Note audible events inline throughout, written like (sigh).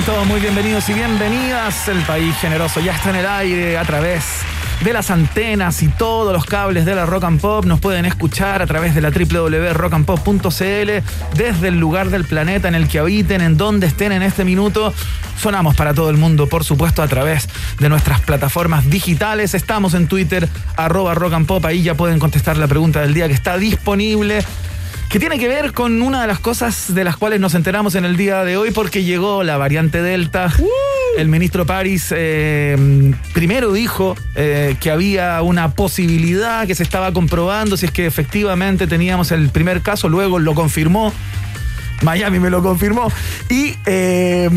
Sean todos muy bienvenidos y bienvenidas. El país generoso ya está en el aire a través de las antenas y todos los cables de la Rock and Pop. Nos pueden escuchar a través de la www.rockandpop.cl desde el lugar del planeta en el que habiten, en donde estén en este minuto. Sonamos para todo el mundo, por supuesto, a través de nuestras plataformas digitales. Estamos en Twitter, arroba Rock and Pop. Ahí ya pueden contestar la pregunta del día que está disponible que tiene que ver con una de las cosas de las cuales nos enteramos en el día de hoy porque llegó la variante Delta. El ministro París eh, primero dijo eh, que había una posibilidad que se estaba comprobando si es que efectivamente teníamos el primer caso, luego lo confirmó. Miami me lo confirmó. Y eh,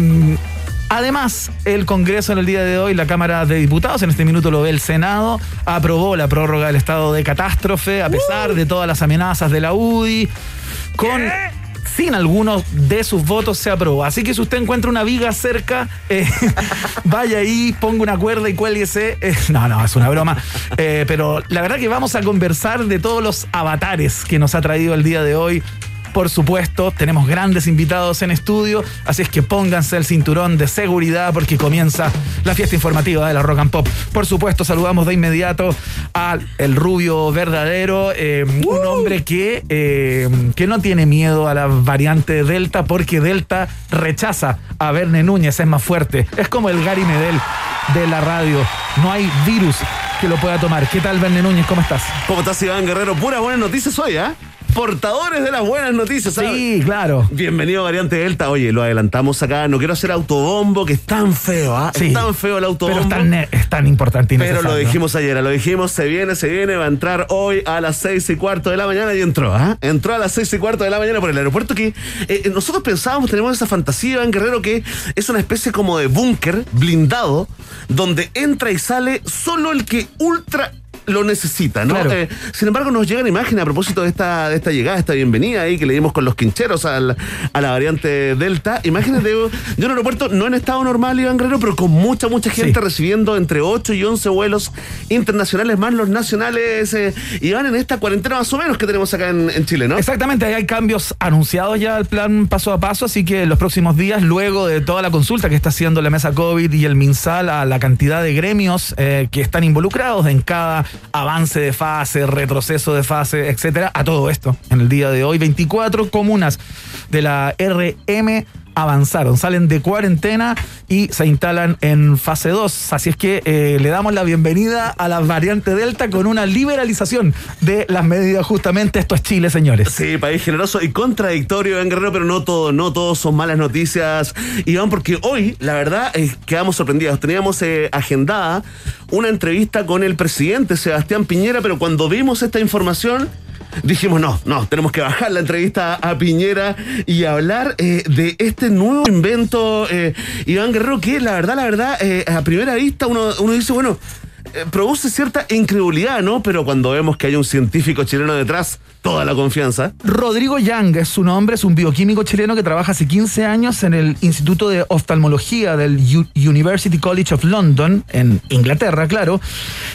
Además, el Congreso en el día de hoy, la Cámara de Diputados, en este minuto lo ve el Senado, aprobó la prórroga del estado de catástrofe, a pesar de todas las amenazas de la UDI, con... Sin algunos de sus votos se aprobó. Así que si usted encuentra una viga cerca, eh, (laughs) vaya ahí, ponga una cuerda y cuélguese. Eh, no, no, es una broma. Eh, pero la verdad que vamos a conversar de todos los avatares que nos ha traído el día de hoy por supuesto, tenemos grandes invitados en estudio, así es que pónganse el cinturón de seguridad porque comienza la fiesta informativa de la Rock and Pop. Por supuesto, saludamos de inmediato al el rubio verdadero, eh, un hombre que, eh, que no tiene miedo a la variante Delta porque Delta rechaza a Verne Núñez, es más fuerte. Es como el Gary Medel de la radio. No hay virus que lo pueda tomar. ¿Qué tal, Verne Núñez? ¿Cómo estás? ¿Cómo estás, Iván Guerrero? Pura buenas noticias hoy, ¿ah? Portadores de las buenas noticias. ¿sabes? Sí, claro. Bienvenido Variante Delta. Oye, lo adelantamos acá. No quiero hacer autobombo, que es tan feo, ¿ah? Sí. Es tan feo el autobombo. Pero es tan, es tan importante y Pero lo dijimos ayer, lo dijimos, se viene, se viene, va a entrar hoy a las seis y cuarto de la mañana y entró, ¿ah? Entró a las seis y cuarto de la mañana por el aeropuerto que eh, nosotros pensábamos, tenemos esa fantasía, Iván Guerrero, que es una especie como de búnker blindado donde entra y sale solo el que ultra lo necesita, ¿no? Claro. Eh, sin embargo, nos llegan imágenes a propósito de esta, de esta llegada, esta bienvenida ahí que le dimos con los quincheros al- a la variante Delta. Imágenes de, de un aeropuerto no en estado normal, Iván Guerrero, pero con mucha, mucha gente Sí. recibiendo entre 8 y 11 vuelos internacionales, más los nacionales, eh, y van en esta cuarentena más o menos que tenemos acá en, en Chile, ¿no? Exactamente, ahí hay cambios anunciados ya al plan paso a paso, así que en los próximos días, luego de toda la consulta que está haciendo la mesa COVID y el MinSal a la cantidad de gremios eh, que están involucrados en cada avance de fase, retroceso de fase, etcétera, a todo esto. En el día de hoy, 24 comunas de la RM avanzaron, salen de cuarentena y se instalan en fase 2. Así es que eh, le damos la bienvenida a la variante Delta con una liberalización de las medidas. Justamente esto es Chile, señores. Sí, país generoso y contradictorio, Iván Guerrero, pero no todo, no todos son malas noticias, Iván, porque hoy, la verdad, es quedamos sorprendidos. Teníamos eh, agendada una entrevista con el presidente Sebastián Piñera, pero cuando vimos esta información, dijimos, no, no, tenemos que bajar la entrevista a Piñera y hablar eh, de este nuevo invento, eh, Iván Guerrero, que la verdad, la verdad, eh, a primera vista uno, uno dice, bueno, produce cierta incredulidad, ¿no? Pero cuando vemos que hay un científico chileno detrás, toda la confianza. Rodrigo Yang es su nombre, es un bioquímico chileno que trabaja hace 15 años en el Instituto de Oftalmología del University College of London, en Inglaterra, claro,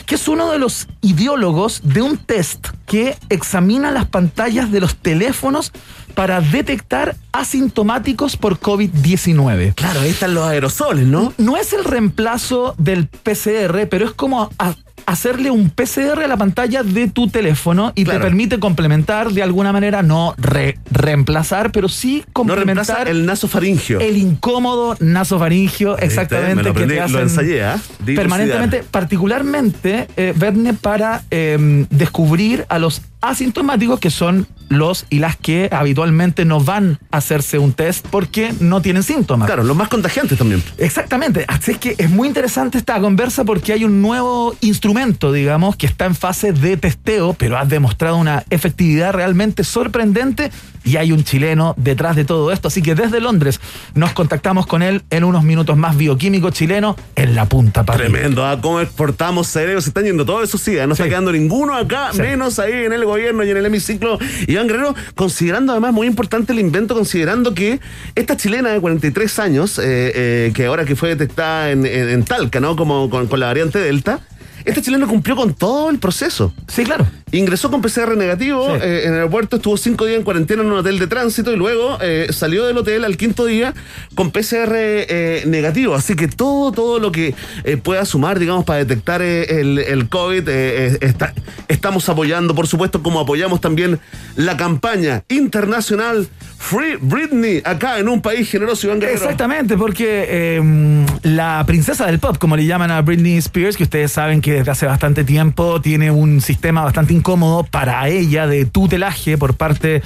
que es uno de los ideólogos de un test que examina las pantallas de los teléfonos para detectar asintomáticos por COVID-19. Claro, ahí están los aerosoles, ¿no? No es el reemplazo del PCR, pero es como a- hacerle un PCR a la pantalla de tu teléfono y Claro. te permite complementar de alguna manera, no re- reemplazar, pero sí No complementar el nasofaringio. el incómodo nasofaringio, exactamente, me lo que te lo hacen ensayé, ¿ah? Dilucidar. permanentemente, particularmente, eh, Verne, para eh, descubrir a los asintomáticos que son los y las que habitualmente no van a hacerse un test porque no tienen síntomas. Claro, los más contagiantes también. Exactamente, así es que es muy interesante esta conversa porque hay un nuevo instrumento, digamos, que está en fase de testeo, pero ha demostrado una efectividad realmente sorprendente y hay un chileno detrás de todo esto, así que desde Londres nos contactamos con él en unos minutos más bioquímico chileno en la punta para Tremendo, ¿ah? ¿Cómo exportamos cerebros? Se están yendo todos esos sí, no está Sí. quedando ninguno acá, Sí. menos ahí en el gobierno y en el hemiciclo. Iván Guerrero, considerando además muy importante el invento, considerando que esta chilena de 43 años, eh, eh, que ahora que fue detectada en, en- en Talca, ¿no? Como con, con la variante Delta, esta chilena cumplió con todo el proceso. Sí, claro. Ingresó con PCR negativo Sí. eh, en el aeropuerto, estuvo cinco días en cuarentena en un hotel de tránsito y luego eh, salió del hotel al quinto día con PCR eh, negativo. Así que todo, todo lo que pueda sumar, digamos, para detectar el, el COVID, está- estamos apoyando, por supuesto, como apoyamos también la campaña internacional Free Britney, acá en un país generoso, Iván Guerrero. Exactamente, porque eh, la princesa del pop, como le llaman a Britney Spears, que ustedes saben que desde hace bastante tiempo tiene un sistema bastante incómodo para ella de tutelaje por parte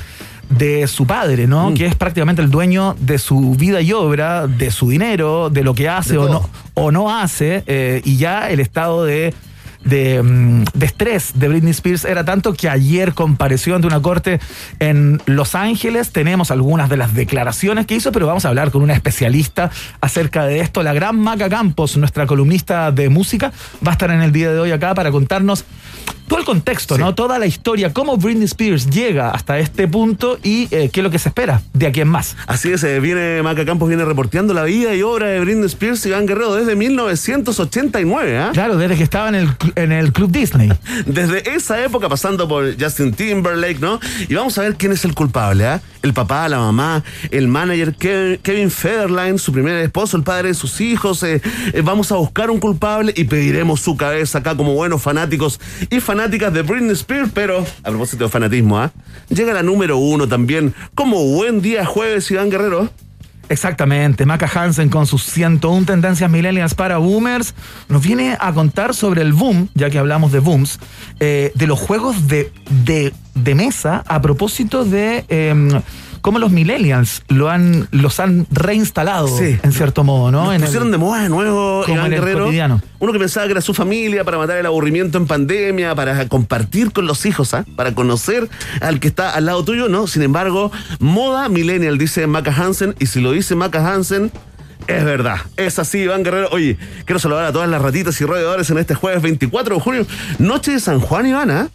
de su padre, ¿no? Mm. Que es prácticamente el dueño de su vida y obra, de su dinero, de lo que hace o no, o no hace, eh, y ya el estado de de, mm, de estrés de Britney Spears era tanto que ayer compareció ante una corte en Los Ángeles. Tenemos algunas de las declaraciones que hizo, pero vamos a hablar con una especialista acerca de esto. La gran Maca Campos, nuestra columnista de música, va a estar en el día de hoy acá para contarnos todo el contexto, Sí. ¿no? Toda la historia, cómo Britney Spears llega hasta este punto y eh, qué es lo que se espera de aquí en más. Así es, eh, viene Maca Campos, viene reporteando la vida y obra de Britney Spears y Iván Guerrero desde 1989, ¿ah? Claro, desde que estaba en el, en el Club Disney. (laughs) Desde esa época, pasando por Justin Timberlake, ¿no? Y vamos a ver quién es el culpable, ¿ah? El papá, la mamá, el manager Kevin, Kevin Federline, su primer esposo, el padre de sus hijos. eh, eh, vamos a buscar un culpable y pediremos su cabeza acá como buenos fanáticos y fanáticas de Britney Spears. Pero, a propósito de fanatismo, ¿ah? Llega la número uno también. Como buen día jueves, Iván Guerrero. Exactamente, Maca Hansen con sus 101 tendencias millennials para boomers nos viene a contar sobre el boom, ya que hablamos de booms, eh, de los juegos de, de, de mesa a propósito de em, cómo los millennials lo han, los han reinstalado Sí. en cierto modo, ¿no? Nos En el- de moda de nuevo, como Iván en el Guerrero. cotidiano. Uno que pensaba que era su familia para matar el aburrimiento en pandemia, para compartir con los hijos, ¿ah? para conocer al que está al lado tuyo, ¿no? Sin embargo, moda millennial, dice Maca Hansen, y si lo dice Maca Hansen. Es verdad, es así, Iván Guerrero. Oye, quiero saludar a todas las ratitas y roedores en este jueves 24 de junio, noche de San Juan, Ivana.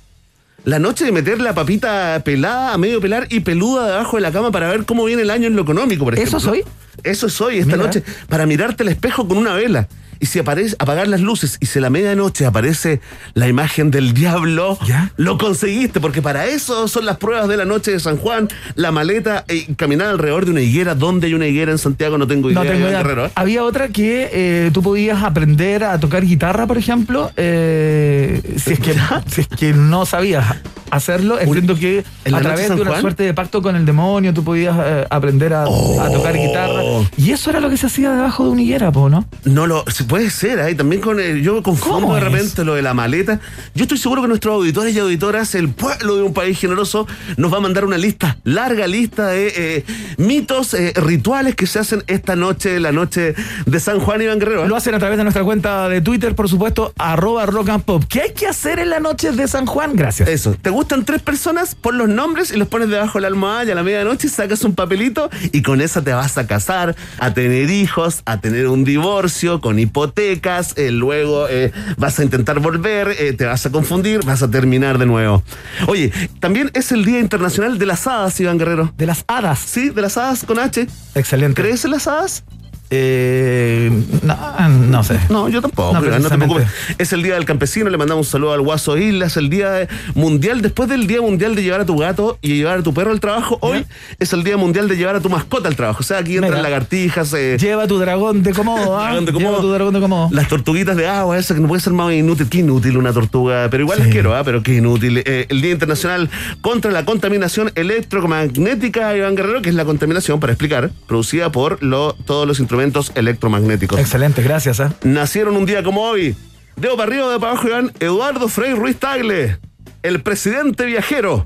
La noche de meter la papita pelada, a medio pelar y peluda debajo de la cama para ver cómo viene el año en lo económico, por ejemplo. ¿Eso es hoy? Eso es hoy, esta Mira. noche, para mirarte al espejo con una vela. Y si aparece, apagar las luces y si a la medianoche aparece la imagen del diablo, ¿Ya? lo conseguiste, porque para eso son las pruebas de la noche de San Juan, la maleta y caminar alrededor de una higuera. ¿Dónde hay una higuera en Santiago? No tengo idea. No tengo idea. ¿eh? Había otra que eh, tú podías aprender a tocar guitarra, por ejemplo, eh, si, es que, (laughs) si es que no sabías hacerlo. Entiendo que ¿En la a través de una Juan? suerte de pacto con el demonio tú podías eh, aprender a, a tocar guitarra. Y eso era lo que se hacía debajo de una higuera, po, ¿no? No lo, puede ser, ahí también con el- yo confundo ¿Cómo de repente lo de la maleta. Yo estoy seguro que nuestros auditores y auditoras, el pueblo de un país generoso, nos va a mandar una lista, larga lista de eh, mitos, eh, rituales que se hacen esta noche, la noche de San Juan Iván Guerrero. ¿eh? Lo hacen a través de nuestra cuenta de Twitter, por supuesto, arroba rock and pop. ¿Qué hay que hacer en la noche de San Juan? Gracias. Eso, ¿te gustan tres personas? Pon los nombres y los pones debajo de la almohada y a la medianoche sacas un papelito y con esa te vas a casar, a tener hijos, a tener un divorcio con hipotecas, eh, luego eh, vas a intentar volver, eh, te vas a confundir, vas a terminar de nuevo. Oye, también es el Día Internacional de las Hadas, Iván Guerrero. De las hadas. Sí, de las hadas con H. Excelente. ¿Crees en las hadas? Eh, no, no sé. No, yo tampoco. No, no te preocupes. Es el Día del Campesino, le mandamos un saludo al Guaso Islas, el Día Mundial, después del Día Mundial de llevar a tu gato y llevar a tu perro al trabajo, hoy es el Día Mundial de llevar a tu mascota al trabajo. O sea, aquí entran Mira. lagartijas, eh, Lleva tu dragón de cómodo, (laughs) ¿ah? Lleva tu dragón de cómodo. las tortuguitas de agua, esa que no puede ser más inútil. Qué inútil una tortuga, pero igual Sí. las quiero, ¿ah? pero qué inútil. Eh, el Día Internacional contra la Contaminación Electromagnética, Iván Guerrero, que es la contaminación, para explicar, producida por lo- todos los instrumentos electromagnéticos. Excelente, gracias, ¿ah? Nacieron un día como hoy, de para arriba de para abajo, Iván, Eduardo Frei Ruiz Tagle, el presidente viajero,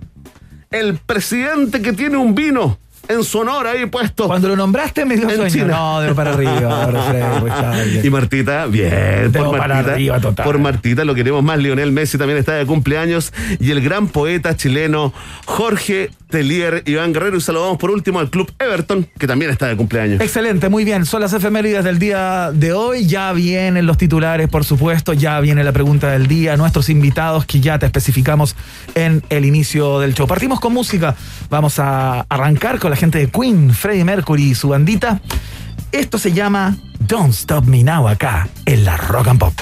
el presidente que tiene un vino en su honor ahí puesto. Cuando lo nombraste me dio En sueño. China. No, de para arriba. (laughs) Y Martita, bien, por para Martita. arriba, total. Por Martita lo queremos más. Lionel Messi también está de cumpleaños. Y el gran poeta chileno Jorge Telier, Iván Guerrero. Y saludamos por último al club Everton, que también está de cumpleaños. Excelente, muy bien. Son las efemérides del día de hoy. Ya vienen los titulares, por supuesto. Ya viene la pregunta del día. Nuestros invitados que ya te especificamos en el inicio del show. Partimos con música. Vamos a arrancar con la gente de Queen, Freddie Mercury y su bandita. Esto se llama Don't Stop Me Now acá en la Rock and Pop.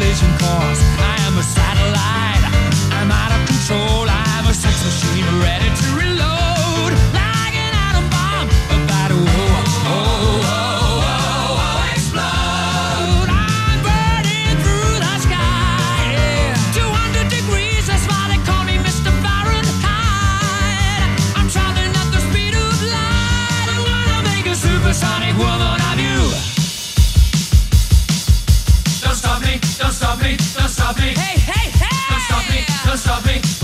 Collision course. I am a satellite. I'm out of control. I'm a sex machine ready to reload. Stop me. Hey, hey, hey! Don't stop me, don't stop me.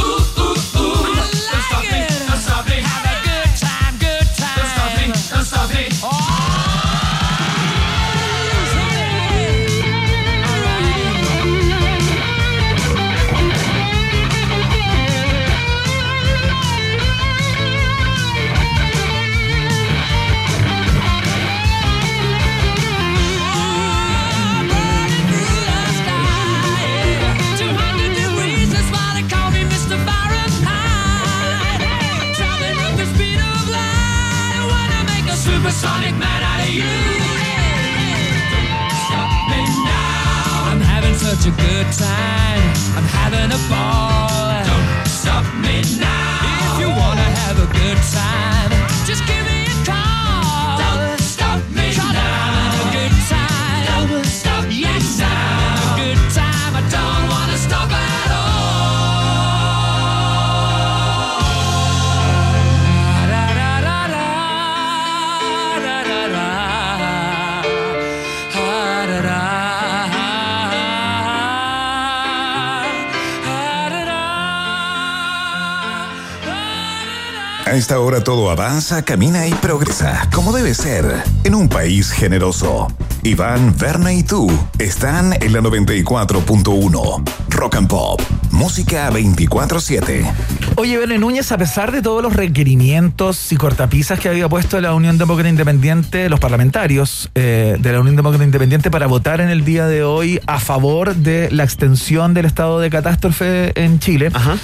Such a good time. I'm having a ball. A esta hora todo avanza, camina y progresa, como debe ser, en un país generoso. Iván, Berna y tú están en la 94.1. Rock and Pop, Música 24-7. Oye, Verne Núñez, a pesar de todos los requerimientos y cortapisas que había puesto la Unión Demócrata Independiente, los parlamentarios eh, de la Unión Demócrata Independiente para votar en el día de hoy a favor de la extensión del estado de catástrofe en Chile, Ajá.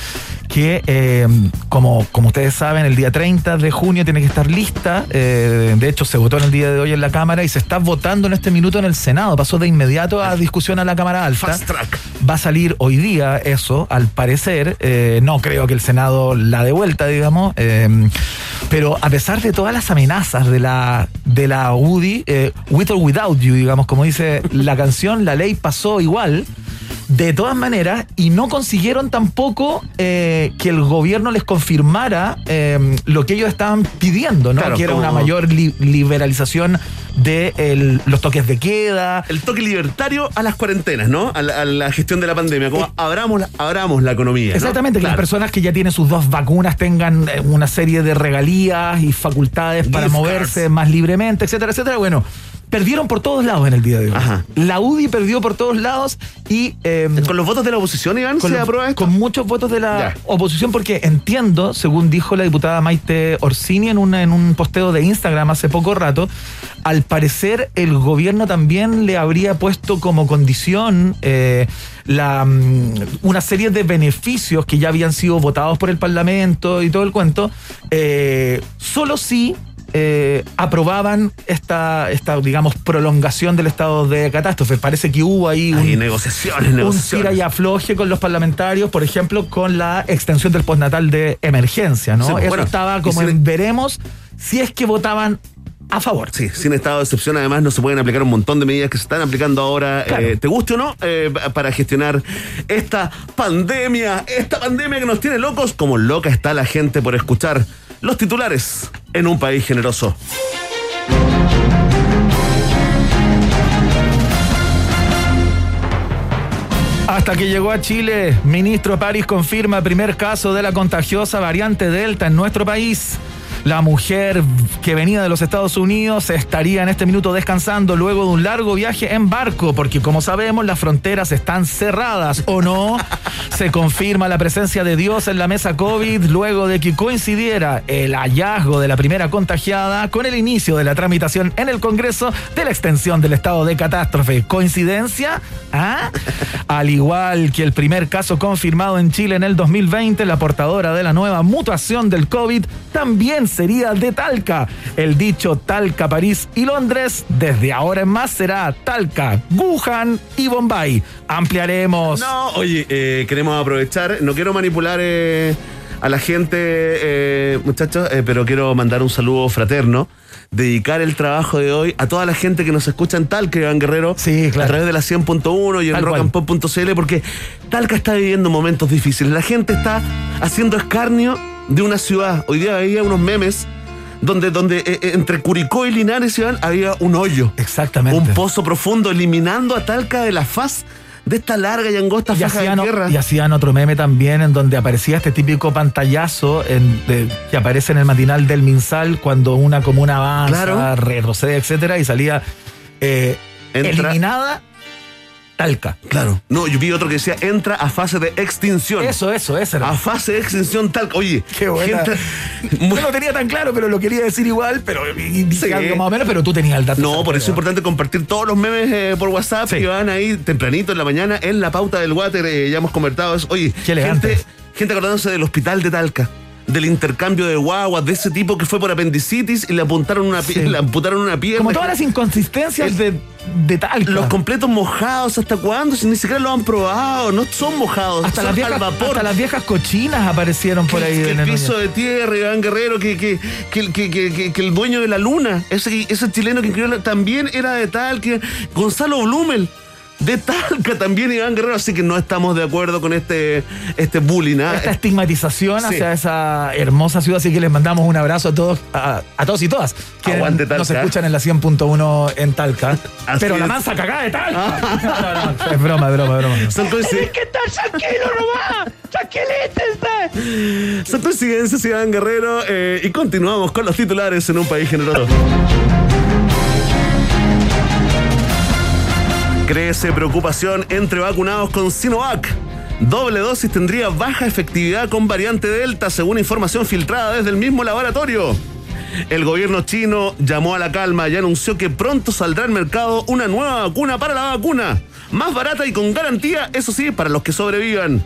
Que eh, como, como ustedes saben, el día 30 de junio tiene que estar lista. eh, de hecho, se votó en el día de hoy en la Cámara y se está votando en este minuto en el Senado. Pasó de inmediato a discusión a la Cámara Alta. Fast track. Va a salir hoy día eso, al parecer. Eh, no creo que el Senado la dé vuelta, digamos. eh, pero a pesar de todas las amenazas de la, de la UDI, eh, with or without you, digamos, como dice la canción, la ley pasó igual. De todas maneras, y no consiguieron tampoco eh, que el gobierno les confirmara eh, lo que ellos estaban pidiendo, ¿no? Claro, que era como- una mayor li- liberalización de el- los toques de queda, El toque libertario a las cuarentenas, ¿no? A la, a la gestión de la pandemia. Como abramos, la- abramos la economía. ¿no? Exactamente, que las personas que ya tienen sus dos vacunas tengan eh, una serie de regalías y facultades para Gift moverse cards. más libremente, etcétera, etcétera. Bueno, perdieron por todos lados en el día de hoy. Ajá. La UDI perdió por todos lados y... eh, Con los votos de la oposición, Iván, con, se los- aprueba esto. con muchos votos de la Ya. oposición, porque entiendo, según dijo la diputada Maite Orsini en, una, en un posteo de Instagram hace poco rato, al parecer el gobierno también le habría puesto como condición eh, la, mm, una serie de beneficios que ya habían sido votados por el Parlamento y todo el cuento, eh, solo si eh, aprobaban esta, esta, digamos, prolongación del estado de catástrofe. Parece que hubo ahí un, negociaciones, un negociaciones. tira y afloje con los parlamentarios, por ejemplo, con la extensión del postnatal de emergencia, ¿no? Sí, Eso bueno, estaba como en veremos si es que votaban a favor. Sí, sin estado de excepción, además no se pueden aplicar un montón de medidas que se están aplicando ahora, Claro. eh, te guste o no, eh, para gestionar esta pandemia, esta pandemia que nos tiene locos, como loca está la gente por escuchar los titulares en un país generoso. Hasta que llegó a Chile, ministro París confirma primer caso de la contagiosa variante Delta en nuestro país. La mujer que venía de los Estados Unidos estaría en este minuto descansando luego de un largo viaje en barco, porque como sabemos las fronteras están cerradas o no. (laughs) Se confirma la presencia de Dios en la mesa COVID luego de que coincidiera el hallazgo de la primera contagiada con el inicio de la tramitación en el Congreso de la extensión del estado de catástrofe. ¿Coincidencia? ¿Ah? (laughs) Al igual que el primer caso confirmado en Chile en el 2020, la portadora de la nueva mutación del COVID también sería de Talca. El dicho Talca, París y Londres, desde ahora en más será Talca, Wuhan y Bombay. Ampliaremos. No, oye, eh, queremos aprovechar, no quiero manipular eh, a la gente, eh, muchachos, eh, pero quiero mandar un saludo fraterno, dedicar el trabajo de hoy a toda la gente que nos escucha en Talca, Iván Guerrero, Sí, claro. a través de la 100.1 y en rockandpop.cl, porque Talca está viviendo momentos difíciles. La gente está haciendo escarnio de una ciudad. Hoy día había unos memes donde, donde eh, eh, entre Curicó y Linares, Iván, había un hoyo. Exactamente. Un pozo profundo, eliminando a Talca de la faz de esta larga y angosta Y faja hacían, de tierra. y hacían otro meme también en donde aparecía este típico pantallazo en- de- que aparece en el matinal del Minsal cuando una comuna avanza, Claro. retrocede, etcétera, y salía eh, Entra- eliminada Talca. Claro. No, yo vi otro que decía, entra a fase de extinción. Eso, eso, eso era. A fase de extinción Talca. Oye, Qué buena. gente- (laughs) Yo no tenía tan claro, pero lo quería decir igual, pero Sí. algo más o menos, pero tú tenías el dato. No, por eso es importante compartir todos los memes eh, por WhatsApp Sí. que van ahí tempranito en la mañana en la pauta del water. eh, ya hemos conversado eso. Oye, Qué gente, gente acordándose del hospital de Talca. Del intercambio de guaguas, de ese tipo que fue por apendicitis y le apuntaron una, Sí. le amputaron una pierna. Como todas las inconsistencias El- de, de Talca. Los completos mojados, ¿hasta cuándo? Si ni siquiera lo han probado, no son mojados, hasta, son las viejas, al vapor. hasta las viejas cochinas aparecieron por Que- ahí. que el piso de tierra, Iván Guerrero, que, que, que, el dueño de la luna, ese, ese chileno que escribió también era de tal, que Gonzalo Blumel. De Talca también Iván Guerrero, así que no estamos de acuerdo con este, este bullying. ¿ah? esta estigmatización Sí. hacia esa hermosa ciudad, así que les mandamos un abrazo a todos, a, a todos y todas que Aguante nos escuchan en la 100.1 en Talca. (laughs) Así Pero la mansa cagada de Talca. (laughs) No, no, no, es broma, es broma, es broma. Son, coinci- que estar tranquilo nomás, tranquilítense. son coincidencias, Iván Guerrero, eh, y continuamos con los titulares en un país generoso. Crece preocupación entre vacunados con Sinovac. Doble dosis tendría baja efectividad con variante Delta, según información filtrada desde el mismo laboratorio. El gobierno chino llamó a la calma y anunció que pronto saldrá al mercado una nueva vacuna para la vacuna. Más barata y con garantía, eso sí, para los que sobrevivan.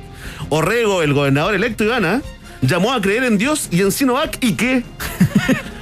Orrego, el gobernador electo Ivana, llamó a creer en Dios y en Sinovac y que... (laughs)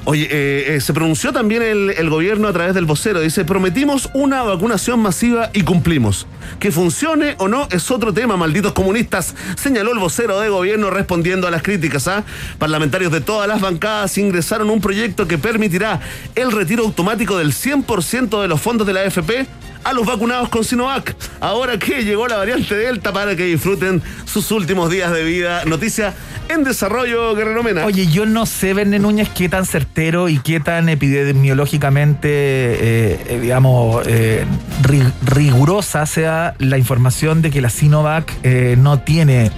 Oye, eh, eh, se pronunció también el, el gobierno a través del vocero. Dice, prometimos una vacunación masiva y cumplimos. Que funcione o no es otro tema, malditos comunistas, señaló el vocero de gobierno respondiendo a las críticas. ¿ah? Parlamentarios de todas las bancadas ingresaron un proyecto que permitirá el retiro automático del 100% de los fondos de la AFP a los vacunados con Sinovac. Ahora que llegó la variante Delta para que disfruten sus últimos días de vida. Noticia en desarrollo, Guerrero Mena. Oye, yo no sé, Verne Núñez, qué tan certero y qué tan epidemiológicamente, eh, eh, digamos, eh, ri- rigurosa sea la información de que la Sinovac no tiene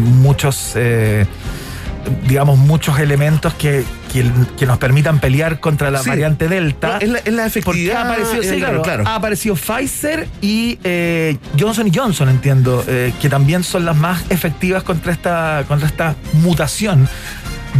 muchos, digamos, muchos elementos que, que, que nos permitan pelear contra la Sí. variante Delta. No, es la- es la efectividad, ha aparecido, sí, claro, claro. ha aparecido Pfizer y eh, Johnson Johnson, entiendo, eh, que también son las más efectivas contra esta, contra esta mutación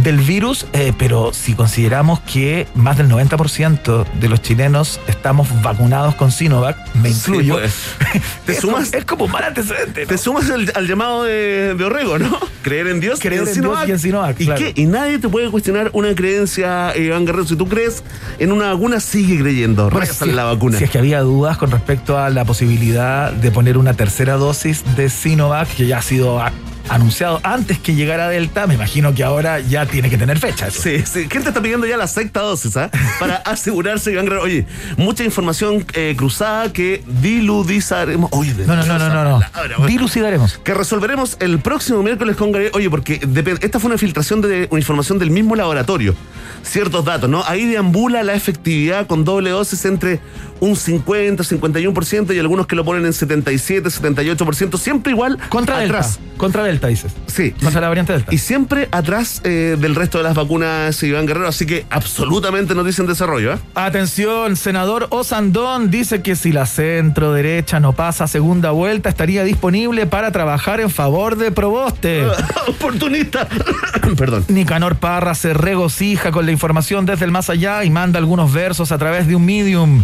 del virus, eh, pero si consideramos que más del 90% de los chilenos estamos vacunados con Sinovac, me Sí, incluyo, pues. (laughs) ¿Te es, sumas? es como un mal antecedente. ¿no? Te sumas al, al llamado de, de Orrego, ¿no? (laughs) Creer en Dios, Creer en en Sinovac. Dios y en Sinovac, ¿Y claro. qué? Y nadie te puede cuestionar una creencia, eh, Iván Guerrero. Si tú crees en una vacuna, sigue creyendo. Bueno, si- la vacuna. Si es que había dudas con respecto a la posibilidad de poner una tercera dosis de Sinovac, que ya ha sido anunciado antes que llegara Delta, me imagino que ahora ya tiene que tener fecha. eso. Sí, sí. Gente está pidiendo ya la sexta dosis, ¿ah? (laughs) Para asegurarse, Iván Guerrero. Oye, mucha información eh, cruzada que diludizaremos. Oye, No, no, no, no, no. no. palabra, güey. Dilucidaremos. que resolveremos el próximo miércoles con. Oye, porque depende- esta fue una filtración de una información del mismo laboratorio. Ciertos datos, ¿no? Ahí deambula la efectividad con doble dosis entre un 50, 51% y algunos que lo ponen en 77, 78%, siempre igual Contra atrás. Delta. Contra Delta, dices. Sí. Contra la variante Delta. Y siempre atrás eh, del resto de las vacunas, Iván Guerrero, así que absolutamente noticia en desarrollo, ¿eh? Atención, senador Osandón dice que si la centro derecha no pasa a segunda vuelta, estaría disponible para trabajar en favor de Proboste. (laughs) Oportunista. (coughs) Perdón. Nicanor Parra se regocija con la información desde el más allá y manda algunos versos a través de un medium.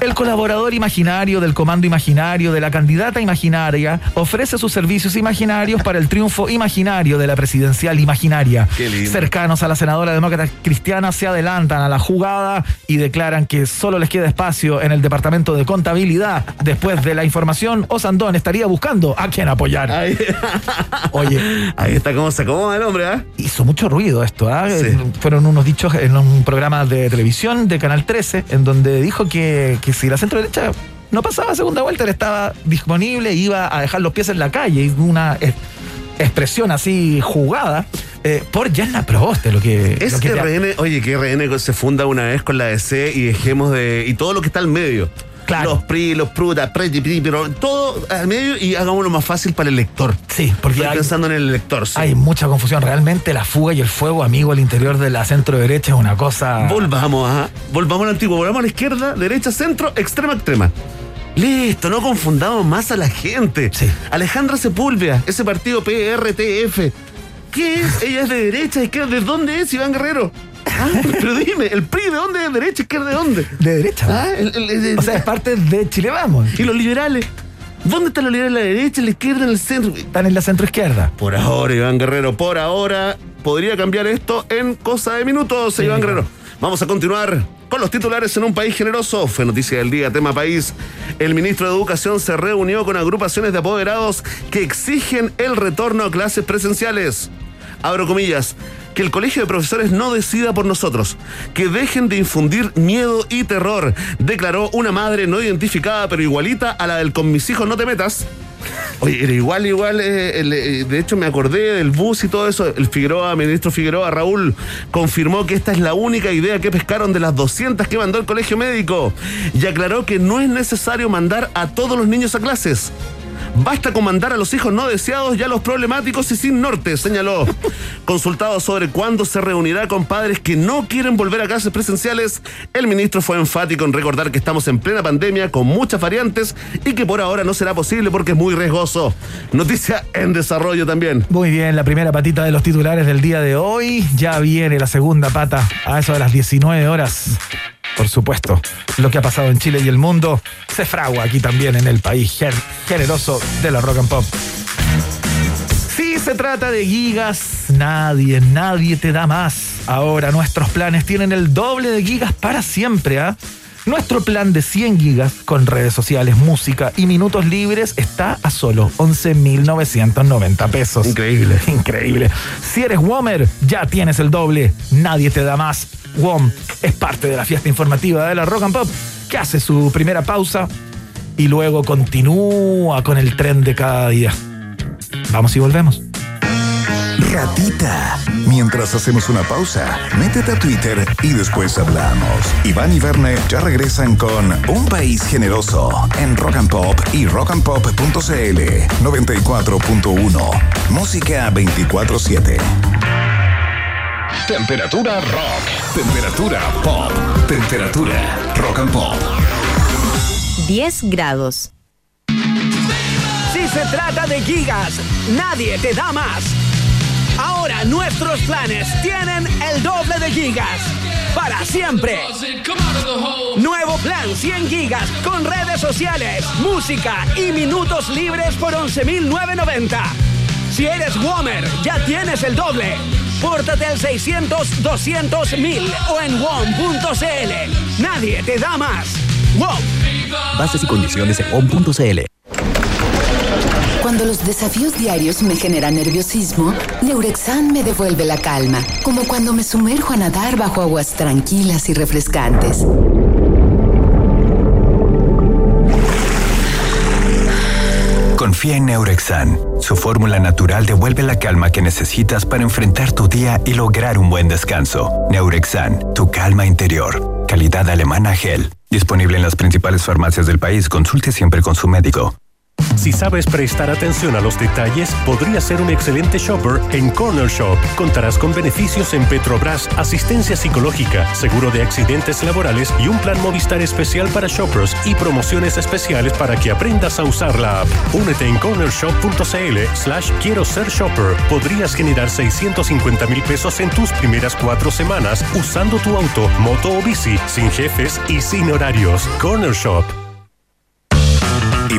El colaborador imaginario del comando imaginario de la candidata imaginaria ofrece sus servicios imaginarios para el triunfo imaginario de la presidencial imaginaria. Cercanos a la senadora demócrata cristiana se adelantan a la jugada y declaran que solo les queda espacio en el departamento de contabilidad. Después de la información, Osandón estaría buscando a quien apoyar. Ahí, Oye, ahí está cómo se acomoda el hombre, ¿ah? hizo mucho ruido esto. ¿ah? Sí. Eh, Fueron unos dichos en un programa de televisión de Canal 13, en donde dijo que, que si la centro derecha no pasaba segunda vuelta, él estaba disponible, iba a dejar los pies en la calle. Y una eh, expresión así jugada eh, por Yanna Proboste, lo que. Es lo que te- RN, oye, que RN se funda una vez con la DC y dejemos de. y todo lo que está al medio. Claro. Los PRI, los PRUTA, PRI, PRI, pero todo al medio y hagámoslo más fácil para el lector. Sí, porque Estoy hay, pensando en el lector. sí. hay mucha confusión. Realmente la fuga y el fuego, amigo, al interior de la centro derecha es una cosa. Volvamos a. Volvamos al antiguo. Volvamos a la izquierda, derecha, centro, extrema, extrema. Listo, no confundamos más a la gente. Sí. Alejandra Sepúlveda, ese partido PRTF. ¿Qué es? Ella es de derecha, izquierda. ¿De dónde es Iván Guerrero? Ah, (laughs) pero dime, ¿el PRI de dónde es? ¿Derecha, izquierda, de dónde? De derecha. Ah, el- el- el- O sea, es parte de Chile Vamos. ¿Y los liberales? ¿Dónde están los liberales? ¿En la derecha, la izquierda, en el centro? Están en la centro izquierda. Por ahora, Iván Guerrero, por ahora podría cambiar esto en cosa de minutos, Sí, Iván. Guerrero. Vamos a continuar con los titulares en un país generoso. Fue noticia del día, tema país. El ministro de Educación se reunió con agrupaciones de apoderados que exigen el retorno a clases presenciales. Abro comillas. Que el colegio de profesores no decida por nosotros. Que dejen de infundir miedo y terror. Declaró una madre no identificada, pero igualita a la del con mis hijos no te metas. Oye, era igual, igual. eh, eh, de hecho, me acordé del bus y todo eso. El Figueroa, ministro Figueroa, Raúl, confirmó que esta es la única idea que pescaron de las 200 que mandó el colegio médico. Y aclaró que no es necesario mandar a todos los niños a clases. Basta con mandar a los hijos no deseados y a los problemáticos y sin norte, señaló. Consultado sobre cuándo se reunirá con padres que no quieren volver a clases presenciales, el ministro fue enfático en recordar que estamos en plena pandemia con muchas variantes y que por ahora no será posible porque es muy riesgoso. Noticia en desarrollo también. Muy bien, la primera patita de los titulares del día de hoy. Ya viene la segunda pata a eso de las 19 horas. Por supuesto, lo que ha pasado en Chile y el mundo se fragua aquí también en el país gen- generoso de la rock and pop. Si se trata de gigas, nadie, nadie te da más. Ahora nuestros planes tienen el doble de gigas para siempre, ¿ah? Nuestro plan de 100 gigas con redes sociales, música y minutos libres está a solo 11.990 pesos. Increíble. (laughs) Increíble. Si eres Womer, ya tienes el doble. Nadie te da más. WOM es parte de la fiesta informativa de la Rock and Pop que hace su primera pausa y luego continúa con el tren de cada día. Vamos y volvemos. Ratita. Mientras hacemos una pausa, métete a Twitter y después hablamos. Iván y Verne ya regresan con Un País Generoso en Rock and Pop y rockandpop.cl 94.1. Música 24-7. Temperatura rock. Temperatura pop. Temperatura rock and pop. 10 grados. Si se trata de gigas, nadie te da más. Nuestros planes tienen el doble de gigas. Para siempre. Nuevo plan 100 gigas con redes sociales, música y minutos libres por 11.990. Si eres Womer, ya tienes el doble. Pórtate al 600 200 1000 o en WOM.cl. Nadie te da más. WOM. Bases y condiciones en on.cl. Cuando los desafíos diarios me generan nerviosismo, Neurexan me devuelve la calma, como cuando me sumerjo a nadar bajo aguas tranquilas y refrescantes. Confía en Neurexan. Su fórmula natural devuelve la calma que necesitas para enfrentar tu día y lograr un buen descanso. Neurexan, tu calma interior. Calidad alemana Gel. Disponible en las principales farmacias del país. Consulte siempre con su médico. Si sabes prestar atención a los detalles, podrías ser un excelente shopper en Corner Shop. Contarás con beneficios en Petrobras, asistencia psicológica, seguro de accidentes laborales y un plan Movistar especial para shoppers y promociones especiales para que aprendas a usar la app. Únete en cornershop.cl slash quiero ser shopper. Podrías generar 650 mil pesos en tus primeras cuatro semanas usando tu auto, moto o bici, sin jefes y sin horarios. Corner Shop.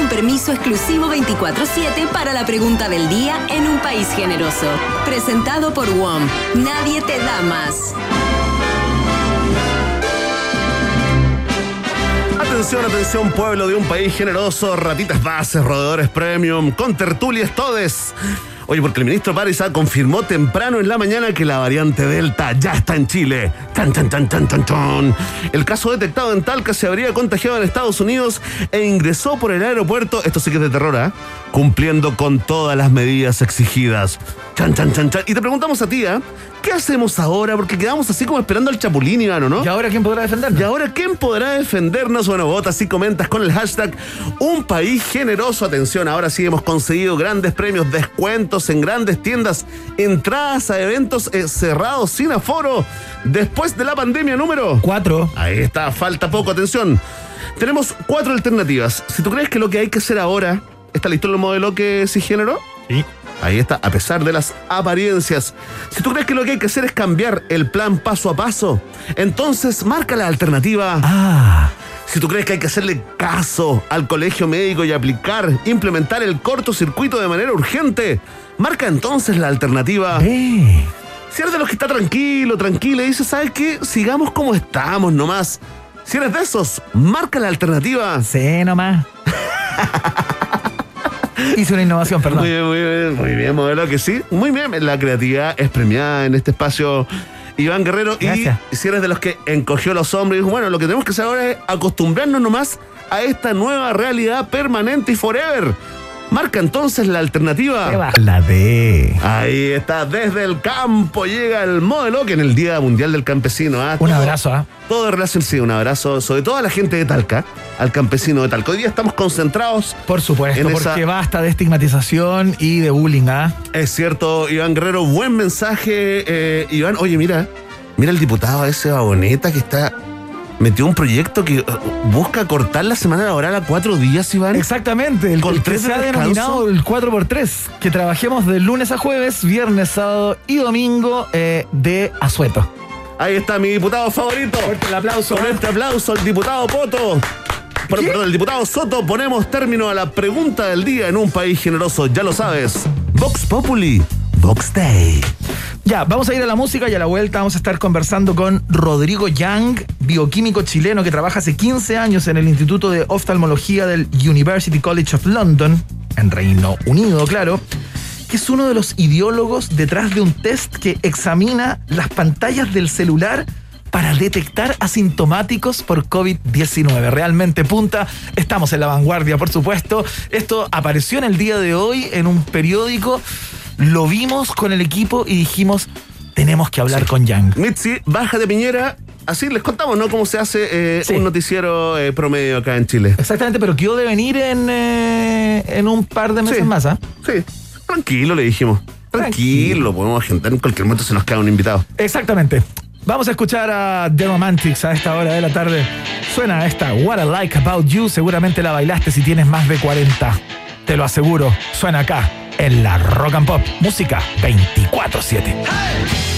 Un permiso exclusivo 24-7 para la pregunta del día en un país generoso. Presentado por WOM. Nadie te da más. Atención, atención, pueblo de un país generoso, ratitas bases, roedores premium, con tertulias todes. Oye, porque el ministro Parisa confirmó temprano en la mañana que la variante Delta ya está en Chile. Tan, tan, tan, tan, tan, tan. El caso detectado en Talca se habría contagiado en Estados Unidos e ingresó por el aeropuerto, esto sí que es de terror, ¿ah? Cumpliendo con todas las medidas exigidas. Chan, chan, chan, chan. Y te preguntamos a ti, ¿ah? ¿Qué hacemos ahora? Porque quedamos así como esperando al chapulín, Ivano, ¿no? ¿Y ahora quién podrá defendernos? ¿Y ahora quién podrá defendernos? Bueno, votas y comentas con el hashtag Un País Generoso. Atención, ahora sí hemos conseguido grandes premios, descuentos en grandes tiendas, entradas a eventos eh, cerrados sin aforo después de la pandemia número. Cuatro. Ahí está, falta poco, atención. Tenemos cuatro alternativas. Si tú crees que lo que hay que hacer ahora, ¿está listo el modelo que se generó? Sí. Ahí está, a pesar de las apariencias. Si tú crees que lo que hay que hacer es cambiar el plan paso a paso, entonces marca la alternativa. Ah. Si tú crees que hay que hacerle caso al colegio médico y aplicar, implementar el cortocircuito de manera urgente, marca entonces la alternativa. Eh. Si eres de los que está tranquilo, tranquila y dice, ¿sabes qué? Sigamos como estamos nomás. Si eres de esos, marca la alternativa. Sí, nomás. (laughs) (laughs) Hice una innovación, perdón. Muy bien, muy bien, muy bien, modelo que sí. Muy bien, la creatividad es premiada en este espacio Iván Guerrero, y Gracias. si eres de los que encogió los hombros y dijo, bueno, lo que tenemos que hacer ahora es acostumbrarnos nomás a esta nueva realidad permanente y forever. Marca entonces la alternativa. La D. Ahí está, desde el campo llega el modelo que en el Día Mundial del Campesino. ¿ah? Un abrazo, ¿ah? Todo relación, sí, un abrazo, sobre todo a la gente de Talca, al campesino de Talca. Hoy día estamos concentrados. Por supuesto, En porque esa- basta de estigmatización y de bullying, ¿ah? Es cierto, Iván Guerrero, buen mensaje. eh, Iván, oye, mira, mira el diputado ese Baboneta que está. Metió un proyecto que eh, busca cortar la semana laboral a cuatro días, Iván. Exactamente, el, Con el que tres se de ha denominado el 4x3, que trabajemos de lunes a jueves, viernes, sábado y domingo eh, de asueto. Ahí está mi diputado favorito. Fuerte el aplauso. Con este aplauso al diputado Poto. Por- Perdón, el diputado Soto, ponemos término a la pregunta del día en un país generoso, ya lo sabes. Vox Populi, Vox Day. Ya, vamos a ir a la música y a la vuelta vamos a estar conversando con Rodrigo Yang, bioquímico chileno que trabaja hace 15 años en el Instituto de Oftalmología del University College of London, en Reino Unido, claro, que es uno de los ideólogos detrás de un test que examina las pantallas del celular para detectar asintomáticos por COVID-19. Realmente punta, estamos en la vanguardia, por supuesto. Esto apareció en el día de hoy en un periódico, lo vimos con el equipo y dijimos, tenemos que hablar con Yang. Mitzi, baja de Piñera. Así les contamos, ¿no? Cómo se hace eh, Sí. un noticiero eh, promedio acá en Chile. Exactamente, pero quedó de venir en, eh, en un par de meses Sí. más, ¿ah? Sí, tranquilo, le dijimos. Tranquilo, lo podemos agendar. En cualquier momento se nos queda un invitado. Exactamente. Vamos a escuchar a The Romantics a esta hora de la tarde. Suena esta What I Like About You. Seguramente la bailaste si tienes más de 40. Te lo aseguro. Suena acá en la Rock and Pop. Música 24-7. What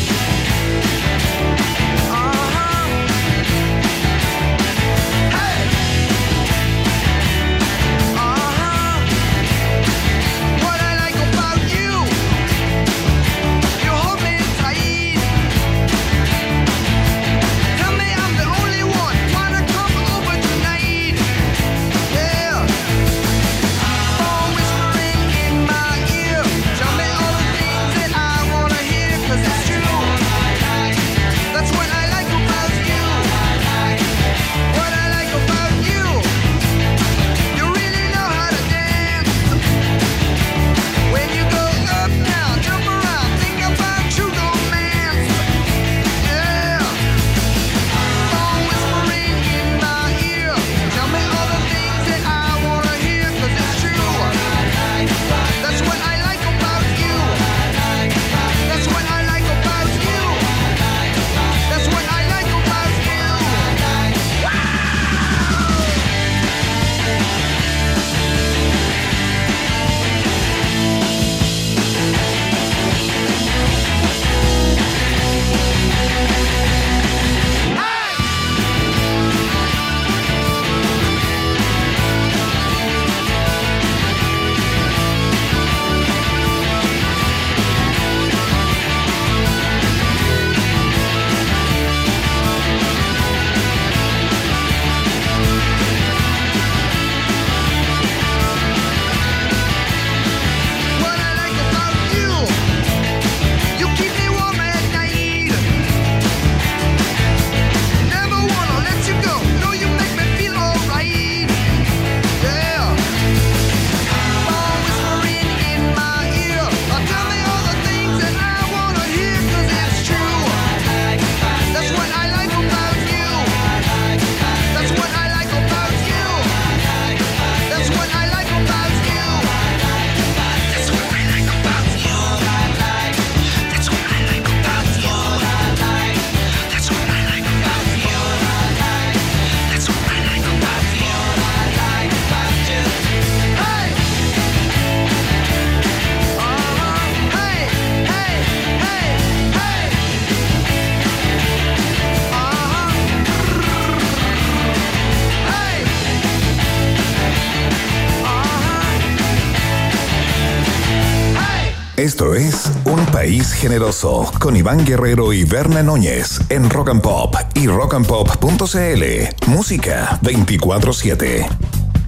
Esto es Un País Generoso con Iván Guerrero y Berna Núñez en Rock and Pop y rockandpop.cl. Música 24-7.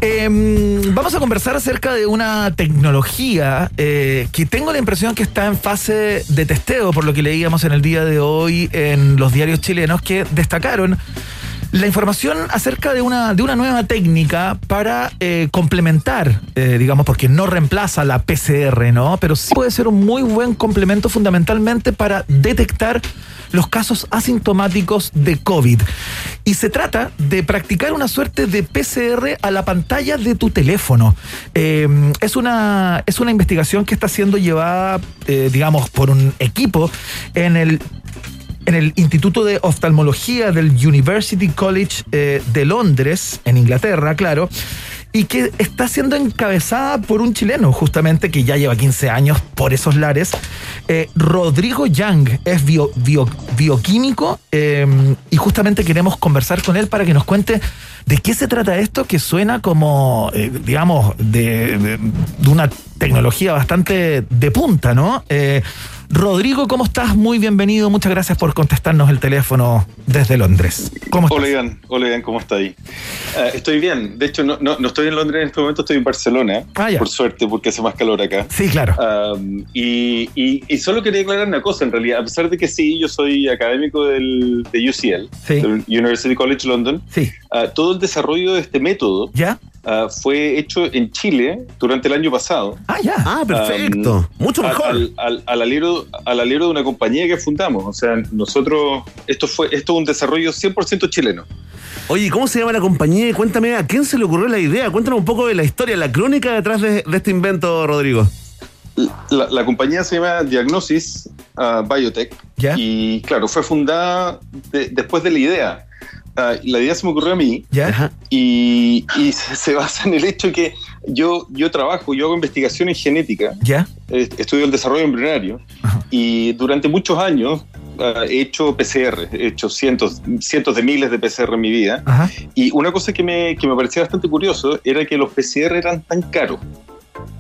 Em, vamos a conversar acerca de una tecnología eh, que tengo la impresión que está en fase de testeo, por lo que leíamos en el día de hoy en los diarios chilenos que destacaron la información acerca de una, de una nueva técnica para eh, complementar, eh, digamos, porque no reemplaza la PCR, ¿no? Pero sí puede ser un muy buen complemento fundamentalmente para detectar los casos asintomáticos de COVID. Y se trata de practicar una suerte de PCR a la pantalla de tu teléfono. Eh, es, una, es una investigación que está siendo llevada, eh, digamos, por un equipo en el en el Instituto de Oftalmología del University College eh, de Londres, en Inglaterra, claro, y que está siendo encabezada por un chileno, justamente, que ya lleva 15 años por esos lares. Eh, Rodrigo Yang es bio- bio- bioquímico eh, y justamente queremos conversar con él para que nos cuente de qué se trata esto que suena como, digamos, de, de- de una tecnología bastante de punta, ¿no? Rodrigo, ¿cómo estás? Muy bienvenido. Muchas gracias por contestarnos el teléfono desde Londres. ¿Cómo estás? Hola Iván, hola Iván, ¿cómo está ahí? Eh, estoy bien, de hecho no, no, no estoy en Londres en este momento, estoy en Barcelona, Ah, por suerte, porque hace más calor acá. Sí, claro. Um, y, y- y solo quería aclarar una cosa, en realidad, a pesar de que sí, yo soy académico del, de UCL, Sí. del University College London, Sí. ah, todo el desarrollo de este método ¿Ya? Ah, fue hecho en Chile durante el año pasado. Ah, ya. Ah, perfecto. Um, Mucho mejor. Al, al, al alero, al alero de una compañía que fundamos. O sea, nosotros, esto fue esto es un desarrollo 100% chileno. Oye, ¿cómo se llama la compañía? Cuéntame, ¿a quién se le ocurrió la idea? Cuéntanos un poco de la historia, la crónica detrás de, de este invento, Rodrigo. La, la compañía se llama Diagnosis ah, Biotech ¿Ya? y claro, fue fundada de- después de la idea. Ah, la idea se me ocurrió a mí ¿Ya? y, y se, basa en el hecho que yo, yo trabajo, yo hago investigación en genética, ¿Ya? eh, estudio el desarrollo embrionario y durante muchos años ah, he hecho PCR, he hecho cientos, cientos de miles de PCR en mi vida Ajá. y una cosa que me, que me parecía bastante curioso era que los PCR eran tan caros.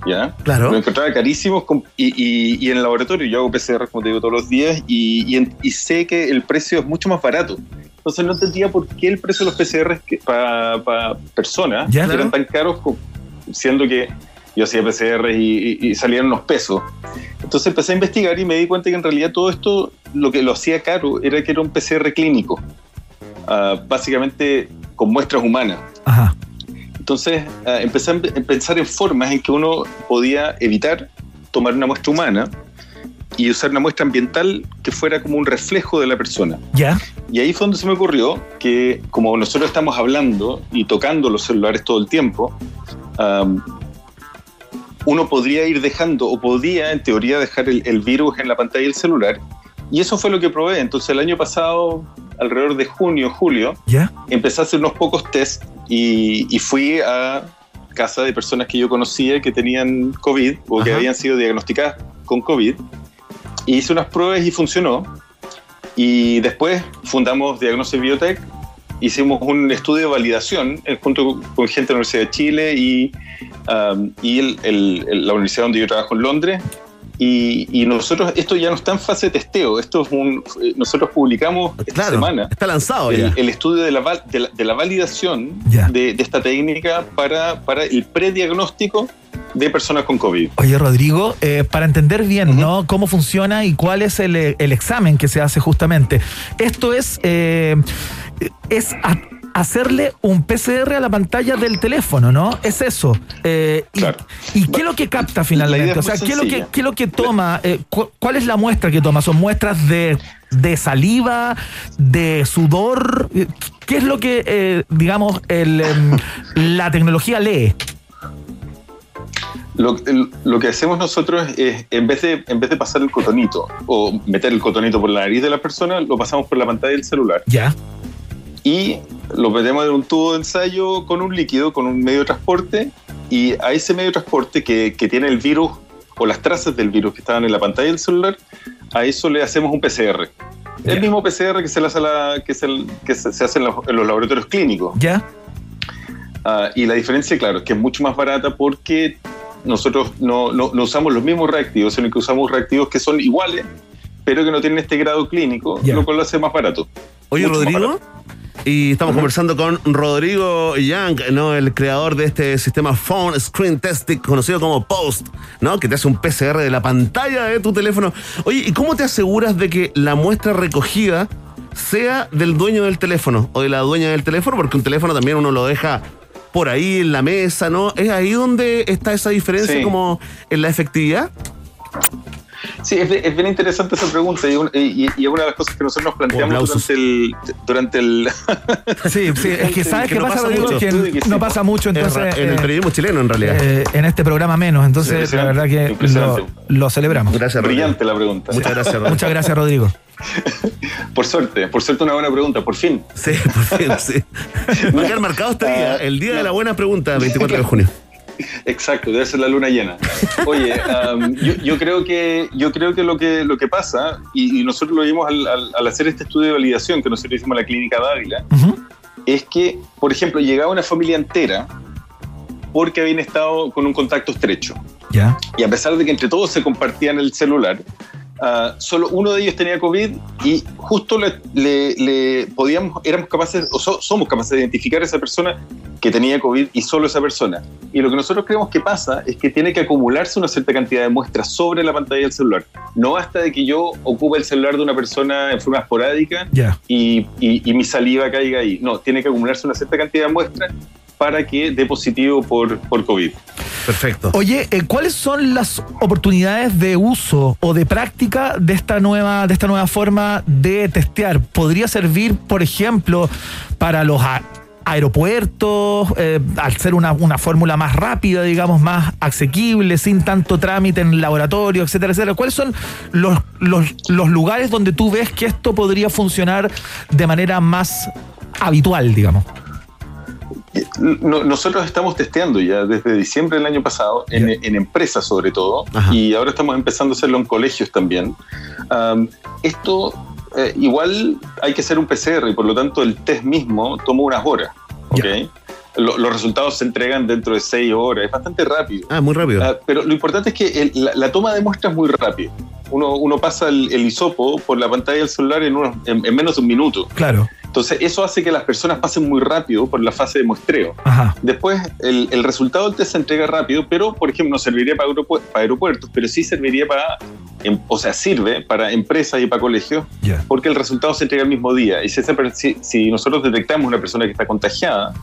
¿Ya? Claro. Lo encontraba carísimos con- y, y- y en el laboratorio yo hago PCR, como te digo, todos los días y, y en- y sé que el precio es mucho más barato. Entonces no entendía por qué el precio de los PCR para personas Ya, eran claro. tan caros, siendo que yo hacía PCR y, y- y salían unos pesos. Entonces empecé a investigar y me di cuenta que en realidad todo esto lo que lo hacía caro era que era un PCR clínico, Ah, básicamente con muestras humanas. Ajá. Entonces ah, empecé a pensar en formas en que uno podía evitar tomar una muestra humana y usar una muestra ambiental que fuera como un reflejo de la persona. ¿Ya? Y ahí fue donde se me ocurrió que como nosotros estamos hablando y tocando los celulares todo el tiempo, am, uno podría ir dejando o podía en teoría dejar el, el virus en la pantalla del celular. Y eso fue lo que probé. Entonces el año pasado, alrededor de junio, julio, ¿Ya? empecé a hacer unos pocos test y, y fui a casa de personas que yo conocía que tenían COVID o que Ajá. habían sido diagnosticadas con COVID. Y hice unas pruebas y funcionó. Y después fundamos Diagnosis Biotech. Hicimos un estudio de validación eh, junto con gente de la Universidad de Chile y, um, y el- el- la universidad donde yo trabajo en Londres. Y, y nosotros, esto ya no está en fase de testeo. Esto es un, eh, nosotros publicamos esta Claro, semana está lanzado ya. el, el estudio de la, de la, de la validación de, de esta técnica para, para el prediagnóstico de personas con COVID. Oye, Rodrigo, eh, para entender bien. ¿no? Cómo funciona y cuál es el, el examen que se hace justamente. Esto es, eh, es a- hacerle un PCR a la pantalla del teléfono, ¿no? Es eso. Eh, y, Claro. ¿Y qué es lo que capta finalmente? O sea, ¿qué es, lo que, qué es lo que toma? Eh, cu- ¿Cuál es la muestra que toma? ¿Son muestras de, de saliva, de sudor? Eh, ¿Qué es lo que, eh, digamos, el, em, (laughs) la tecnología lee? Lo, lo que hacemos nosotros es, en vez, de, en vez de pasar el cotonito o meter el cotonito por la nariz de la persona, lo pasamos por la pantalla del celular ¿Ya? Y lo metemos en un tubo de ensayo con un líquido, con un medio de transporte y a ese medio de transporte que, que tiene el virus o las trazas del virus que estaban en la pantalla del celular, a eso le hacemos un PCR. Ya. El mismo PCR que se, le hace, la- que se, que se, se hace en los, en los laboratorios clínicos. ¿Ya? Ah, y la diferencia, claro, es que es mucho más barata porque nosotros no, no- no usamos los mismos reactivos, sino que usamos reactivos que son iguales, pero que no tienen este grado clínico, Ya. lo cual lo hace más barato. Oye, Mucho Rodrigo, barato. Y estamos conversando con Rodrigo Young, ¿no? El creador de este sistema Phone Screen Testing, conocido como POST, ¿no? Que te hace un PCR de la pantalla de tu teléfono. Oye, ¿y cómo te aseguras de que la muestra recogida sea del dueño del teléfono o de la dueña del teléfono? Porque un teléfono también uno lo deja por ahí en la mesa, ¿no? ¿Es ahí donde está esa diferencia Sí. como en la efectividad? Sí, es, es bien interesante esa pregunta y, un- y- y es una de las cosas que nosotros nos planteamos durante el, durante el... (laughs) Sí, sí, es que (laughs) sabes que qué no pasa, mucho. que que no pasa mucho, Es entonces en el eh, periodismo chileno, en realidad. eh, en este programa menos, entonces la verdad que lo, celebramos. Gracias, Rodrigo. Brillante la pregunta. Muchas gracias, Rodrigo. Muchas gracias, Rodrigo. (laughs) Por suerte, por suerte una buena pregunta, por fin. Sí, por fin, sí. Va a quedar marcado este día, el día de la buena pregunta, 24 de junio. Exacto, debe ser la luna llena. Oye, um, yo, yo creo que yo creo que lo que lo que pasa y, y nosotros lo vimos al, al- al hacer este estudio de validación que nosotros hicimos en la clínica Dávila, es que, por ejemplo, llegaba una familia entera porque habían estado con un contacto estrecho. Ya. Y a pesar de que entre todos se compartían el celular, ah, solo uno de ellos tenía COVID y justo le, le- le podíamos, éramos capaces, o so- somos capaces de identificar a esa persona que tenía COVID y solo esa persona. Y lo que nosotros creemos que pasa es que tiene que acumularse una cierta cantidad de muestras sobre la pantalla del celular. No basta de que yo ocupe el celular de una persona en forma esporádica Ya. y, y- y mi saliva caiga ahí. No, tiene que acumularse una cierta cantidad de muestras para que dé positivo por, por COVID. Perfecto. Oye, eh, ¿cuáles son las oportunidades de uso o de práctica de esta nueva, de esta nueva forma de testear? ¿Podría servir, por ejemplo, para los aeropuertos, eh, al ser una, una fórmula más rápida, digamos, más asequible, sin tanto trámite en laboratorio, etcétera, etcétera? ¿Cuáles son los, los, los lugares donde tú ves que esto podría funcionar de manera más habitual, digamos? No- nosotros estamos testeando ya desde diciembre del año pasado en, en empresas sobre todo Ajá. y ahora estamos empezando a hacerlo en colegios también. Am, esto eh, igual hay que hacer un PCR y por lo tanto el test mismo toma unas horas. ¿ok? Lo- los resultados se entregan dentro de seis horas, es bastante rápido. Ah, muy rápido. Ah, pero lo importante es que el- la, la toma de muestras es muy rápido. Uno, uno pasa el, el hisopo por la pantalla del celular en, unos- en- en menos de un minuto. Claro. Entonces, eso hace que las personas pasen muy rápido por la fase de muestreo. Ajá. Después, el, el resultado del test se entrega rápido, pero, por ejemplo, no serviría para, aeropu- para aeropuertos, pero sí serviría para, em- o sea, sirve para empresas y para colegios, Ya. porque el resultado se entrega el mismo día. Y si, si nosotros detectamos una persona que está contagiada,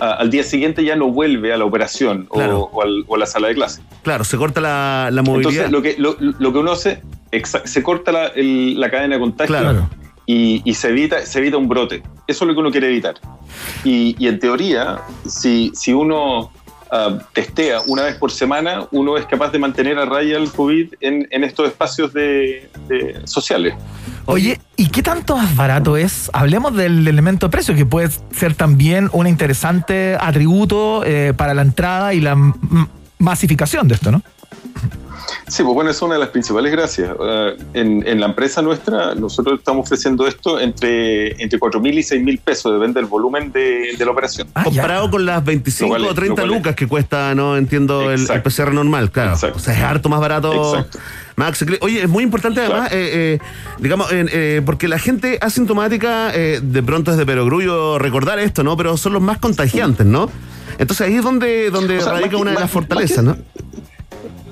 al día siguiente ya no vuelve a la operación o- Claro. o, al- o a la sala de clase. Claro, se corta la, la movilidad. Entonces, lo que, lo, lo que uno hace, se corta la, el- la cadena de contagio Claro. y, y se, evita, se evita un brote. Eso es lo que uno quiere evitar. Y, y en teoría, si, si uno ah, testea una vez por semana, uno es capaz de mantener a raya el COVID en, estos espacios de, sociales. Oye, ¿y qué tanto más barato es? Hablemos del elemento precio, que puede ser también un interesante atributo eh, para la entrada y la masificación de esto, ¿no? Sí, pues bueno, es una de las principales gracias. Ah, en, en la empresa nuestra, nosotros estamos ofreciendo esto entre, entre 4 mil y 6 mil pesos, depende del volumen de, de la operación. Ah, ya. Comparado con las 25 Lo cual es- o 30 lo cual es- lucas que cuesta, no entiendo, el. PCR normal, claro. Exacto. O sea, es harto más barato. Exacto. Accesible. Oye, es muy importante además, Claro. eh, eh, digamos, en, eh, porque la gente asintomática, eh, de pronto es de perogrullo recordar esto, ¿no? Pero son los más contagiantes, ¿no? Entonces ahí es donde, donde O sea, radica que- una de las fortalezas, ¿no?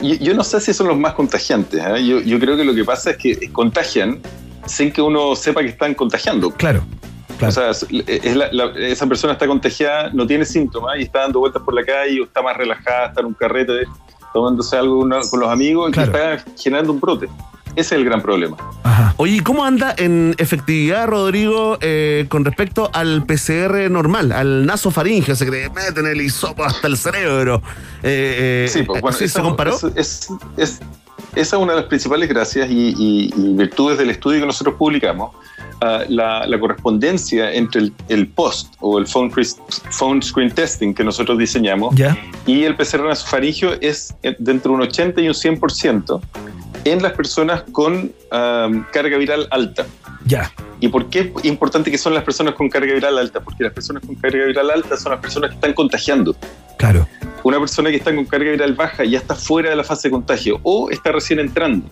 Yo, yo no sé si son los más contagiantes. ¿eh? Yo, yo creo que lo que pasa es que contagian sin que uno sepa que están contagiando. Claro. claro. O sea, es- la- la- esa persona está contagiada, no tiene síntomas y está dando vueltas por la calle o está más relajada, está en un carrete tomándose algo una- con los amigos Claro. y está generando un brote. Ese es el gran problema. Ajá. Oye, ¿y cómo anda en efectividad, Rodrigo, eh, con respecto al PCR normal, al nasofaringeo? Se que te meten el hisopo hasta el cerebro. Eh, eh, Sí, pues bueno, ¿sí esa, se comparó? es- es- es- esa es una de las principales gracias y, y- y virtudes del estudio que nosotros publicamos. Ah, la, la correspondencia entre el, el POST o el phone, Screen Testing que nosotros diseñamos y el PCR nasofaringio es de entre un 80 y un 100% en las personas con am, carga viral alta. Ya. ¿Y por qué es importante que son las personas con carga viral alta? Porque las personas con carga viral alta son las personas que están contagiando. Claro. Una persona que está con carga viral baja ya está fuera de la fase de contagio o está recién entrando,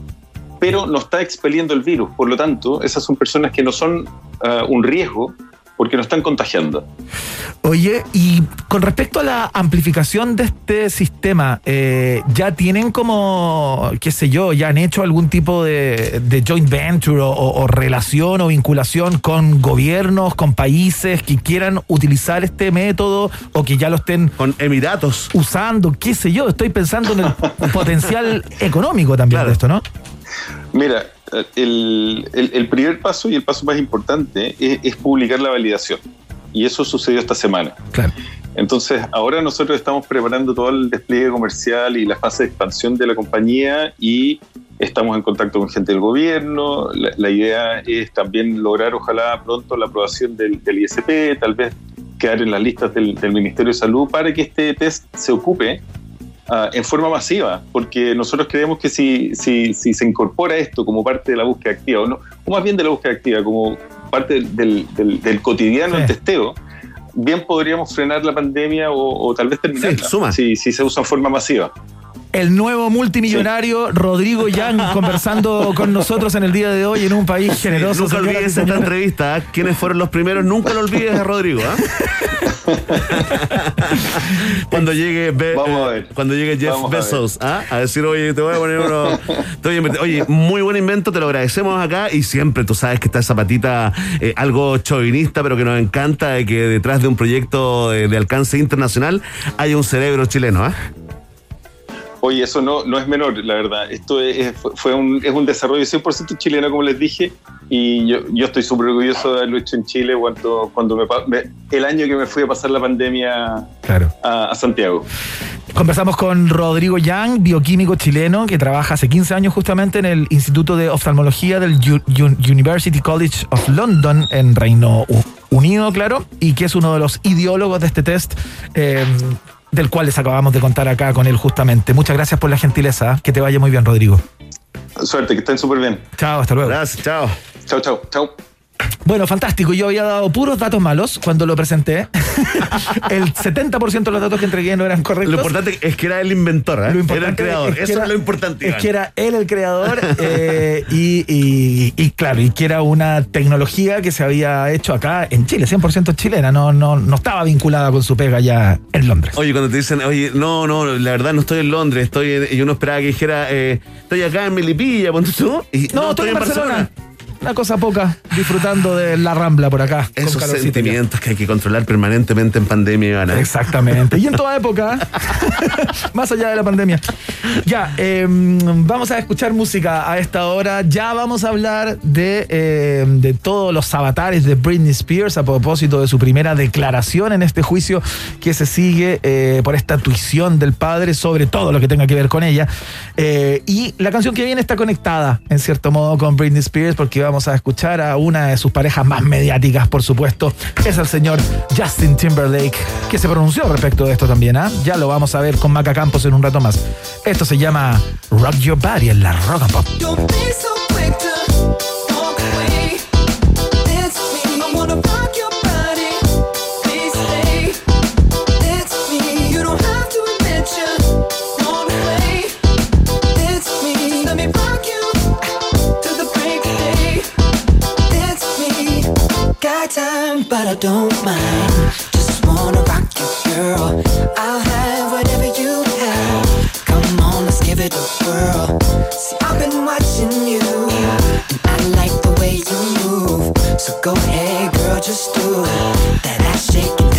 pero no está expeliendo el virus. Por lo tanto, esas son personas que no son ah, un riesgo porque nos están contagiando. Oye, y con respecto a la amplificación de este sistema, eh, ¿ya tienen como, qué sé yo, ya han hecho algún tipo de, de joint venture o, o relación o vinculación con gobiernos, con países que quieran utilizar este método o que ya lo estén Con Emiratos. usando, qué sé yo? Estoy pensando en el (laughs) potencial económico también Claro. de esto, ¿no? Mira, el, el- el primer paso y el paso más importante es, es publicar la validación. Y eso sucedió esta semana. Claro. Entonces, ahora nosotros estamos preparando todo el despliegue comercial y la fase de expansión de la compañía y estamos en contacto con gente del gobierno. La, la idea es también lograr, ojalá pronto, la aprobación del, del ISP, tal vez quedar en las listas del, del Ministerio de Salud para que este test se ocupe ah, en forma masiva, porque nosotros creemos que si, si, si se incorpora esto como parte de la búsqueda activa, o, no, o más bien de la búsqueda activa, como parte del, del, del cotidiano Sí. del testeo, bien podríamos frenar la pandemia o, o tal vez terminarla, Sí, suma. Si, si se usa en forma masiva. El nuevo multimillonario Rodrigo Yang (laughs) conversando con nosotros en el día de hoy en un país generoso. Nunca señoras y olvides esta entrevista. ¿ah? ¿Quiénes fueron los primeros? Nunca lo olvides a Rodrigo. ¿ah? (laughs) cuando llegue Be- Vamos a ver. cuando llegue Jeff Vamos a. Bezos ¿ah? a decir, oye, te voy a poner uno. te voy a invertir". Oye, muy buen invento, te lo agradecemos acá. Y siempre tú sabes que está esa patita eh, algo chauvinista, pero que nos encanta de que detrás de un proyecto de, de alcance internacional hay un cerebro chileno. ¿ah? Oye, eso no, no es menor, la verdad. Esto es, fue- un, es un desarrollo 100% chileno, como les dije, y yo, yo estoy súper orgulloso de haberlo hecho en Chile cuando, cuando me, el año que me fui a pasar la pandemia Claro. a, a Santiago. Conversamos con Rodrigo Yang, bioquímico chileno que trabaja hace 15 años justamente en el Instituto de Oftalmología del U- University College of London en Reino Unido, claro, y que es uno de los ideólogos de este test. eh, del cual les acabamos de contar acá con él justamente. Muchas gracias por la gentileza. Que te vaya muy bien, Rodrigo. Suerte, que estén súper bien. Chao, hasta luego. Gracias, chao. Chao, chao, chao. Bueno, fantástico. Yo había dado puros datos malos cuando lo presenté. (laughs) el 70% de los datos que entregué no eran correctos. Lo importante es que era el inventor, ¿eh? Era el creador. es que Eso era- es lo importante. Es que era él el creador eh, y, y- y claro, y que era una tecnología que se había hecho acá en Chile, 100% chilena, no, no, no estaba vinculada con su pega ya en Londres. Oye, cuando te dicen, oye, no, no, la verdad no estoy en Londres, estoy en- y uno esperaba que dijera, eh, estoy acá en Melipilla, tú. Y, no, estoy en Barcelona. Una cosa poca, disfrutando de la rambla por acá. Esos sentimientos que hay que controlar permanentemente en pandemia, Iván. ¿eh? Exactamente. Y en toda (laughs) época, (laughs) más allá de la pandemia. Ya, eh, vamos a escuchar música a esta hora. Ya vamos a hablar de, eh, de todos los avatares de Britney Spears a propósito de su primera declaración en este juicio que se sigue eh, por esta tuición del padre sobre todo lo que tenga que ver con ella. Eh, y la canción que viene está conectada, en cierto modo, con Britney Spears porque vamos a escuchar a una de sus parejas más mediáticas, por supuesto. Es el señor Justin Timberlake, que se pronunció respecto de esto también. ¿ah? Ya lo vamos a ver con Maca Campos en un rato más. Esto se llama Rock Your Body en la Rock Pop. Got time, but I don't mind. Just wanna rock you, girl. I'll have whatever you have. Come on, let's give it a whirl. See, I've been watching you, and I like the way you move. So go ahead, girl, just do it. that ass shaking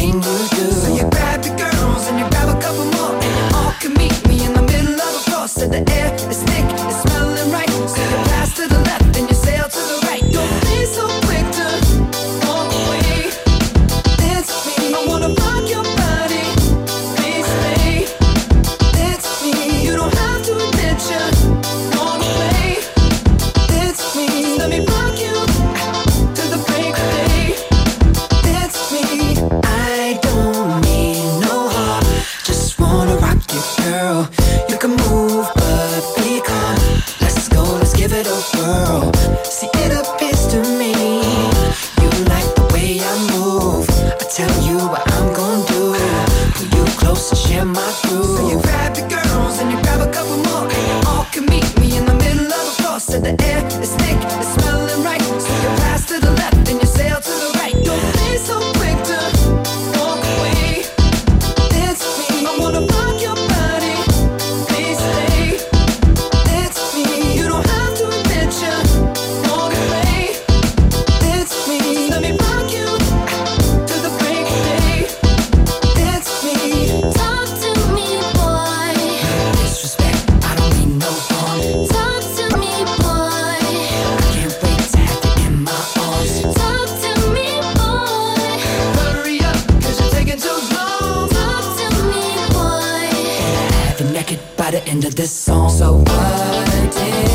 end of this song. So what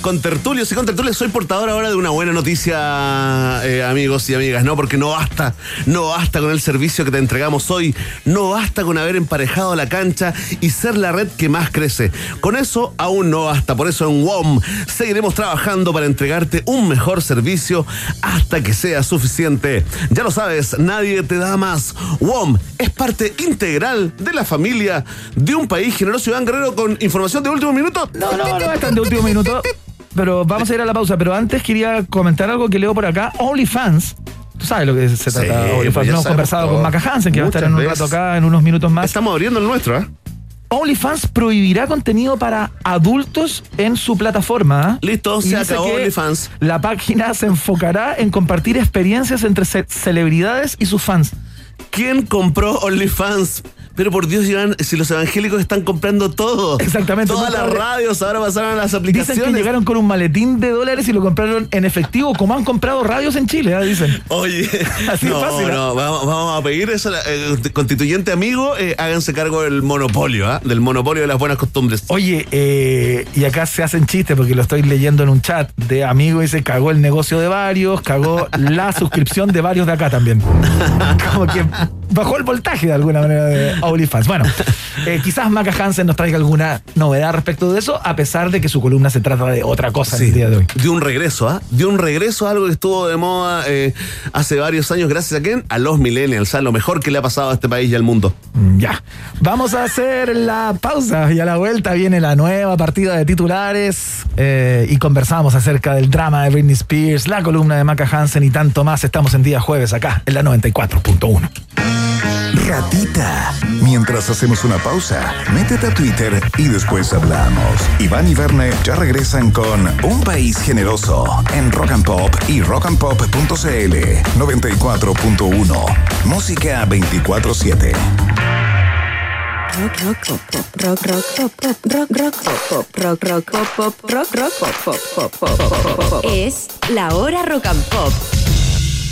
con tertulios y con tertulios. Soy portador ahora de una buena noticia, eh, amigos y amigas, ¿no? Porque no basta, no basta con el servicio que te entregamos hoy, no basta con haber emparejado la cancha y ser la red que más crece. Con eso aún no basta, por eso en WOM seguiremos trabajando para entregarte un mejor servicio hasta que sea suficiente. Ya lo sabes, nadie te da más. WOM es parte integral de la familia de un país generoso. Iván Guerrero con información de último minuto. No, no, no es tan de último minuto. Pero vamos a ir a la pausa. Pero antes quería comentar algo que leo por acá. OnlyFans. Tú sabes lo que se trata. Sí, OnlyFans. pues Hemos conversado todo. con Maca Hansen, que va a estar en un rato acá, en unos minutos más. Estamos abriendo el nuestro, ¿eh? OnlyFans prohibirá contenido para adultos en su plataforma. ¿ah? Listo, se acabó OnlyFans. La página se enfocará en compartir experiencias entre ce- celebridades y sus fans. ¿Quién compró OnlyFans? Pero por Dios, Iván, si los evangélicos están comprando todo. Exactamente. Todas las radios ahora pasaron a las Dicen aplicaciones. que llegaron con un maletín de dólares y lo compraron en efectivo, como han comprado radios en Chile, ¿ah? dicen. Oye, (laughs) Así no, es fácil, ¿eh? no, vamos, vamos a pedir eso. eh, constituyente amigo, eh, háganse cargo del monopolio, ¿ah? Del monopolio de las buenas costumbres. Oye, eh, y acá se hacen chistes porque lo estoy leyendo en un chat de amigos y se cagó el negocio de varios, cagó la (laughs) suscripción de varios de acá también. (laughs) Como que bajó el voltaje de alguna manera de OnlyFans. Bueno, (laughs) eh, quizás Maca Hansen nos traiga alguna novedad respecto de eso, a pesar de que su columna se trata de otra cosa en el día de hoy. De un regreso, ¿ah? De un regreso a algo que estuvo de moda eh, hace varios años, gracias a quién? A los millennials, a lo mejor que le ha pasado a este país y al mundo. Mm, Ya. Vamos a hacer la pausa y a la vuelta viene la nueva partida de titulares eh, y conversamos acerca del drama de Britney Spears, la columna de Maca Hansen y tanto más. Estamos en día jueves acá en la 94.1. Ratita. Mientras hacemos una pausa, métete a Twitter y después hablamos. Iván y Verne ya regresan con Un País Generoso en Rock and Pop y rockandpop.cl 94.1. Música 24-7. Rock, rock, pop, pop, rock, rock, pop, pop, rock, rock, pop, pop, rock, rock, pop, pop, rock, rock, pop, pop, pop, pop, pop, pop, pop. Es la hora rock and pop.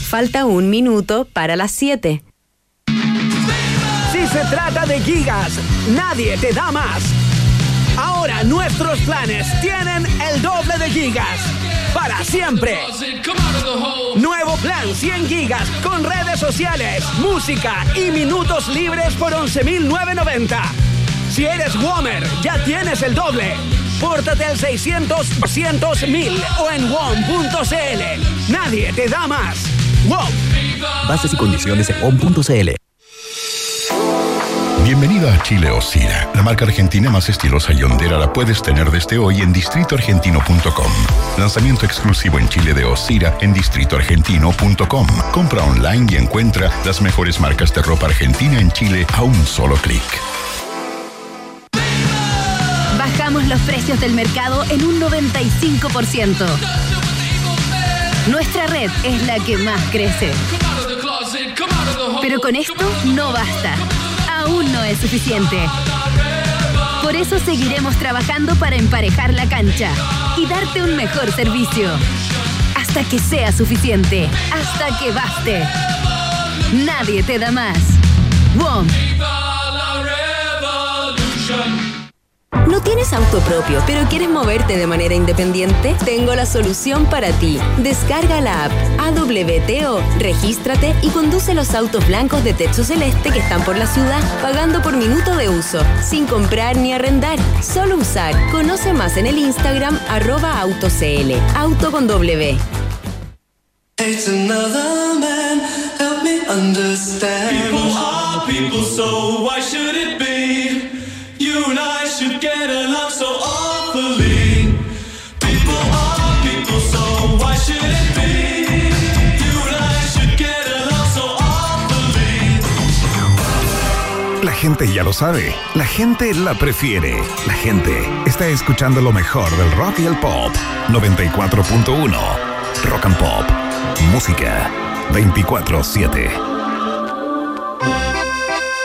Falta un minuto para las 7. Se trata de gigas, nadie te da más. Ahora nuestros planes tienen el doble de gigas. Para siempre. Nuevo plan 100 gigas con redes sociales, música y minutos libres por 11.990. Si eres Womer, ya tienes el doble. Pórtate al 600 200 1000 o en WOM.cl. Nadie te da más. WOM. Bases y condiciones en WOM.cl. Bienvenido a Chile Osira. La marca argentina más estilosa y hondera la puedes tener desde hoy en distritoargentino.com. Lanzamiento exclusivo en Chile de Osira en distritoargentino.com. Compra online y encuentra las mejores marcas de ropa argentina en Chile a un solo clic. Bajamos los precios del mercado en un 95%. Nuestra red es la que más crece. Pero con esto no basta. Aún no es suficiente. Por eso seguiremos trabajando para emparejar la cancha y darte un mejor servicio. Hasta que sea suficiente. Hasta que baste. Nadie te da más. ¿No tienes auto propio, pero quieres moverte de manera independiente? Tengo la solución para ti. Descarga la app AWTO, regístrate y conduce los autos blancos de techo celeste que están por la ciudad, pagando por minuto de uso, sin comprar ni arrendar, solo usar. Conoce más en el Instagram arroba autocl, auto con W. It's La gente ya lo sabe. La gente la prefiere. La gente está escuchando lo mejor del rock y el pop. 94.1. Rock and Pop. Música 24-7.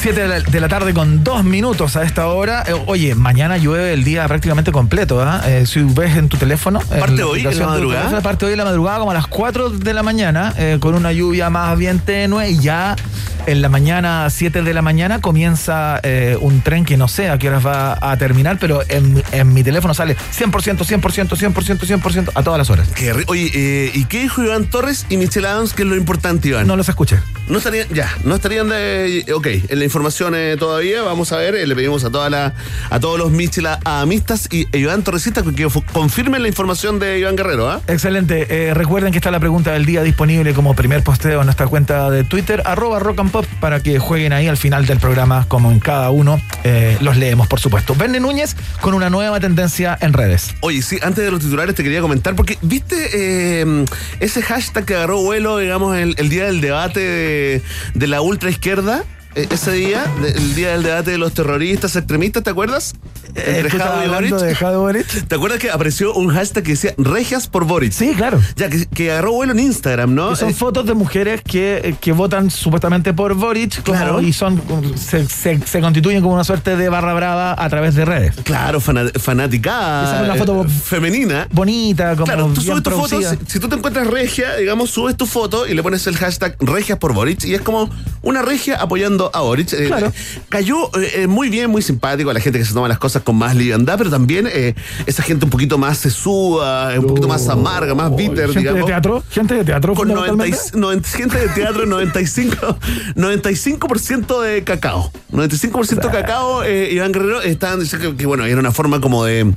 7 de la, de la tarde con dos minutos a esta hora. Eh, oye, mañana llueve el día prácticamente completo. ¿ah? Eh, si ves en tu teléfono. ¿Parte hoy, en la madrugada? teléfono, Parte hoy en la madrugada, como a las 4 de la mañana, eh, con una lluvia más bien tenue. Y ya en la mañana, 7 de la mañana, comienza eh, un tren que no sé a qué horas va a terminar, pero en, en mi teléfono sale 100%, 100%, 100%, 100% a todas las horas. Qué Oye, eh, ¿y qué dijo Iván Torres y Michelle Adams, que es lo importante, Iván? No los escuché. No estarían, ya, no estarían de. Ok, en la información eh, todavía, vamos a ver, le pedimos a toda la, a todos los Michel Adamistas y e Iván Torresista que confirmen la información de Iván Guerrero, ¿ah? Excelente. Eh, recuerden que está la pregunta del día disponible como primer posteo en nuestra cuenta de Twitter, arroba rock pop, para que jueguen ahí al final del programa, como en cada uno. eh, los leemos, por supuesto. Verne Núñez con una nueva tendencia en redes. Oye, sí, antes de los titulares te quería comentar, porque viste eh, ese hashtag que agarró vuelo, digamos, el, día del debate de, de la ultra izquierda. Eh, Ese día, el día del debate de los terroristas extremistas, ¿te acuerdas? Entre ¿tú estabas Jado y Boric. de Jado Boric? ¿Te acuerdas que apareció un hashtag que decía Regias por Boric? Sí, claro. Ya, que, que agarró vuelo en Instagram, ¿no? Que son Eh, fotos de mujeres que, que votan supuestamente por Boric como- Claro. y son se, se- se constituyen como una suerte de barra brava a través de redes. Claro, fana- fanaticada. Esa es una foto eh, femenina. Bonita, como Claro, tú subes tu foto, si tú te encuentras regia, digamos, subes tu foto y le pones el hashtag regias por Boric y es como una regia apoyando a Boric. Eh, Claro. cayó eh, eh, muy bien, muy simpático a la gente que se toma las cosas con más liviandad, pero también eh, esa gente un poquito más sesuda, un poquito más amarga, más bitter, Gente digamos. de teatro, gente de teatro Con 90 fundamentalmente. y- 90 gente de teatro, 95%, 95 (laughs) de cacao. 95% de cacao, eh, Iván Guerrero, estaban diciendo que, que, bueno, era una forma como de,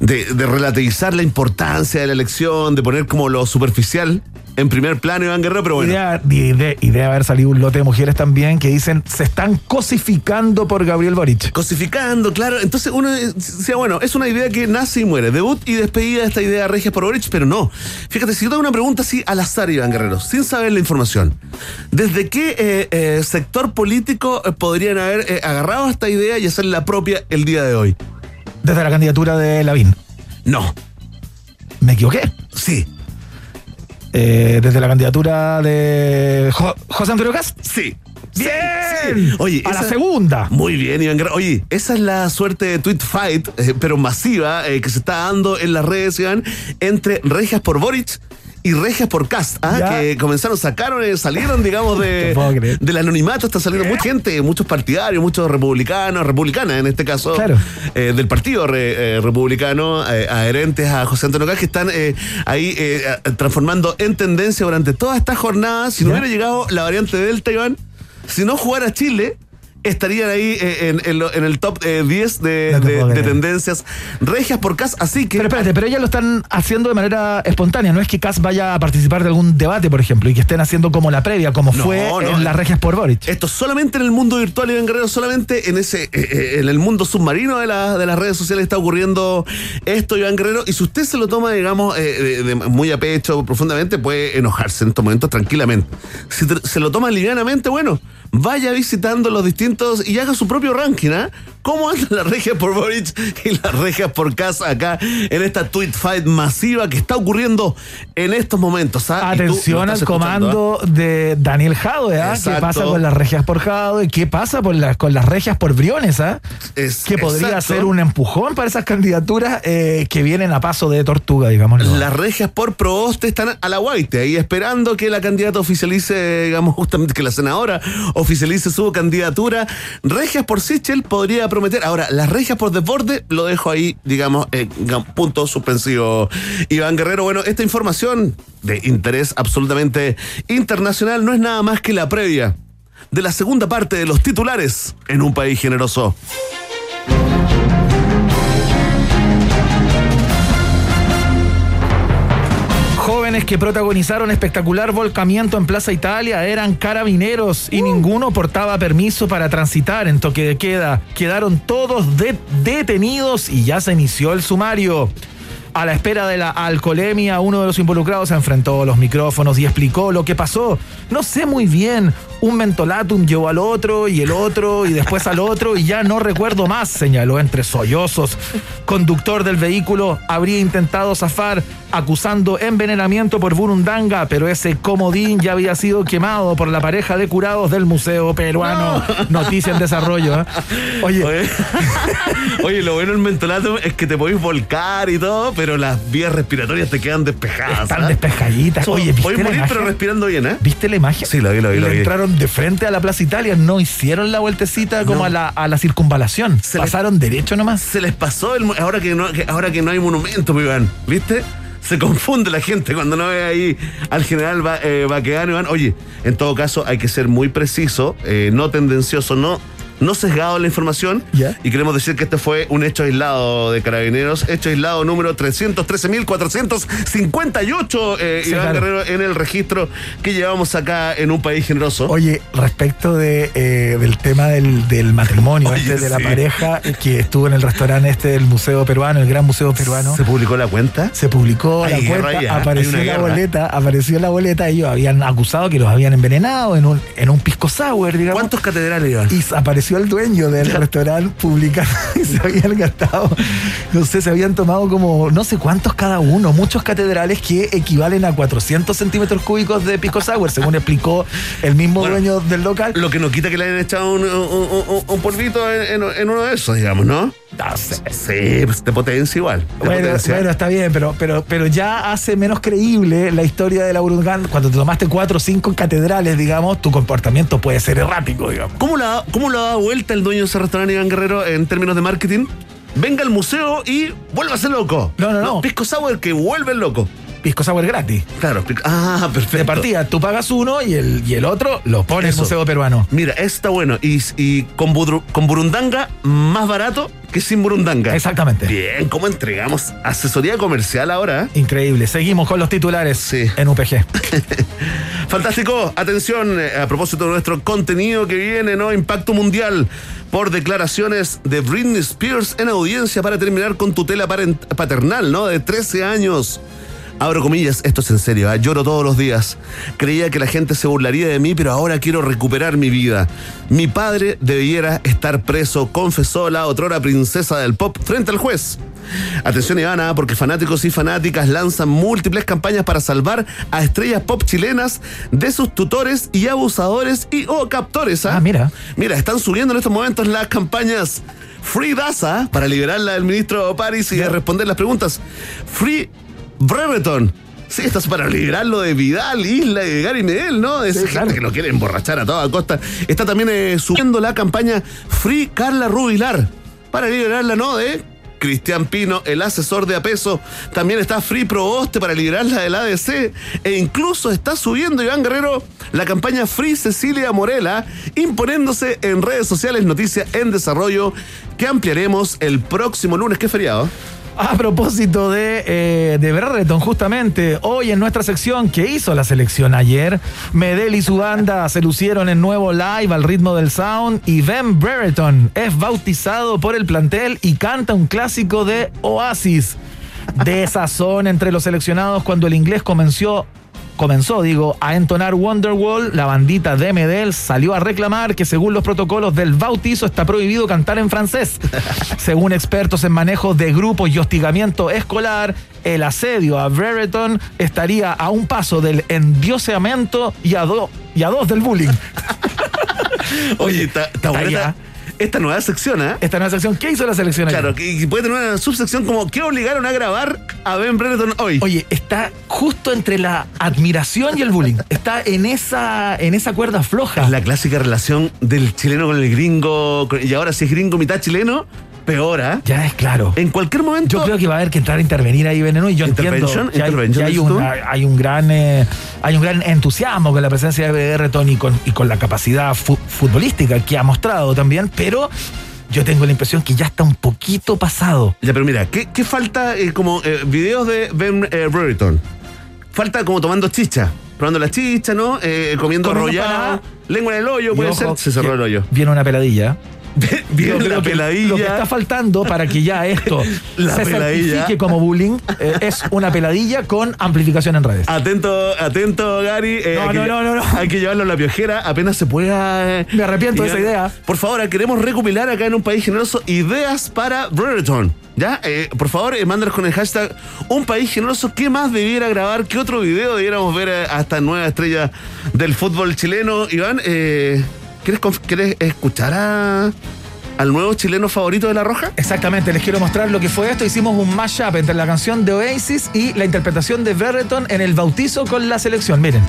de, de relativizar la importancia de la elección, de poner como lo superficial en primer plano, Iván Guerrero, pero bueno. Idea, de, de- y debe haber salido un lote de mujeres también que dicen se están cosificando por Gabriel Boric. Cosificando, claro. Entonces uno eh, decía, bueno, es una idea que nace y muere. Debut y despedida de esta idea regia por Boric, pero no. Fíjate, si yo te hago una pregunta así al azar, Iván Guerrero, sin saber la información, ¿desde qué eh, eh, sector político podrían haber eh, agarrado esta idea y hacerla propia el día de hoy? Desde la candidatura de Lavín. No. ¿Me equivoqué? Sí. Eh, desde la candidatura de Jo- José Antonio Cast. Sí. Bien. Sí. Oye, a la segunda. Muy bien, Iván. Oye, esa es la suerte de tweet fight, eh, pero masiva, eh, que se está dando en las redes, Iván, entre Regias por Boric y regias por cast, ¿ah? Que comenzaron, sacaron, eh, salieron, digamos, de, (laughs) del anonimato, está saliendo mucha gente, muchos partidarios, muchos republicanos, republicanas en este caso, Claro. eh, del partido re- eh, republicano, eh, adherentes a José Antonio Cast, que están eh, ahí eh, transformando en tendencia durante toda esta jornada. Si no Ya. hubiera llegado la variante Delta, Iván, si no jugara Chile, estarían ahí eh, en, en lo- en el top eh, 10 de, No te de- puedo de creer. tendencias regias por CAS. Así que. Pero espérate, pero ellas lo están haciendo de manera espontánea. No es que Cas vaya a participar de algún debate, por ejemplo, y que estén haciendo como la previa, como No, fue no, en las regias por Boric. Esto solamente en el mundo virtual, Iván Guerrero, solamente en ese, eh, eh, en el mundo submarino de, la- de las redes sociales está ocurriendo esto, Iván Guerrero. Y si usted se lo toma, digamos, eh, de- de muy a pecho, profundamente, puede enojarse en estos momentos tranquilamente. Si te- se lo toma livianamente, bueno, vaya visitando los distintos y haga su propio ranking, ¿ah? ¿Cómo andan las regias por Boric y las regias por casa acá en esta tweet fight masiva que está ocurriendo en estos momentos? ¿ah? Atención al escuchando, ¿ah? comando de Daniel Jadwe, ¿ah? ¿Qué pasa con las regias por Jadwe? ¿Qué pasa por con las regias por Briones? ¿ah? Es- que podría exacto. ser un empujón para esas candidaturas eh, que vienen a paso de tortuga, digamos. Las regias por Proboste están a la guaite, ahí esperando que la candidata oficialice, digamos, justamente que la senadora oficialice su candidatura. Regias por Sichel podría prometer. Ahora, las regias por Deporte lo dejo ahí, digamos, en punto suspensivo. Iván Guerrero, bueno, esta información de interés absolutamente internacional no es nada más que la previa de la segunda parte de los titulares en un país generoso. Jóvenes que protagonizaron espectacular volcamiento en Plaza Italia eran carabineros y ninguno portaba permiso para transitar en toque de queda. Quedaron todos de- detenidos y ya se inició el sumario. A la espera de la alcoholemia, uno de los involucrados se enfrentó a los micrófonos y explicó lo que pasó. No sé muy bien. Un mentolatum llevó al otro y el otro y después al otro y ya no recuerdo más, señaló entre sollozos. Conductor del vehículo habría intentado zafar acusando envenenamiento por burundanga, pero ese comodín ya había sido quemado por la pareja de curados del Museo Peruano. Noticia en desarrollo. ¿eh? Oye, Oye, (laughs) oye, lo bueno del mentolato es que te podéis volcar y todo, pero las vías respiratorias te quedan despejadas. están ¿ah? despejaditas. Oye, ¿viste podéis la morir, imagen? pero respirando bien, ¿eh? ¿Viste la imagen? Sí, lo vi, lo vi, lo vi. entraron de frente a la Plaza Italia, no hicieron la vueltecita como No. a, la, a la circunvalación. Se les- Pasaron derecho nomás. Se les pasó el ahora que no, que- ahora que no hay monumento, mi Iván, ¿viste? Se confunde la gente cuando no ve ahí al general Ba- eh, Baquedano, Iván. Oye, en todo caso hay que ser muy preciso, eh, no tendencioso, no, no sesgado la información. Ya. Y queremos decir que este fue un hecho aislado de carabineros, hecho aislado número 313.458, eh, Sí, Iván claro. Guerrero, en el registro que llevamos acá en un país generoso. Oye, respecto de, eh, del tema del, del matrimonio, Oye, este, de la pareja que estuvo en el restaurante este del Museo Peruano, el Gran Museo Peruano. ¿Se publicó la cuenta? Se publicó la cuenta, apareció la boleta, apareció la boleta, ellos habían acusado que los habían envenenado en un, en un pisco sour, digamos. ¿Cuántos catedrales, Iván? Y apareció el dueño del restaurante publicando (laughs) y se habían gastado, no sé, se habían tomado como no sé cuántos cada uno, muchos catedrales que equivalen a 400 centímetros cúbicos de pisco sour, según explicó el mismo Bueno, dueño del local. Lo que no quita que le hayan echado un, un- un- un polvito en, en- en uno de esos, digamos, ¿no? Sé. Sí, pues te potencia igual. te Bueno, potencia. bueno, está bien, pero, pero, pero ya hace menos creíble la historia de la Burundanga. Cuando te tomaste cuatro o cinco catedrales, digamos, tu comportamiento puede ser errático, digamos. ¿Cómo la, ¿Cómo lo da vuelta el dueño de ese restaurante, Iván Guerrero, en términos de marketing? Venga al museo y vuélvase loco. No, no, no. Pisco Sour que vuelve loco. Pisco sour gratis. Claro, ah, perfecto. De partida, tú pagas uno y el, y el otro lo pone el Eso. Museo Peruano. Mira, está bueno. Y, y con, budru- con burundanga, más barato que sin burundanga. Exactamente. Bien, ¿cómo entregamos asesoría comercial ahora? eh? Increíble. Seguimos con los titulares Sí. en UPG. (laughs) Fantástico. Atención, eh, a propósito de nuestro contenido que viene, ¿no? Impacto mundial por declaraciones de Britney Spears en audiencia para terminar con tutela paternal, ¿no? De 13 años. Abro comillas, esto es en serio, ¿ah? lloro todos los días. Creía que la gente se burlaría de mí, pero ahora quiero recuperar mi vida. Mi padre debiera estar preso, confesó la otrora princesa del pop frente al juez. Atención Ivana, porque fanáticos y fanáticas lanzan múltiples campañas para salvar a estrellas pop chilenas de sus tutores y abusadores y o captores. ¿ah? Ah, mira. Mira, están subiendo en estos momentos las campañas Free Daza para liberarla del ministro Paris y de responder las preguntas. Free Brereton. Sí, estás para liberarlo de Vidal, Isla y de Gary Medel, ¿no? Esa gente que lo quiere emborrachar a toda costa. Está también eh, subiendo la campaña Free Carla Rubilar para liberarla, ¿no? De Cristian Pino, el asesor de Apeso. También está Free Proboste para liberarla del ADC. E incluso está subiendo Iván Guerrero la campaña Free Cecilia Morela, imponiéndose en redes sociales Noticias en Desarrollo que ampliaremos el próximo lunes. ¿Qué feriado? A propósito de, eh, de Brereton, justamente, hoy en nuestra sección que hizo la selección ayer, Medel y su banda se lucieron en nuevo live al ritmo del sound y Ben Brereton es bautizado por el plantel y canta un clásico de Oasis. De esa zona entre los seleccionados cuando el inglés comenzó comenzó, digo, a entonar Wonderwall, la bandita de Medel salió a reclamar que según los protocolos del bautizo está prohibido cantar en francés. (laughs) según expertos en manejo de grupos y hostigamiento escolar, el asedio a Brereton estaría a un paso del endioseamiento y a, do- y a dos del bullying. (laughs) Oye, está, buena esta, nueva sección, ¿eh? Esta nueva sección, ¿qué hizo la selección? Claro, que puede tener una subsección como ¿qué obligaron a grabar a Ben Brereton hoy? Oye, está justo entre la admiración y el bullying. (laughs) Está en esa, en esa cuerda floja. Es la clásica relación del chileno con el gringo. y ahora si es gringo mitad chileno, peor, ¿ah? Ya es claro. En cualquier momento. Yo creo que va a haber que entrar a intervenir ahí, Veneno, y yo entiendo que hay, que hay, un gran eh, hay un gran entusiasmo con la presencia de Brereton y con, y con la capacidad fu- futbolística que ha mostrado también, pero yo tengo la impresión que ya está un poquito pasado. Ya, pero mira, ¿qué, qué falta eh, como eh, videos de Ben eh, Brereton? Falta como tomando chicha. Probando la chicha, ¿no? Eh, comiendo empanada. Lengua en el hoyo, Y puede ojo, ser. Se cerró el hoyo. Viene una peladilla. (laughs) Creo la peladilla. Lo que está faltando para que ya esto (laughs) La se peladilla. certifique como bullying eh, es una peladilla con amplificación en redes. Atento, atento, Gary. eh, No, no, que- no, no, no. Hay que llevarlo a la piojera apenas se pueda. eh, Me arrepiento de esa idea. Por favor, queremos recopilar acá en un país generoso ideas para Brereton. ¿Ya? Eh, por favor, eh, mándanos con el hashtag Un País Generoso. ¿Qué más debiera grabar? ¿Qué otro video debiéramos ver eh, a esta nueva estrella del fútbol chileno? Iván, eh, ¿quieres, escuchar a, al nuevo chileno favorito de La Roja? Exactamente, les quiero mostrar lo que fue esto. Hicimos un mashup entre la canción de Oasis y la interpretación de Berreton en el bautizo con la selección. Miren.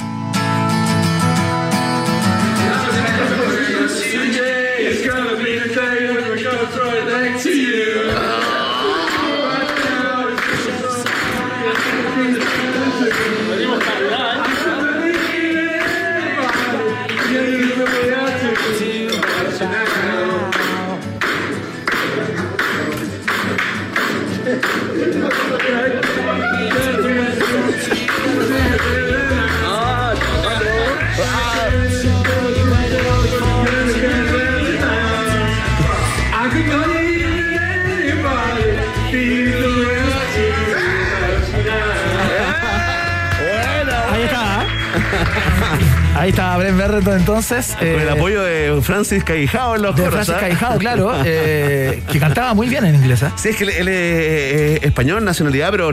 Entonces. Con el eh, apoyo de Francis Caijao en los de Francis ¿ah? Caijao, claro, (laughs) eh, que cantaba muy bien en inglés. ¿eh? Sí, es que él, es eh, español, nacionalidad, pero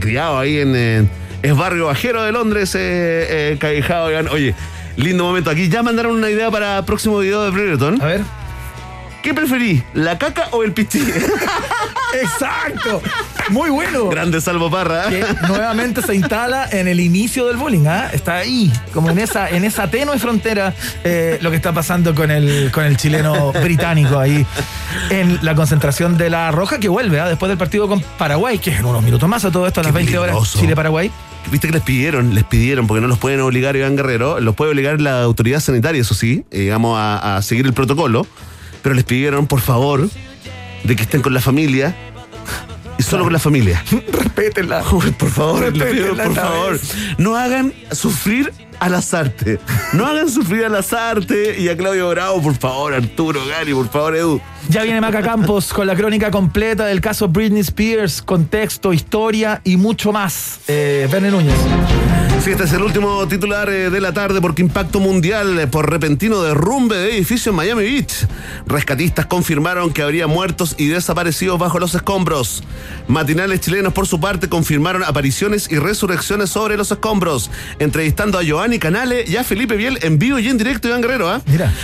criado ahí en. es barrio bajero de Londres, eh, Caijao. Oye, lindo momento aquí. Ya mandaron una idea para el próximo video de Brereton. A ver. ¿Qué preferís, la caca o el pichí? (laughs) Exacto. Muy bueno. Grande Salvo Parra. que nuevamente se instala en el inicio del bullying, ¿ah? Está ahí, como en esa, en esa tenue frontera, eh, lo que está pasando con el, con el chileno británico ahí en la concentración de la Roja que vuelve, ¿ah? Después del partido con Paraguay, que es en unos minutos más a todo esto, a las Qué 20 horas. Chile-Paraguay. Viste que les pidieron, les pidieron, porque no los pueden obligar Iván Guerrero, los puede obligar la autoridad sanitaria, eso sí, eh, digamos, a, a seguir el protocolo, pero les pidieron, por favor, de que estén con la familia y solo con la familia. (laughs) Respétenla. Por favor, Respétenla por favor, vez. no hagan sufrir a Lazarte. No hagan sufrir a Lazarte y a Claudio Bravo, por favor, Arturo, Gary, por favor, Edu. Ya viene Maca Campos con la crónica completa del caso Britney Spears, contexto, historia y mucho más. Eh, Verne Núñez. Sí, este es el último titular eh, de la tarde porque impacto mundial eh, por repentino derrumbe de edificio en Miami Beach. Rescatistas confirmaron que habría muertos y desaparecidos bajo los escombros. Matinales chilenos, por su parte, confirmaron apariciones y resurrecciones sobre los escombros, entrevistando a Giovanni Canale y a Felipe Biel en vivo y en directo, Iván Guerrero. ¿ah?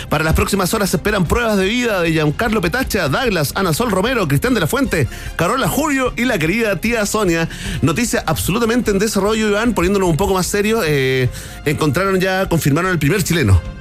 Para las próximas horas se esperan pruebas de vida de Giancarlo Petacha, Douglas, Ana Sol Romero, Cristian de la Fuente, Carola Julio y la querida tía Sonia. Noticia absolutamente en desarrollo, Iván, poniéndonos un poco más serio. eh, encontraron ya, confirmaron el primer chileno.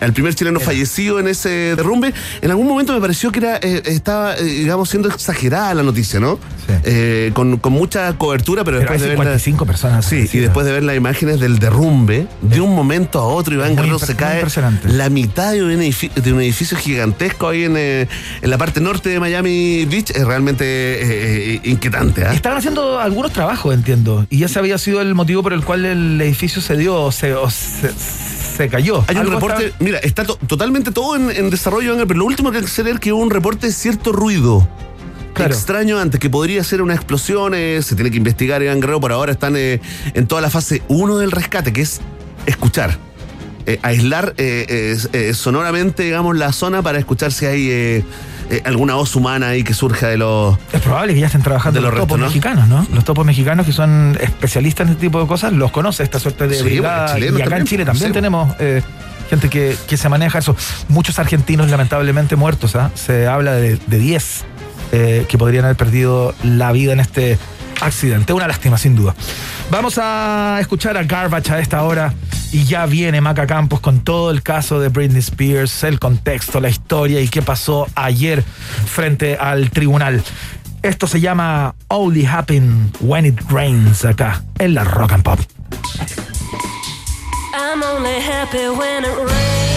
El primer chileno fallecido en ese derrumbe. En algún momento me pareció que era eh, estaba, eh, digamos, siendo exagerada la noticia, ¿no? Eh, con, con mucha cobertura, pero, Pero después de ver. la- 55 personas. Sí, y después de ver las imágenes del derrumbe, de un momento a otro, Iván Guerrero se cae la mitad de un, edificio, de un edificio gigantesco ahí en, en la parte norte de Miami Beach. Es realmente inquietante. ¿ah? Estaban haciendo algunos trabajos, entiendo. Y ese había sido el motivo por el cual el edificio se dio o se, o se, se cayó. Hay un reporte, estaba- mira, está to- totalmente todo en, en desarrollo, pero lo último que hay que hacer es que hubo un reporte de cierto ruido. Extraño antes, que podría ser una explosión, eh, se tiene que investigar, Iván Guerrero, por ahora están eh, en toda la fase 1 del rescate, que es escuchar. Eh, aislar eh, sonoramente, digamos, la zona para escuchar si hay alguna voz humana ahí que surja de los... Es probable que ya estén trabajando De los los topos mexicanos, ¿no? Los topos mexicanos que son especialistas en este tipo de cosas, los conoce esta suerte de Sí, brigada. bueno, chilenos y acá en Chile también sí. tenemos gente que, que se maneja eso. Muchos argentinos lamentablemente muertos, ¿ah? Se habla de de 10 eh, que podrían haber perdido la vida en este accidente. Una lástima, sin duda. Vamos a escuchar a Garbage a esta hora y ya viene Maca Campos con todo el caso de Britney Spears, el contexto, la historia y qué pasó ayer frente al tribunal. Esto se llama Only Happen When It Rains acá en la Rock and Pop. I'm only happy when it rains.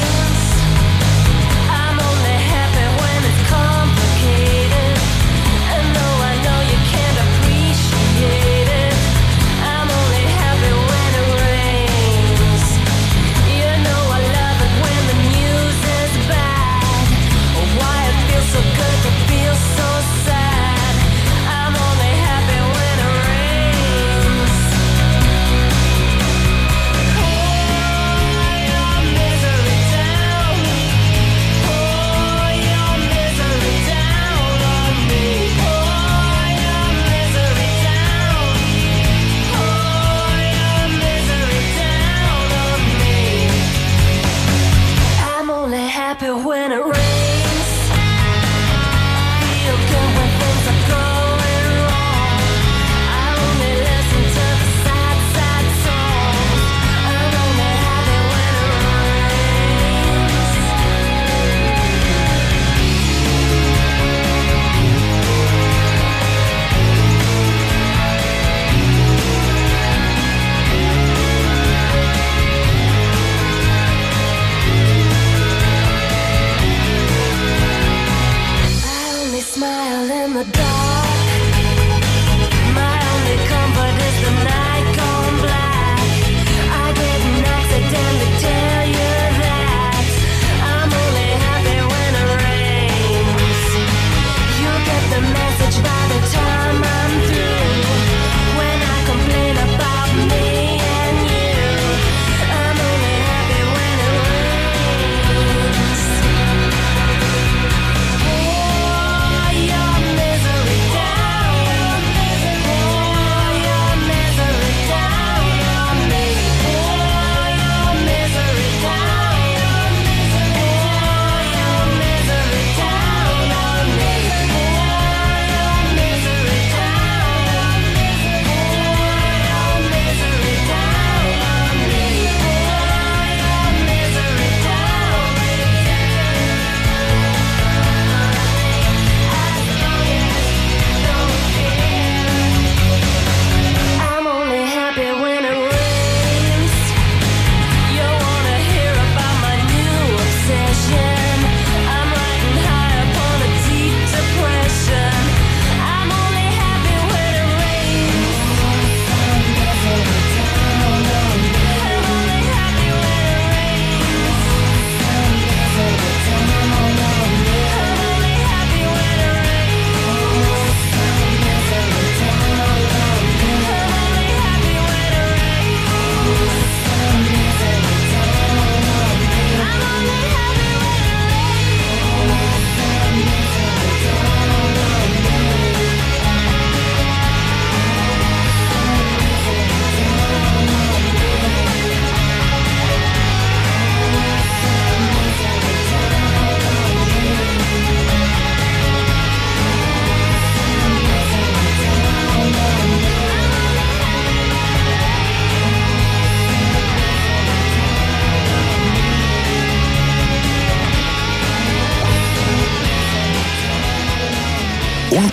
happy when I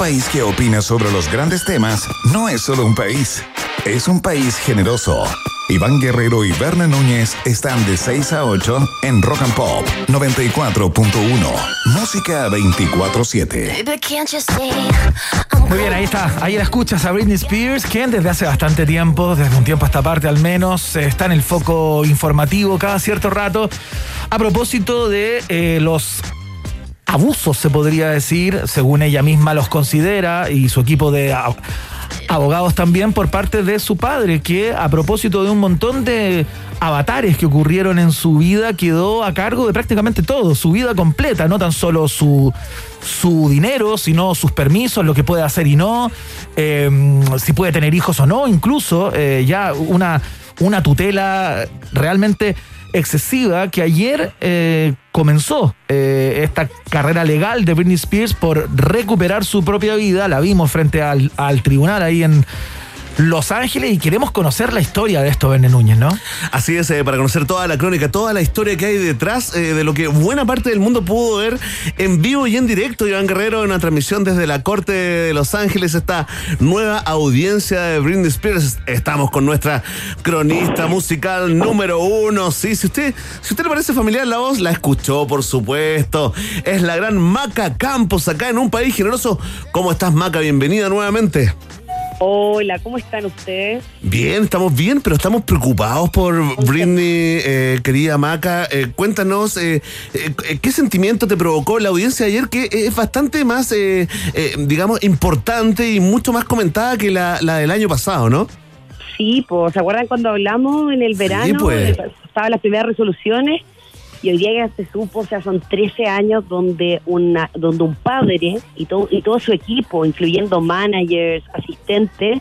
país que opina sobre los grandes temas no es solo un país, es un país generoso. Iván Guerrero y Berna Núñez están de 6 a 8 en Rock and Pop 94.1. Música 24-7. Muy bien, ahí está. Ahí la escuchas a Britney Spears, quien desde hace bastante tiempo, desde un tiempo a esta parte al menos, eh, está en el foco informativo cada cierto rato a propósito de eh, los abusos, se podría decir, según ella misma los considera y su equipo de abogados también por parte de su padre, que a propósito de un montón de avatares que ocurrieron en su vida, quedó a cargo de prácticamente todo, su vida completa, no tan solo su, su dinero, sino sus permisos, lo que puede hacer y no, eh, si puede tener hijos o no, incluso eh, ya una, una tutela realmente excesiva que ayer eh, comenzó eh, esta carrera legal de Britney Spears por recuperar su propia vida. La vimos frente al, al tribunal ahí en Los Ángeles y queremos conocer la historia de esto, Verne Núñez, ¿no? Así es, eh, para conocer toda la crónica, toda la historia que hay detrás eh, de lo que buena parte del mundo pudo ver en vivo y en directo. Iván Guerrero en una transmisión desde la Corte de Los Ángeles, esta nueva audiencia de Britney Spears. Estamos con nuestra cronista musical número uno. Sí, si usted, si usted le parece familiar la voz, la escuchó, por supuesto. Es la gran Maca Campos acá en un país generoso. ¿Cómo estás, Maca? Bienvenida nuevamente. Hola, ¿cómo están ustedes? Bien, estamos bien, pero estamos preocupados por Britney, eh, querida Maca. Eh, cuéntanos, eh, eh, ¿qué sentimiento te provocó la audiencia de ayer que es bastante más, eh, eh, digamos, importante y mucho más comentada que la, la del año pasado, ¿no? Sí, pues, ¿se acuerdan cuando hablamos en el verano? pues. Estaban las primeras resoluciones y hoy día ya se supo, o sea, son 13 años donde una donde un padre y todo y todo su equipo, incluyendo managers, asistentes,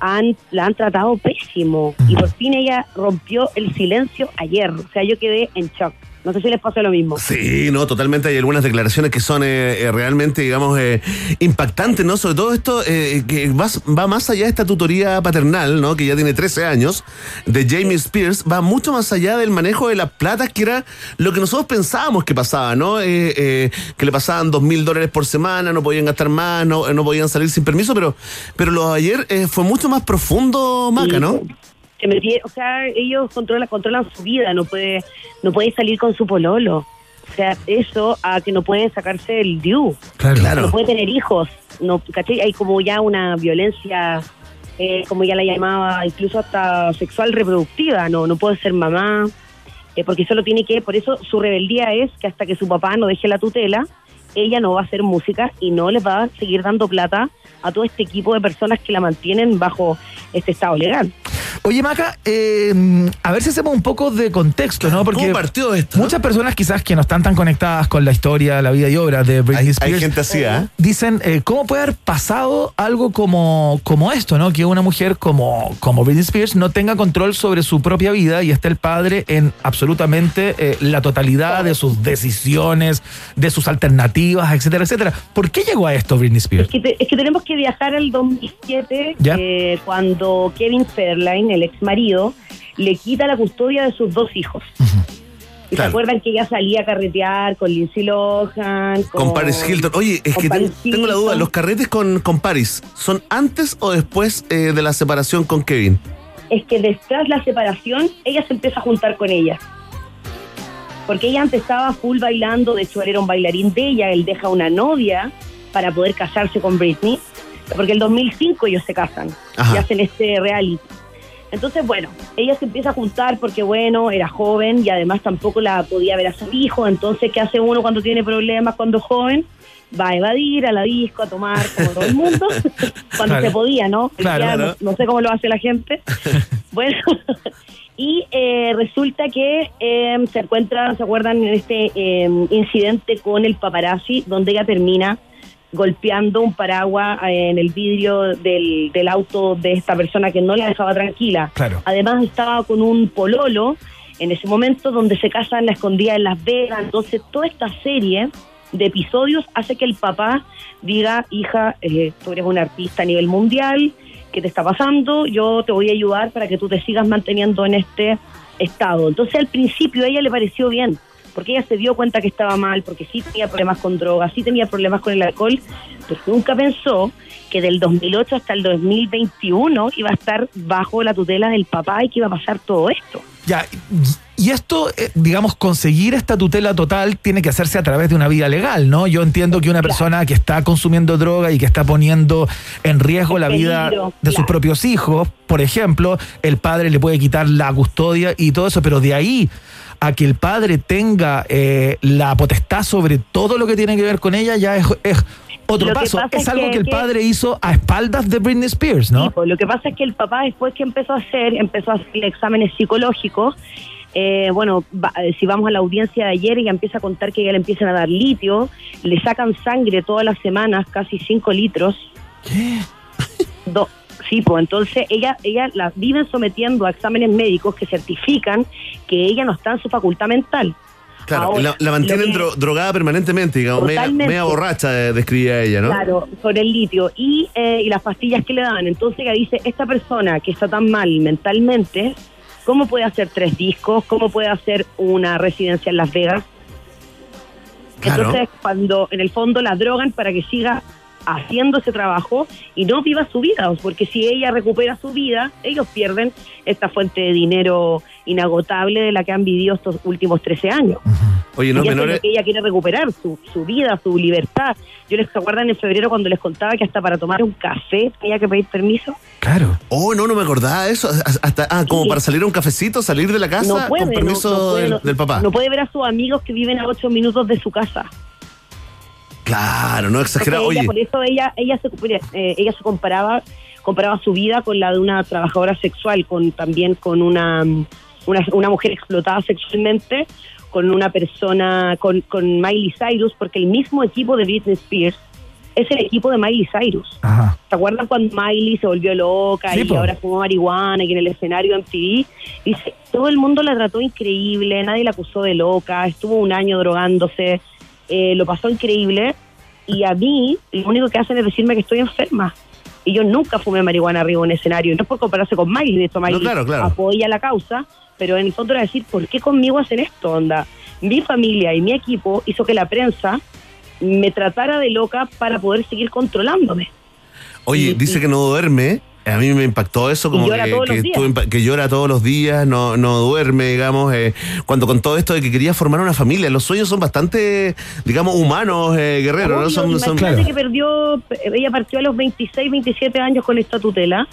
han la han tratado pésimo. Y por fin ella rompió el silencio ayer, o sea, yo quedé en shock. No sé si les pasó lo mismo. Sí, no, totalmente. Hay algunas declaraciones que son eh, eh, realmente, digamos, eh, impactantes, ¿no? Sobre todo esto eh, que va, va más allá de esta tutoría paternal, ¿no? Que ya tiene 13 años, de Jamie Spears, va mucho más allá del manejo de las platas, que era lo que nosotros pensábamos que pasaba, ¿no? Que le pasaban dos mil dólares por semana, no podían gastar más, no, no podían salir sin permiso, pero, pero lo de ayer fue mucho más profundo, Maca, ¿no? Se metí- o sea, ellos controlan, controlan su vida, no puede, no puede salir con su pololo. O sea, eso a que no pueden sacarse el due. Claro. No puede tener hijos. No, ¿cachai? Hay como ya una violencia, eh, como ya la llamaba, incluso hasta sexual reproductiva. No, no puede ser mamá, eh, porque solo tiene que, por eso su rebeldía es que hasta que su papá no deje la tutela, ella no va a hacer música y no les va a seguir dando plata a todo este equipo de personas que la mantienen bajo este estado legal. Oye, Maca, eh, a ver si hacemos un poco de contexto, ¿no? Porque ¿Cómo partió esto? muchas personas quizás que no están tan conectadas con la historia, la vida y obra de Britney Hay- Spears. hay gente así, ¿ah? Dicen, eh, ¿cómo puede haber pasado algo como, como esto, ¿no? Que una mujer como, como Britney Spears no tenga control sobre su propia vida y esté el padre en absolutamente eh, la totalidad de sus decisiones, de sus alternativas, etcétera, etcétera. ¿Por qué llegó a esto Britney Spears? Es que, te- es que tenemos que viajar al 2007, Ya. eh, cuando Kevin Fairline, el ex marido, le quita la custodia de sus dos hijos. ¿Y se acuerdan que ella salía a carretear con Lindsay Lohan? Con Paris Hilton. Oye, es que Paris tengo la duda? ¿los carretes con, con Paris son antes o después eh, de la separación con Kevin? Es que detrás la separación, ella se empieza a juntar con ella. Porque ella antes estaba full bailando, de hecho él era un bailarín de ella, él deja una novia para poder casarse con Britney, porque el 2005 ellos se casan Ajá. y hacen este reality. Entonces, bueno, ella se empieza a juntar porque, bueno, era joven y además tampoco la podía ver a su hijo. Entonces, ¿qué hace uno cuando tiene problemas cuando es joven? Va a evadir a la disco, a tomar, como todo el mundo, (laughs) cuando Claro. se podía, ¿no? Claro, Ya claro. No, no sé cómo lo hace la gente. (laughs) bueno, (laughs) y eh, resulta que eh, se encuentra, ¿se acuerdan en este eh, incidente con el paparazzi, donde ella termina golpeando un paraguas eh, en el vidrio del, del auto de esta persona que no la dejaba tranquila. Claro. Además estaba con un pololo en ese momento donde se casan la escondida en Las Vegas. Entonces toda esta serie de episodios hace que el papá diga, hija, eh, tú eres una artista a nivel mundial, ¿qué te está pasando? Yo te voy a ayudar para que tú te sigas manteniendo en este estado. Entonces al principio a ella le pareció bien, porque ella se dio cuenta que estaba mal, porque sí tenía problemas con drogas, sí tenía problemas con el alcohol, pero nunca pensó que del 2008 hasta el 2021 iba a estar bajo la tutela del papá y que iba a pasar todo esto. Ya, y esto, eh, digamos, conseguir esta tutela total tiene que hacerse a través de una vía legal, ¿no? Yo entiendo que una persona que está consumiendo droga y que está poniendo en riesgo la vida de sus propios hijos, por ejemplo, el padre le puede quitar la custodia y todo eso, pero de ahí a que el padre tenga eh, la potestad sobre todo lo que tiene que ver con ella ya es, es otro Lo paso. Es es algo que- que el que- padre hizo a espaldas de Britney Spears, ¿no? Sí, pues, lo que pasa es que el papá después que empezó a hacer, empezó a hacer exámenes psicológicos. eh, bueno, va- eh, si vamos a la audiencia de ayer, ella empieza a contar que ya le empiezan a dar litio, le sacan sangre todas las semanas, casi 5 litros. Do- sí, pues entonces ella, ella la viven sometiendo a exámenes médicos que certifican que ella no está en su facultad mental. Claro, Ahora, la, la mantienen dro- drogada permanentemente, digamos, media, media borracha, eh, describía ella, ¿no? Claro, sobre el litio y, eh, y las pastillas que le dan. Entonces ella dice, esta persona que está tan mal mentalmente, ¿cómo puede hacer tres discos? ¿Cómo puede hacer una residencia en Las Vegas? Claro. Entonces cuando en el fondo la drogan para que siga haciendo ese trabajo y no viva su vida, porque si ella recupera su vida, ellos pierden esta fuente de dinero inagotable de la que han vivido estos últimos 13 años. Oye, no, menores. que ella quiere recuperar, su, su vida, su libertad. Yo les acuerdan en febrero cuando les contaba que hasta para tomar un café tenía que pedir permiso. Claro. Oh, no, no me acordaba de eso. Hasta, ah, como Sí. para salir a un cafecito, salir de la casa no puede, con no- permiso no puede, del, no- del papá. No puede ver a sus amigos que viven a ocho minutos de su casa. Claro, no exagerado. Porque ella- Oye, por eso ella, ella se eh, ella se comparaba, comparaba su vida con la de una trabajadora sexual, con también con una, una, una mujer explotada sexualmente, con una persona, con, con Miley Cyrus, porque el mismo equipo de Britney Spears es el equipo de Miley Cyrus. ¿Se acuerdan cuando Miley se volvió loca Sí, y po. ahora fumó marihuana y en el escenario MTV? Dice, todo el mundo la trató increíble, nadie la acusó de loca, estuvo un año drogándose, eh, lo pasó increíble y a mí lo único que hacen es decirme que estoy enferma. Y yo nunca fumé marihuana arriba en un escenario. No es por compararse con Miley, de hecho Miley claro, claro. apoya la causa, pero en el fondo era decir, ¿por qué conmigo hacen esto? Onda, mi familia y mi equipo hizo que la prensa me tratara de loca para poder seguir controlándome. oye, dice que no duerme. A mí me impactó eso, como llora que, que, que llora todos los días, no, no duerme, digamos. eh, cuando con todo esto de que quería formar una familia, los sueños son bastante, digamos, humanos, eh, guerreros, ¿no? Son, son- imagínate que perdió, ella partió a los 26, 27 años con esta tutela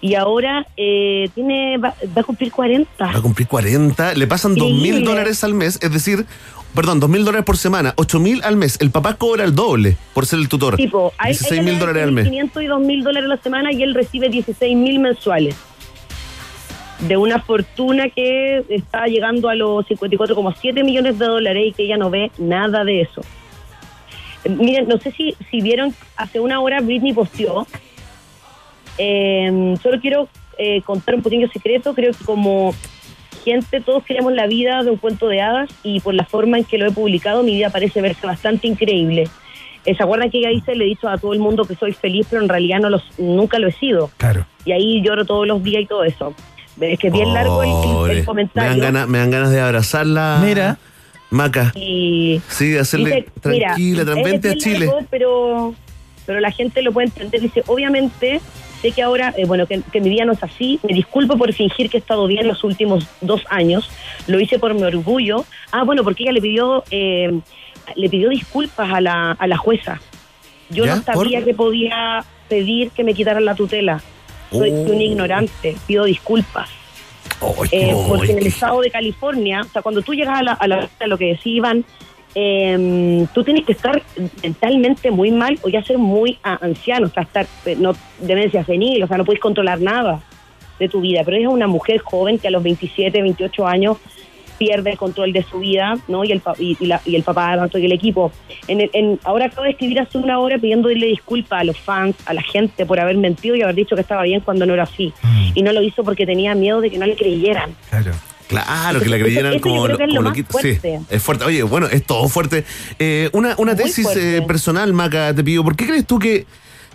y ahora eh, tiene va, va a cumplir 40. Va a cumplir 40, le pasan dos mil dólares al mes, es decir, perdón, dos mil dólares por semana, ocho mil al mes. El papá cobra el doble por ser el tutor. Tipo, él- 16 ella mil dólares al mes. 500 y 2 mil dólares a la semana y él recibe 16 mil mensuales. De una fortuna que está llegando a los 54,7 millones de dólares y que ella no ve nada de eso. Miren, no sé si, si vieron, hace una hora Britney posteó. eh, solo quiero eh, contar un pequeño secreto. Creo que como gente, todos queremos la vida de un cuento de hadas y por la forma en que lo he publicado, mi vida parece verse bastante increíble. Eh, ¿Se acuerdan que ella dice, le he dicho a todo el mundo que soy feliz, pero en realidad no los, nunca lo he sido? Claro. Y ahí lloro todos los días y todo eso. Es que es bien largo el- el, el Pobre. me, comentario. dan ganas, me dan ganas de abrazarla. Mira. Maca. Y Sí, de hacerle dice, mira, tranquila, es vente a Chile. largo, pero, pero la gente lo puede entender. Dice, obviamente, sé que ahora, eh, bueno, que, que mi vida no es así. Me disculpo por fingir que he estado bien los últimos dos años. Lo hice por mi orgullo. Ah, bueno, porque ella le pidió, eh, le pidió disculpas a la, a la jueza. Yo no sabía ¿Por? que podía pedir que me quitaran la tutela. Soy Oh. un ignorante, pido disculpas. Eh, porque en el estado de California, o sea, cuando tú llegas a, la, a, la- a lo que decía Iván, eh, tú tienes que estar mentalmente muy mal o ya ser muy anciano, o sea, estar eh, no, demencia senil, o sea, no puedes controlar nada de tu vida. Pero es una mujer joven que a los 27, 28 años pierde el control de su vida, ¿no? Y el, y, y la- y el papá, tanto y el equipo. En el- en- ahora acabo de escribir hace una hora pidiéndole disculpas a los fans, a la gente por haber mentido y haber dicho que estaba bien cuando no era así. Y no lo hizo porque tenía miedo de que no le creyeran. Claro. Claro, que la creyeran eso como, creo que es como lo más loquito. Sí, es fuerte. Oye, bueno, es todo fuerte. Eh, una una Muy tesis eh, personal, Maca, te pido. ¿Por qué crees tú que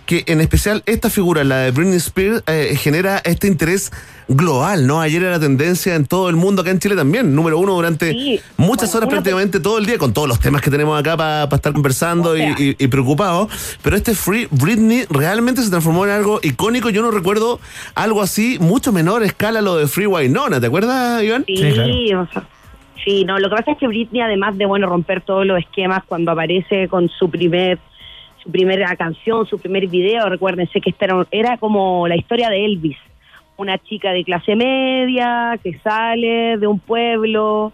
que en especial esta figura, la de Britney Spears, eh, genera este interés global, ¿no? Ayer era tendencia en todo el mundo, acá en Chile también, número uno durante Sí. muchas Bueno, horas prácticamente todo el día, con todos los temas que tenemos acá para estar conversando O sea. y, y- y preocupados. Pero este Free Britney realmente se transformó en algo icónico. Yo no recuerdo algo así, mucho menor escala lo de Free Wynonna, ¿te acuerdas, Iván? Sí, o sea, sí, no, lo que pasa es que Britney, además de bueno romper todos los esquemas cuando aparece con su primer su primera canción, su primer video, recuérdense que era, era como la historia de Elvis, una chica de clase media que sale de un pueblo,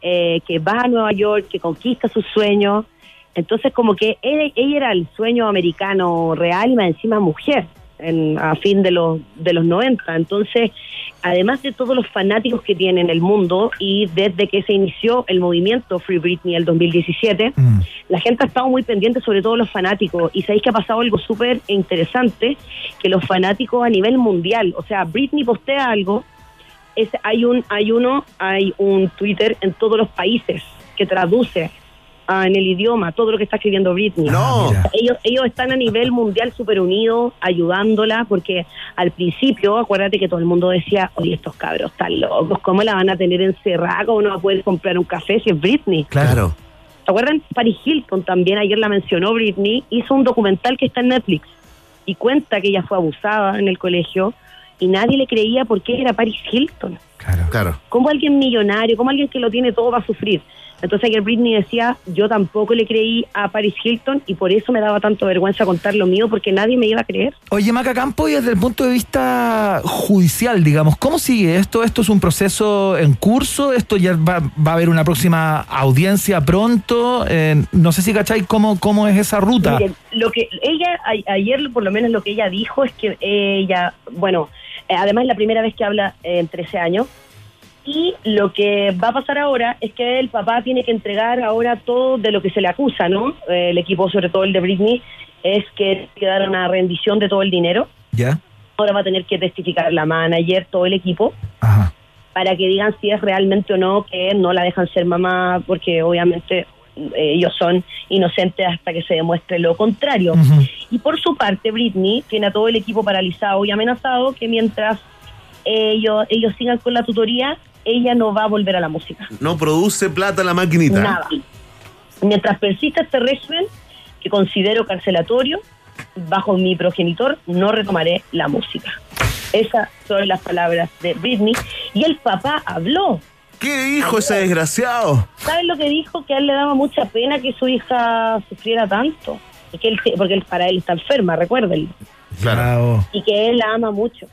eh, que va a Nueva York, que conquista sus sueños, entonces como que ella, ella era el sueño americano real y más encima mujer. En, a fin de los de los 90 entonces además de todos los fanáticos que tiene en el mundo y desde que se inició el movimiento Free Britney el 2017 la gente ha estado muy pendiente sobre todo los fanáticos. Y sabéis que ha pasado algo súper interesante que los fanáticos a nivel mundial o sea Britney postea algo es, hay un hay uno hay un Twitter en todos los países que traduce ah, en el idioma todo lo que está escribiendo Britney. No. Ellos, ellos están a nivel mundial súper unidos, ayudándola, porque al principio, acuérdate que todo el mundo decía, oye, estos cabros están locos, ¿cómo la van a tener encerrada? ¿Cómo no va a poder comprar un café si es Britney? Claro. ¿Se acuerdan? Paris Hilton también, ayer la mencionó Britney, hizo un documental que está en Netflix y cuenta que ella fue abusada en el colegio y nadie le creía porque era Paris Hilton. Claro. ¿Cómo alguien millonario, como alguien que lo tiene todo va a sufrir? Entonces ayer Britney decía, yo tampoco le creí a Paris Hilton y por eso me daba tanto vergüenza contar lo mío porque nadie me iba a creer. Oye, Maca Campo, y desde el punto de vista judicial, digamos, ¿cómo sigue esto? ¿Esto es un proceso en curso? ¿Esto ya va, va a haber una próxima audiencia pronto? Eh, no sé si cachai cómo, cómo es esa ruta. Miren, lo que ella a- ayer por lo menos lo que ella dijo es que ella, bueno, eh, además es la primera vez que habla eh, en 13 años y lo que va a pasar ahora es que el papá tiene que entregar ahora todo de lo que se le acusa, ¿no? Eh, el equipo, sobre todo el de Britney, es que quedara una rendición de todo el dinero. ¿Ya? Ahora va a tener que testificar la manager, todo el equipo, para que digan si es realmente o no que no la dejan ser mamá, porque obviamente eh, ellos son inocentes hasta que se demuestre lo contrario. Y por su parte, Britney tiene a todo el equipo paralizado y amenazado que mientras ellos, ellos sigan con la tutoría, ella no va a volver a la música. No produce plata la maquinita. Nada. Mientras persista este régimen, que considero carcelatorio, bajo mi progenitor, no retomaré la música. Esas son las palabras de Britney. Y el papá habló. ¿Qué dijo ese desgraciado? ¿Sabes lo que dijo? Que a él le daba mucha pena que su hija sufriera tanto. Es que él, porque él- para él está enferma, recuérdenlo. Claro. Y que él la ama mucho.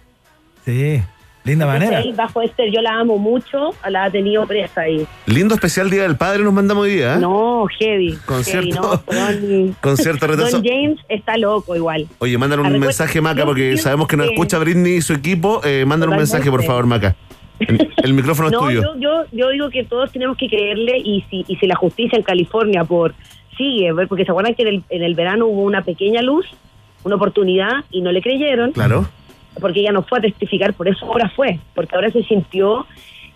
Sí, linda manera. Bajo este yo la amo mucho, la ha tenido presa ahí. Lindo especial Día del Padre nos mandamos hoy día. ¿eh? No, heavy. Concierto. heavy, no, (laughs) don, Concierto retraso. Don James está loco igual. Oye, mándale un mensaje, Maca, porque sabemos que nos que- escucha Britney y su equipo. Eh, mándale un mensaje, por favor, Maca. El, el micrófono es No, tuyo. yo, yo, yo digo que todos tenemos que creerle y si, y si la justicia en California por sigue, porque se acuerdan que en el, en el verano hubo una pequeña luz, una oportunidad y no le creyeron. Claro. Porque ella no fue a testificar, por eso ahora fue, porque ahora se sintió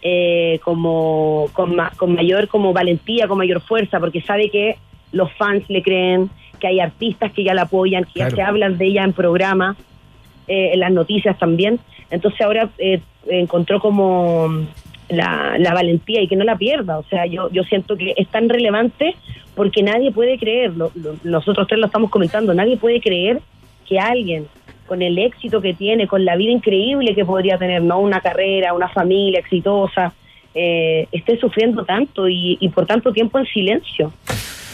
eh, como con, ma- con mayor como valentía, con mayor fuerza, porque sabe que los fans le creen, que hay artistas que ya la apoyan, que Claro. ya se hablan de ella en programas, eh, en las noticias también. Entonces ahora eh, encontró como la, la valentía y que no la pierda. O sea, yo, yo siento que es tan relevante porque nadie puede creerlo. Lo- Nosotros tres lo estamos comentando. Nadie puede creer que alguien con el éxito que tiene, con la vida increíble que podría tener, no una carrera, una familia exitosa, eh, esté sufriendo tanto y, y por tanto tiempo en silencio.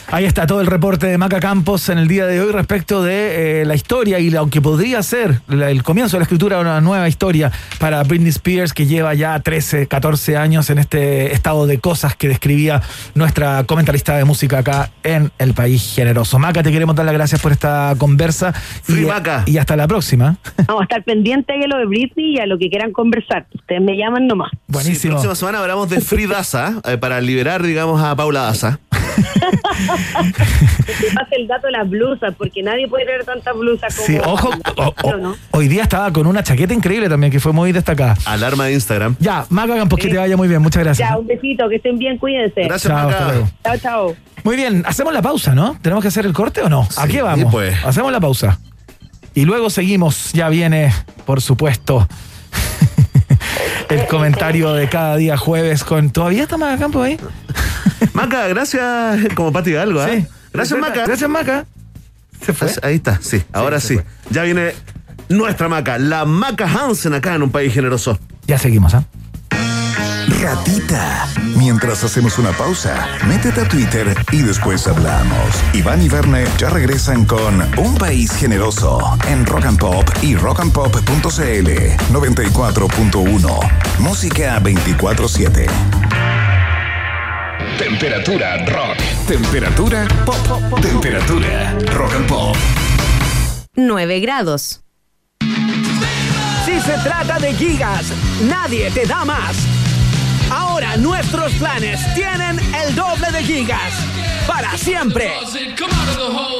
Ahí está todo el reporte de Maca Campos en el día de hoy respecto de eh, la historia y lo que podría ser la- el comienzo de la escritura de una nueva historia para Britney Spears que lleva ya 13, 14 años en este estado de cosas que describía nuestra comentarista de música acá en El País Generoso. Maca, te queremos dar las gracias por esta conversa y, y hasta la próxima. Vamos a estar pendientes de lo de Britney y a lo que quieran conversar. Ustedes me llaman nomás. Sí, próxima semana hablamos de Free Daza eh, para liberar, digamos, a Paula Daza. (laughs) Que pase el dato de las blusas, porque nadie puede traer tantas blusas como... Sí, ojo, o- o- ¿no? hoy día estaba con una chaqueta increíble también que fue muy destacada. Alarma de Instagram. Ya, Maca Campos, que te vaya muy bien, muchas gracias. Ya, un besito, que estén bien, cuídense. Chao, hasta luego. Chao, chao. Muy bien, hacemos la pausa, ¿no? ¿Tenemos que hacer el corte o no? ¿A qué vamos? pues. Hacemos la pausa. Y luego seguimos, ya viene, por supuesto, (laughs) el comentario de cada día jueves con... ¿Todavía está Maca Campo ahí? (laughs) Maca, gracias como Pati algo, ¿eh? Sí. Gracias, Maca. Gracias, Maca. Se fue. Ahí está, sí, ahora sí. Ya viene nuestra Maca, la Maca Hansen acá en un país generoso. Ya seguimos, ¿ah? Ratita. Mientras hacemos una pausa, métete a Twitter y después hablamos. Iván y Verne ya regresan con Un País Generoso en Rock and Pop y rockandpop.cl 94.1. Música 24-7. Temperatura rock. Temperatura pop. Temperatura rock and pop. 9 grados. Si se trata de gigas, nadie te da más. Ahora nuestros planes tienen el doble de gigas. Para siempre.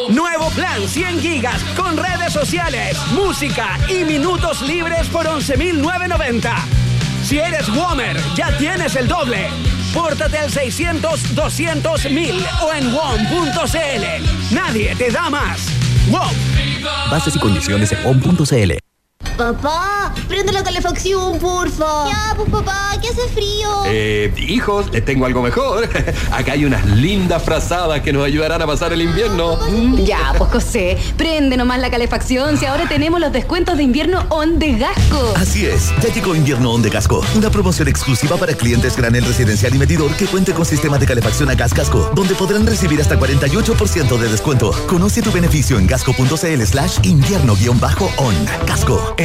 Nuevo plan 100 gigas con redes sociales, música y minutos libres por 11.990. Si eres Womer, ya tienes el doble. Pórtate al 600 200 1000 o en WOM.cl. Nadie te da más. WOM. Bases y condiciones en on.cl. Papá, prende la calefacción, porfa. Ya, pues papá, que hace frío. Eh, hijos, les tengo algo mejor. (laughs) Acá hay unas lindas frazadas que nos ayudarán a pasar el invierno. Ya, pues José, prende nomás la calefacción si ahora tenemos los descuentos de invierno on de Gasco. Así es, ya llegó Invierno On de Casco, una promoción exclusiva para clientes granel residencial y medidor que cuente con sistema de calefacción a gas Casco, donde podrán recibir hasta 48% de descuento. Conoce tu beneficio en gasco.cl slash invierno-on. Casco,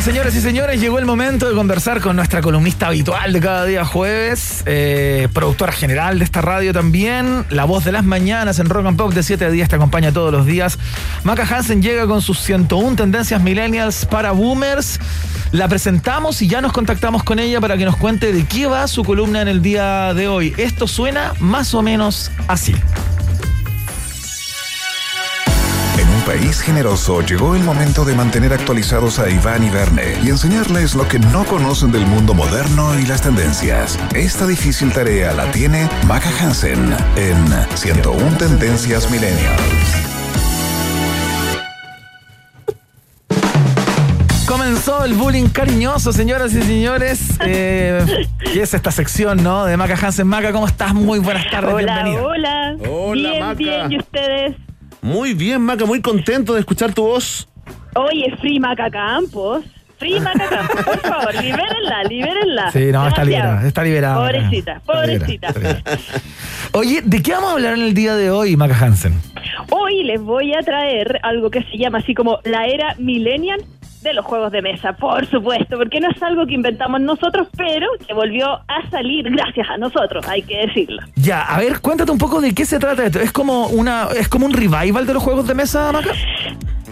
Bien, señoras y señores, llegó el momento de conversar con nuestra columnista habitual de cada día jueves, eh, productora general de esta radio también, la voz de las mañanas en Rock and Pop de 7 a 10 te acompaña todos los días. Maca Hansen llega con sus 101 tendencias millennials para boomers. La presentamos y ya nos contactamos con ella para que nos cuente de qué va su columna en el día de hoy. Esto suena más o menos así. País generoso llegó el momento de mantener actualizados a Iván y Verne y enseñarles lo que no conocen del mundo moderno y las tendencias. Esta difícil tarea la tiene Maca Hansen en 101 Tendencias Millennials. Comenzó el bullying cariñoso, señoras y señores. Eh, y es esta sección, ¿no? De Maca Hansen. Maca, ¿cómo estás? Muy buenas tardes, Hola, bienvenida. hola. Hola, bien, Maca. bien. ¿Y ustedes? Muy bien, Maca, muy contento de escuchar tu voz. Oye, Free Maca Campos. Free Maca Campos, por favor, libérenla, libérenla. Sí, no, está Gracias. liberada, está liberada. Pobrecita, Está liberada, pobrecita. Oye, ¿de qué vamos a hablar en el día de hoy, Maca Hansen? Hoy les voy a traer algo que se llama así como la era millennial de los juegos de mesa, por supuesto, porque no es algo que inventamos nosotros, pero que volvió a salir gracias a nosotros, hay que decirlo. Ya, a ver, cuéntate un poco de qué se trata esto. ¿Es como una, es como un revival de los juegos de mesa, Maca?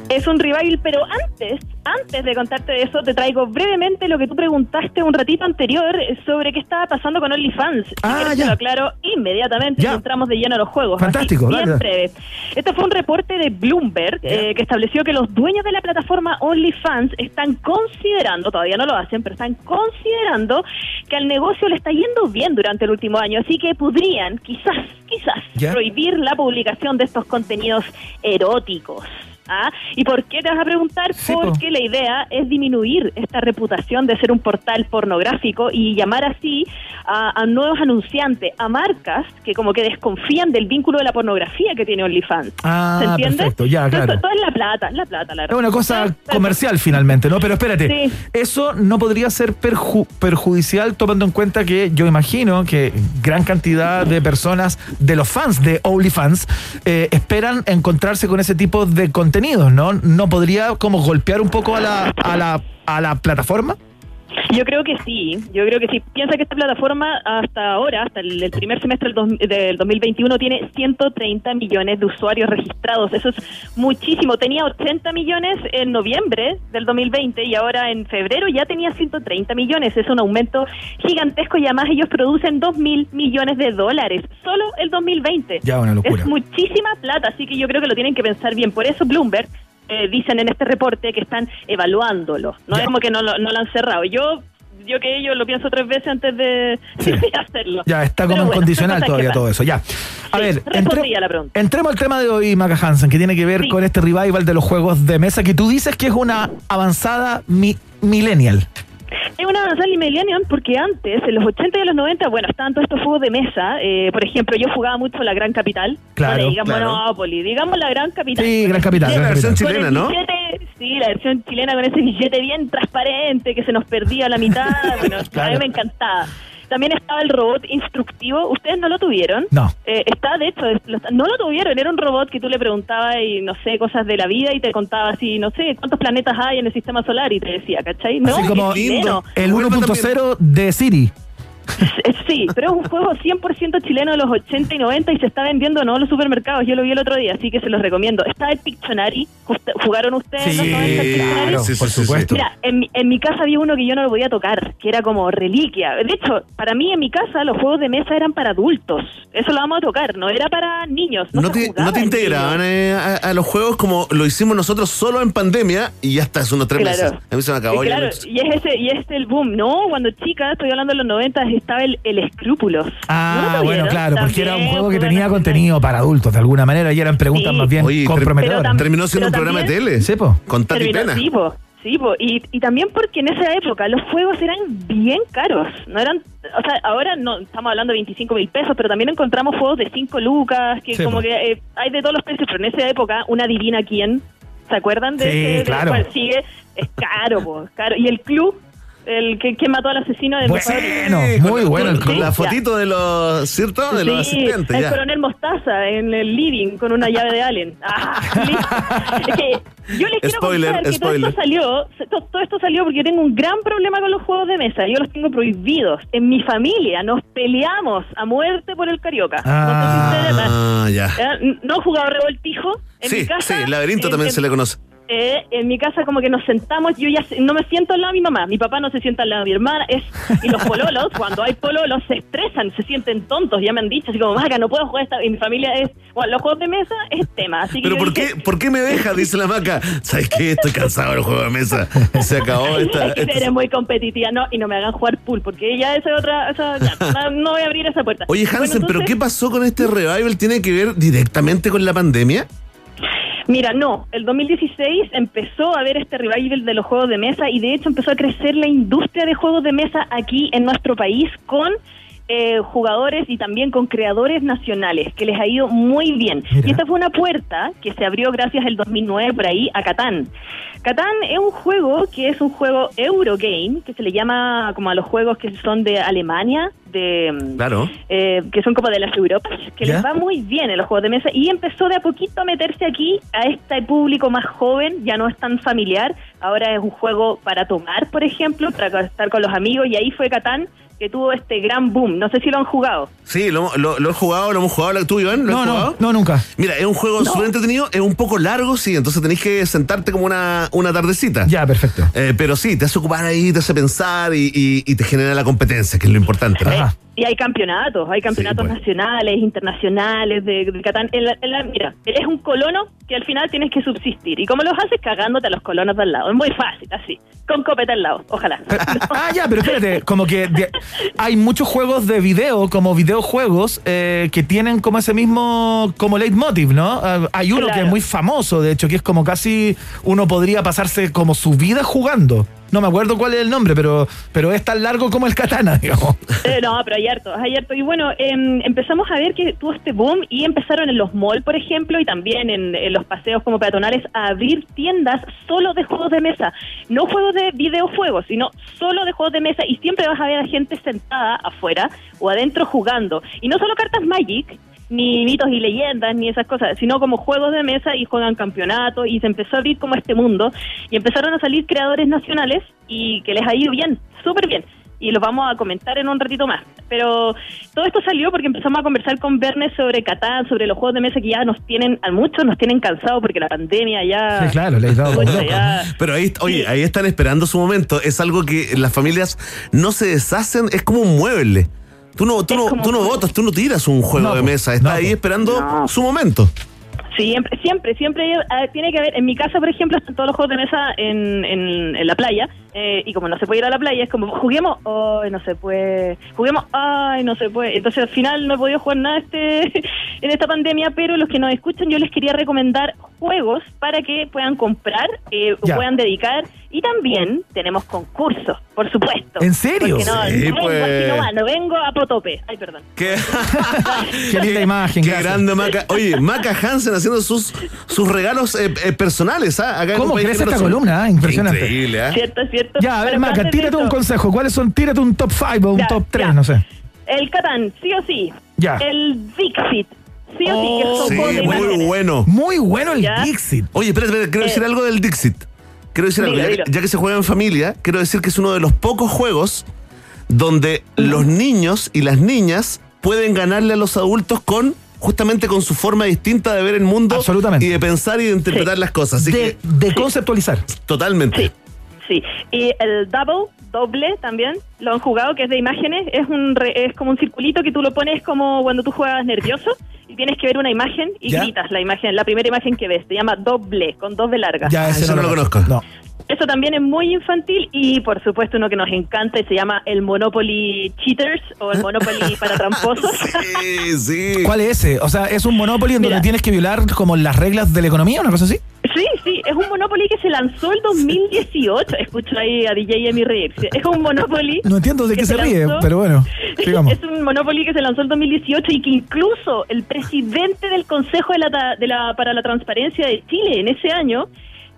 Es un revival, pero antes, antes de contarte de eso, te traigo brevemente lo que tú preguntaste un ratito anterior sobre qué estaba pasando con OnlyFans. Quieres te lo aclaro inmediatamente Ya. entramos de lleno a los juegos. Fantástico, Así, dale, bien dale. breve. Este fue un reporte de Bloomberg eh, que estableció que los dueños de la plataforma OnlyFans están considerando, todavía no lo hacen, pero están considerando que al negocio le está yendo bien durante el último año, así que podrían, quizás, quizás, Ya. prohibir la publicación de estos contenidos eróticos. ¿Ah? ¿Y por qué te vas a preguntar? Sí, po. Porque la idea es disminuir esta reputación de ser un portal pornográfico y llamar así a, a nuevos anunciantes, a marcas que como que desconfían del vínculo de la pornografía que tiene OnlyFans. Ah, ¿Se entiende? perfecto, ya, claro. Todo es la plata, la plata, la Es una cosa comercial finalmente, ¿no? Pero espérate, eso no podría ser perju- perjudicial tomando en cuenta que yo imagino que gran cantidad de personas, de los fans de OnlyFans, eh, esperan encontrarse con ese tipo de ¿no? ¿No podría como golpear un poco a la, a la, a la plataforma? Yo creo que sí, yo creo que sí. Piensa que esta plataforma hasta ahora, hasta el, el primer semestre del, dos- del 2021, tiene 130 millones de usuarios registrados. Eso es muchísimo. Tenía 80 millones en noviembre del 2020 y ahora en febrero ya tenía 130 millones. Es un aumento gigantesco y además ellos producen 2 mil millones de dólares. Solo el 2020. Ya, una locura. Es muchísima plata, así que yo creo que lo tienen que pensar bien. Por eso Bloomberg eh, dicen en este reporte que están evaluándolo. No es como que no lo, no lo han cerrado. Yo yo que ello lo pienso tres veces antes de, (laughs) de hacerlo. Ya está como bueno, condicional cosas que todavía todo eso. Ya. A ver, Respondí a la pregunta. entremos al tema de hoy, Maca Hansen, que tiene que ver con este revival de los juegos de mesa que tú dices que es una avanzada mi- millennial. Es una avanzada millennial porque antes, en los 80 y en los 90, bueno, estaban todos estos juegos de mesa. eh, por ejemplo, yo jugaba mucho La Gran Capital. Claro, digamos claro. Monopoly, digamos La Gran Capital. Sí, Gran Capital, el Capital. chilena, ¿no? billete- sí, la versión chilena con ese billete bien transparente que se nos perdía a la mitad. Bueno, (laughs) a mí me encantaba. También estaba el robot instructivo. ¿Ustedes no lo tuvieron? No. Eh, está, de hecho, no lo tuvieron. Era un robot que tú le preguntabas y, no sé, cosas de la vida y te contaba así, no sé, cuántos planetas hay en el sistema solar y te decía, ¿cachai? No, Así como el 1.0 de Siri. (laughs) Sí, pero es un juego 100% chileno de los 80 y 90 y se está vendiendo en todos los supermercados. Yo lo vi el otro día, así que se los recomiendo. Está el Pictionary. ¿Jugaron ustedes en los 90 el Pictionary? claro, por supuesto. Mira, en, mi- en mi casa había uno que yo no lo podía tocar, que era como reliquia. De hecho, para mí en mi casa los juegos de mesa eran para adultos. Eso lo vamos a tocar, no era para niños. No, ¿No se te, no te integraban eh, a, a los juegos como lo hicimos nosotros solo en pandemia y ya está, hace unos tres Claro. meses? A mí se me acabó. Ya claro, no- y es ese y es el boom. No, cuando chica, estoy hablando de los 90, estaba el, el Escrúpulos. ¿No lo Ah, bueno, claro, porque era un juego que tenía contenido para adultos de alguna manera y eran preguntas Sí. más bien Oye, comprometedoras. Terminó siendo un programa de tele. Sí, po. Con Tati Pena. Sí, po, sí, po. Y, y también porque en esa época los juegos eran bien caros. No eran, o sea, ahora no estamos hablando de 25 mil pesos, pero también encontramos juegos de 5 lucas, que Sí, como po. que eh, hay de todos los precios, pero en esa época, una divina quién. ¿Se acuerdan de Sí, ese? de claro. cuál sigue? Es caro, po, es caro. Y el club, el que, que mató al asesino del Bueno, muy bueno con, la fotito de los, ¿cierto? De los Sí, asistentes, el ya. coronel Mostaza en el living con una llave de Allen. Ah, (laughs) listo. es que yo les quiero contar que spoiler. todo esto salió, todo esto salió porque yo tengo un gran problema con los juegos de mesa. Yo los tengo prohibidos. En mi familia nos peleamos a muerte por el carioca. Ah, ya. Eh, ¿No he jugado revoltijo? En Sí, mi casa, sí, laberinto en- también en- se le conoce. Eh, en mi casa como que nos sentamos, yo ya no me siento al lado de mi mamá, mi papá no se sienta al lado de mi hermana, es, y los pololos, cuando hay pololos, se estresan, se sienten tontos, ya me han dicho, así como, Maca, no puedo jugar esta, y mi familia es, bueno, los juegos de mesa es tema, así que Pero ¿por dije, qué, ¿por qué me deja? Dice la maca. ¿Sabes qué? Estoy cansado del juego de mesa. Se acabó (laughs) esta. es que esta- eres muy competitiva, no, y no me hagan jugar pool, porque ya esa es otra, esa- ya, (laughs) no, voy a abrir esa puerta. Oye, Bueno, Hansen, ¿pero qué pasó con este revival? ¿Tiene que ver directamente con la pandemia? Mira, no, el 2016 empezó a haber este revival de los juegos de mesa y de hecho empezó a crecer la industria de juegos de mesa aquí en nuestro país con eh, jugadores y también con creadores nacionales, que les ha ido muy bien. Y esta fue una puerta que se abrió gracias al 2009 por ahí a Catán. Catán es un juego que es un juego Eurogame, que se le llama como a los juegos que son de Alemania, de Claro. eh, que son como de las Europas, que ¿Ya? les va muy bien en los juegos de mesa y empezó de a poquito a meterse aquí a este público más joven, ya no es tan familiar, ahora es un juego para tomar, por ejemplo, para estar con los amigos y ahí fue Catán que tuvo este gran boom. No sé si lo han jugado. Sí, lo, lo, lo he jugado, lo hemos jugado. ¿Tú, Iván? ¿Lo No, has no, jugado? no, nunca. Mira, es un juego súper entretenido, es un poco largo, sí, entonces tenés que sentarte como una, una tardecita. Ya, perfecto. Eh, pero sí, te hace ocupar ahí, te hace pensar y, y- y te genera la competencia, que es lo importante. ¿no? Y hay campeonatos, hay campeonatos nacionales, internacionales de, de Catán. En la- en la- mira, eres un colono que al final tienes que subsistir. ¿Y cómo los haces? Cagándote a los colonos de al lado. Es muy fácil, así. Con copeta al lado, ojalá. (laughs) Ah, ya, pero espérate, como que de- hay muchos juegos de video, como videojuegos, eh, que tienen como ese mismo, como leitmotiv, ¿no? Ah, hay uno que es muy famoso, de hecho, que es como casi uno podría pasarse como su vida jugando. No me acuerdo cuál es el nombre, pero, pero es tan largo como el katana, (laughs) digamos. Eh, no, pero hay harto, hay harto. Y bueno, em, empezamos a ver que tuvo este boom y empezaron en los malls, por ejemplo, y también en los paseos como peatonales a abrir tiendas solo de juegos de mesa. No juegos de videojuegos, sino solo de juegos de mesa. Y siempre vas a ver a gente sentada afuera o adentro jugando. Y no solo cartas Magic, ni mitos y leyendas, ni esas cosas, sino como juegos de mesa y juegan campeonatos y se empezó a abrir como este mundo y empezaron a salir creadores nacionales y que les ha ido bien, súper bien. Y los vamos a comentar en un ratito más. Pero todo esto salió porque empezamos a conversar con Bernes sobre Catán, sobre los juegos de mesa que ya nos tienen, a muchos nos tienen cansados porque la pandemia ya... Sí, claro, dado ya- Pero ahí, oye, ahí están esperando su momento. Es algo que las familias no se deshacen, es como un mueble. Tú no, tú no, tú no votas, tú no tiras un juego No, de mesa, está ahí esperando su momento. Siempre, siempre, siempre eh, tiene que haber. En mi casa, por ejemplo, están todos los juegos de mesa en, en, en la playa. Eh, y como no se puede ir a la playa, es como, juguemos, ay, no se puede. Juguemos, ay, no se puede. Entonces, al final no he podido jugar nada este (laughs) en esta pandemia, pero los que nos escuchan, yo les quería recomendar juegos para que puedan comprar, eh, o puedan dedicar. Y también tenemos concursos, por supuesto. ¿En serio? Porque no, Sí, no vengo pues. no vengo a potope. Ay, perdón. Qué, (laughs) Qué linda imagen, qué gracias. grande Maca. Oye, Maca Hansen haciendo sus, sus regalos eh, eh, personales. ¿ah? Acá ¿Cómo crece esta columna? ah? Impresionante. Increíble, ¿ah? Cierto, cierto. Ya, a ver, Maca, tírate un consejo. ¿Cuáles son? Tírate un top 5 o un Ya, top 3, ya. no sé. El Catán, sí o sí. Ya. El Dixit, sí o sí, que Oh, Sí, de muy imágenes. bueno. Muy bueno el Ya. Dixit. Oye, espérate, espérate, quiero Eh. decir algo del Dixit. Quiero decir algo. Ya, que- ya que se juega en familia, quiero decir que es uno de los pocos juegos donde los niños y las niñas pueden ganarle a los adultos con justamente con su forma distinta de ver el mundo Absolutamente. y de pensar y de interpretar las cosas. Así De, que de conceptualizar. totalmente. Sí. Y el double, doble también, lo han jugado, que es de imágenes. Es un re- es como un circulito que tú lo pones como cuando tú juegas nervioso y tienes que ver una imagen y ¿Ya? gritas la imagen, la primera imagen que ves. Se llama doble, con dos de larga. Ya, ese eso no lo conozco. No. Eso también es muy infantil y por supuesto uno que nos encanta y se llama el Monopoly Cheaters o el Monopoly (laughs) para tramposos. Sí, sí. ¿Cuál es ese? O sea, ¿es un Monopoly en donde tienes que violar como las reglas de la economía, una cosa así? Sí, sí, es un Monopoly que se lanzó el 2018. Escucho ahí a DJ Emi reírse. Es un Monopoly. No entiendo de qué se ríe, lanzó- pero bueno. (laughs) Es un Monopoly que se lanzó el 2018 y que incluso el presidente del Consejo de la, de la- para la Transparencia de Chile en ese año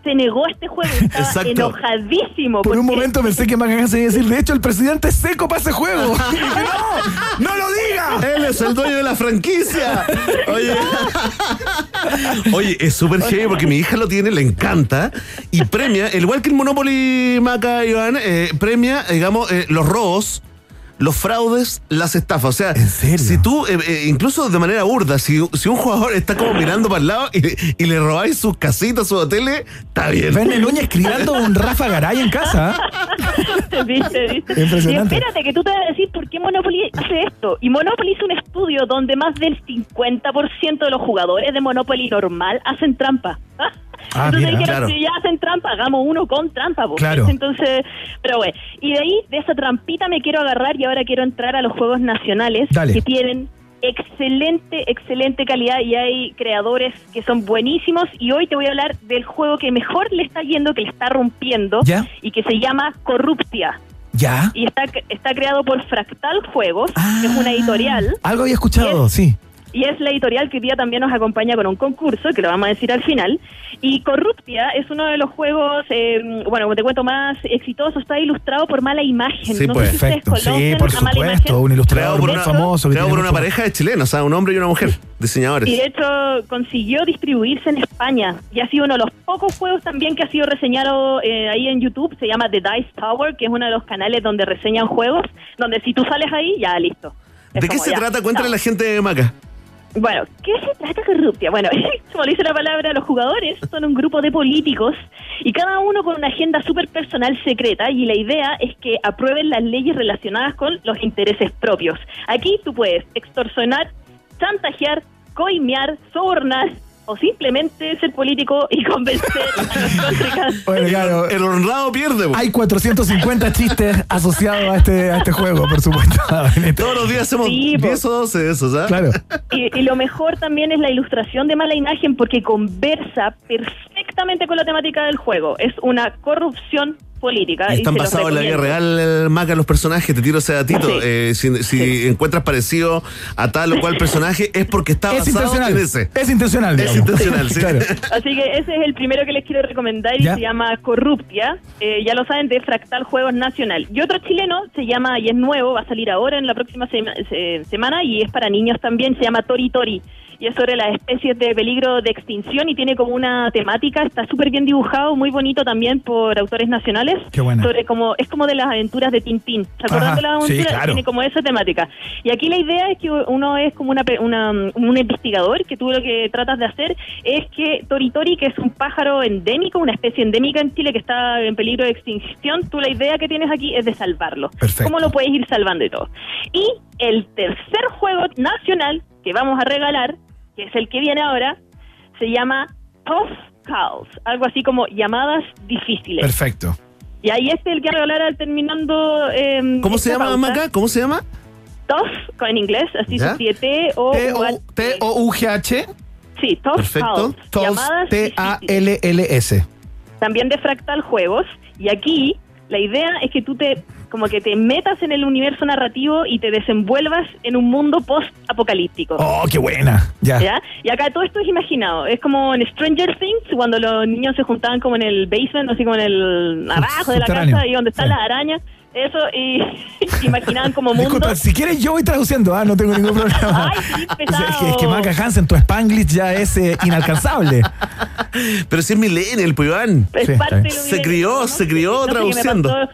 se negó a este juego. (laughs) Estaba Exacto. enojadísimo. Por un momento pensé que Maca se iba a decir, de hecho, el presidente es seco para ese juego. (laughs) ¡No! ¡No lo diga! Él es el dueño de la franquicia. (laughs) Oye, Oye es súper heavy porque mi hija lo tiene, le encanta y premia, al igual que el Monopoly Maca Iván, eh, premia, digamos, eh, los robos. Los fraudes, las estafas. O sea, si tú, eh, eh, incluso de manera burda, si, si un jugador está como mirando para el lado y, y le robáis sus casitas, sus hoteles, está bien. Verne Núñez criando un Rafa Garay en casa. (laughs) ¿Viste, viste? Impresionante. Y espérate, que tú te vas a decir por qué Monopoly hace esto. Y Monopoly hizo un estudio donde más del 50% de los jugadores de Monopoly normal hacen trampa. Ah, Entonces mira, dijeron, claro. si ya hacen trampa, hagamos uno con trampa. po. Claro. Entonces, pero bueno. Y de ahí, de esa trampita me quiero agarrar y ahora quiero entrar a los juegos nacionales Dale. que tienen excelente, excelente calidad y hay creadores que son buenísimos y hoy te voy a hablar del juego que mejor le está yendo, que le está rompiendo ¿Ya? y que se llama Corruptia. ¿Ya? Y está, está creado por Fractal Juegos, que es una editorial. Algo había escuchado, sí. Y es la editorial que hoy día también nos acompaña con un concurso, que lo vamos a decir al final. Y Corruptia es uno de los juegos, eh, bueno, como te cuento, más exitoso. Está ilustrado por Mala Imagen. Sí, no pues. sé si ustedes Perfecto. Sí, conocen por a Mala Imagen. supuesto. Un ilustrador Creado por muy una, famoso. creado por una pareja de chilenos, o sea, un hombre y una mujer, diseñadores. Y de hecho consiguió distribuirse en España. Y ha sido uno de los pocos juegos también que ha sido reseñado eh, ahí en YouTube. Se llama The Dice Tower, que es uno de los canales donde reseñan juegos. Donde si tú sales ahí, ya listo. Es ¿De qué se ya, trata? Cuéntale a la gente de Maca. Bueno, ¿qué se trata Corruptia? Bueno, (laughs) como dice la palabra, los jugadores son un grupo de políticos y cada uno con una agenda súper personal secreta y la idea es que aprueben las leyes relacionadas con los intereses propios. Aquí tú puedes extorsionar, chantajear, coimear, sobornar o simplemente ser político y (laughs) convencer a los contrincantes. (laughs) Bueno, claro, El honrado pierde. po. hay 450 chistes asociados a este, a este juego, por supuesto. (laughs) Todos los días hacemos Sí, po. 10 o 12 de esos, ¿ah? Claro. Y, y lo mejor también es la ilustración de mala imagen porque conversa perfectamente con la temática del juego. Es una corrupción política. y Están basados en la vida real, el Maca, los personajes. Te tiro ese datito. Sí. Eh, si si encuentras parecido a tal o cual personaje, es porque está Es basado intencional. en ese. Es intencional. Es intencional, sí. Claro. (laughs) Así que ese es el primero que les quiero recomendar y Ya. se llama Corruptia. Eh, ya lo saben, de Fractal Juegos Nacional. Y otro chileno se llama, y es nuevo, va a salir ahora en la próxima sema- se- semana y es para niños también, se llama Tori Tori. Y es sobre las especies de peligro de extinción y tiene como una temática, está súper bien dibujado, muy bonito también por autores nacionales. Qué buena. Sobre como, es como de las aventuras de Tintín. ¿Se acuerdan de las sí, aventuras? claro. Tiene como esa temática. Y aquí la idea es que uno es como una, una- un investigador, que tú lo que tratas de hacer es que Toritori, que es un pájaro endémico, una especie endémica en Chile que está en peligro de extinción, tú la idea que tienes aquí es de salvarlo. Perfecto. ¿Cómo lo puedes ir salvando y todo? Y el tercer juego nacional que vamos a regalar, que es el que viene ahora, se llama Tough Calls, algo así como llamadas difíciles. Perfecto. Y ahí este el que regalar terminando. eh, ¿Cómo se llama. Maca? ¿Cómo se llama? Tough, en inglés, así se escribe T O T-O-U-G-H. Sí, Tough Perfecto. Calls, Tos, llamadas T-A-L-L-S. también de Fractal Juegos. Y aquí la idea es que tú te como que te metas en el universo narrativo y te desenvuelvas en un mundo post-apocalíptico. Oh, qué buena. Ya. ¿Ya? Y acá todo esto es imaginado. Es como en Stranger Things, cuando los niños se juntaban como en el basement, así como en el abajo de la casa y donde están Sí. las arañas. Eso, y (laughs) imaginaban como mundo. Disculpa, si quieres yo voy traduciendo, ah, no tengo ningún (laughs) problema. Ay, sí, O sea, pesado. es, que, es que Hansen, tu Spanglish ya es eh, inalcanzable. (laughs) Pero si es millennial, pues Iván. Sí, Se crió, no se crió no traduciendo.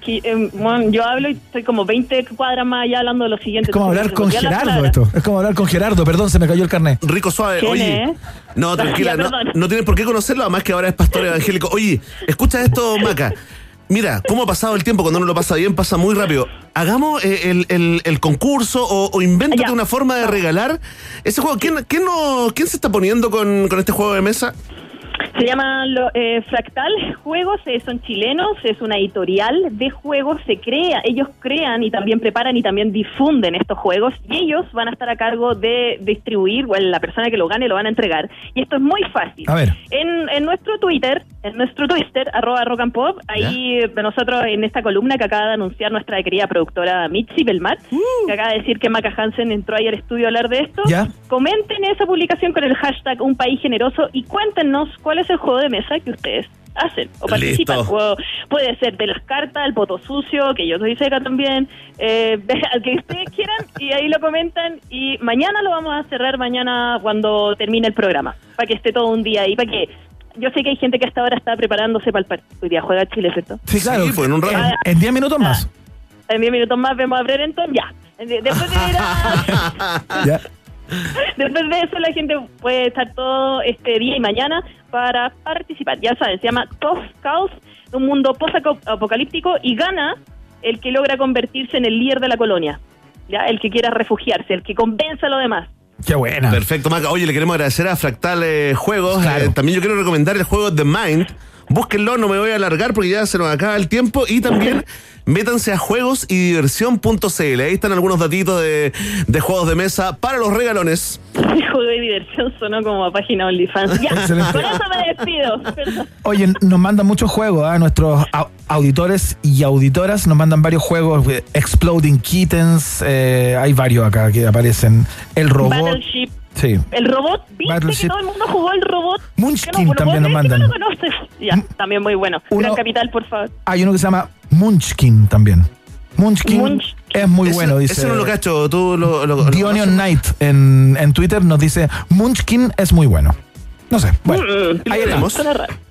Que, eh, bueno, yo hablo y estoy como 20 cuadras más allá hablando de lo siguiente. Es como hablar con Gerardo esto. Es como hablar con Gerardo, perdón, se me cayó el carnet. Rico suave. ¿Quién Oye. es? No, tranquila, no, no tienes por qué conocerlo, además que ahora es pastor evangélico. Oye, escucha esto, Maca. Mira, cómo ha pasado el tiempo cuando uno lo pasa bien, pasa muy rápido. Hagamos eh, el, el- el concurso o, o invéntate Ya. una forma de regalar ese juego. ¿Quién, quién, no, quién se está poniendo con, con este juego de mesa? Se llama eh, Fractal Juegos, eh, son chilenos, es una editorial de juegos, se crea, ellos crean y también preparan y también difunden estos juegos y ellos van a estar a cargo de distribuir, o la persona que lo gane lo van a entregar. Y esto es muy fácil. A ver. En, en nuestro Twitter, en nuestro Twitter, arroba rock and pop, ahí eh, nosotros en esta columna que acaba de anunciar nuestra querida productora Mitzi Belmat, que acaba de decir que Maca Hansen entró ahí al estudio a hablar de esto, Ya. comenten esa publicación con el hashtag Un País Generoso y cuéntenos cuál es el juego de mesa que ustedes hacen o participan. Listo. Juego- puede ser de las cartas, el poto sucio, que yo soy seca también, eh, (laughs) al que ustedes quieran y ahí lo comentan y mañana lo vamos a cerrar mañana cuando termine el programa, para que esté todo un día ahí, para que yo sé que hay gente que hasta ahora está preparándose para el partido. Hoy día juega Chile, ¿cierto? Sí, claro. en un rato. En 10 minutos más. En 10 minutos más vemos a Brereton, ya. De- Después de ir a- (laughs) Ya. (laughs) Después de eso, la gente puede estar todo este día y mañana para participar. Ya saben, se llama Tough Chaos, un mundo post-apocalíptico y gana el que logra convertirse en el líder de la colonia. ¿ya? El que quiera refugiarse, el que convenza a los demás. Qué buena. Perfecto, Maca. Oye, le queremos agradecer a Fractal eh, Juegos. Claro. Eh, también yo quiero recomendar el juego The Mind. Búsquenlo, no me voy a alargar porque ya se nos acaba el tiempo. Y también (laughs) métanse a juegos y diversión.cl. Ahí están algunos datitos de, de juegos de mesa para los regalones. Juego de diversión sonó como a página OnlyFans. Ya, Excelente. con eso me despido. Perdón. Oye, nos mandan muchos juegos, ¿ah? nuestros au- auditores y auditoras nos mandan varios juegos, eh, Exploding Kittens, eh, hay varios acá que aparecen, El Robot. Battleship. Sí. El robot, ¿viste Battleship. que todo el mundo jugó el robot? Munchkin no, también nos mandan. no lo conoces. Ya, también muy bueno. Uno- Gran Capital, por favor. Hay uno que se llama Munchkin también. Munchkin Munch- es muy Ese- bueno, dice. Ese no lo cacho, tú lo. lo- lo- The Onion Knight en, en Twitter nos dice Munchkin es muy bueno. No sé. Bueno, Mm, ahí veremos.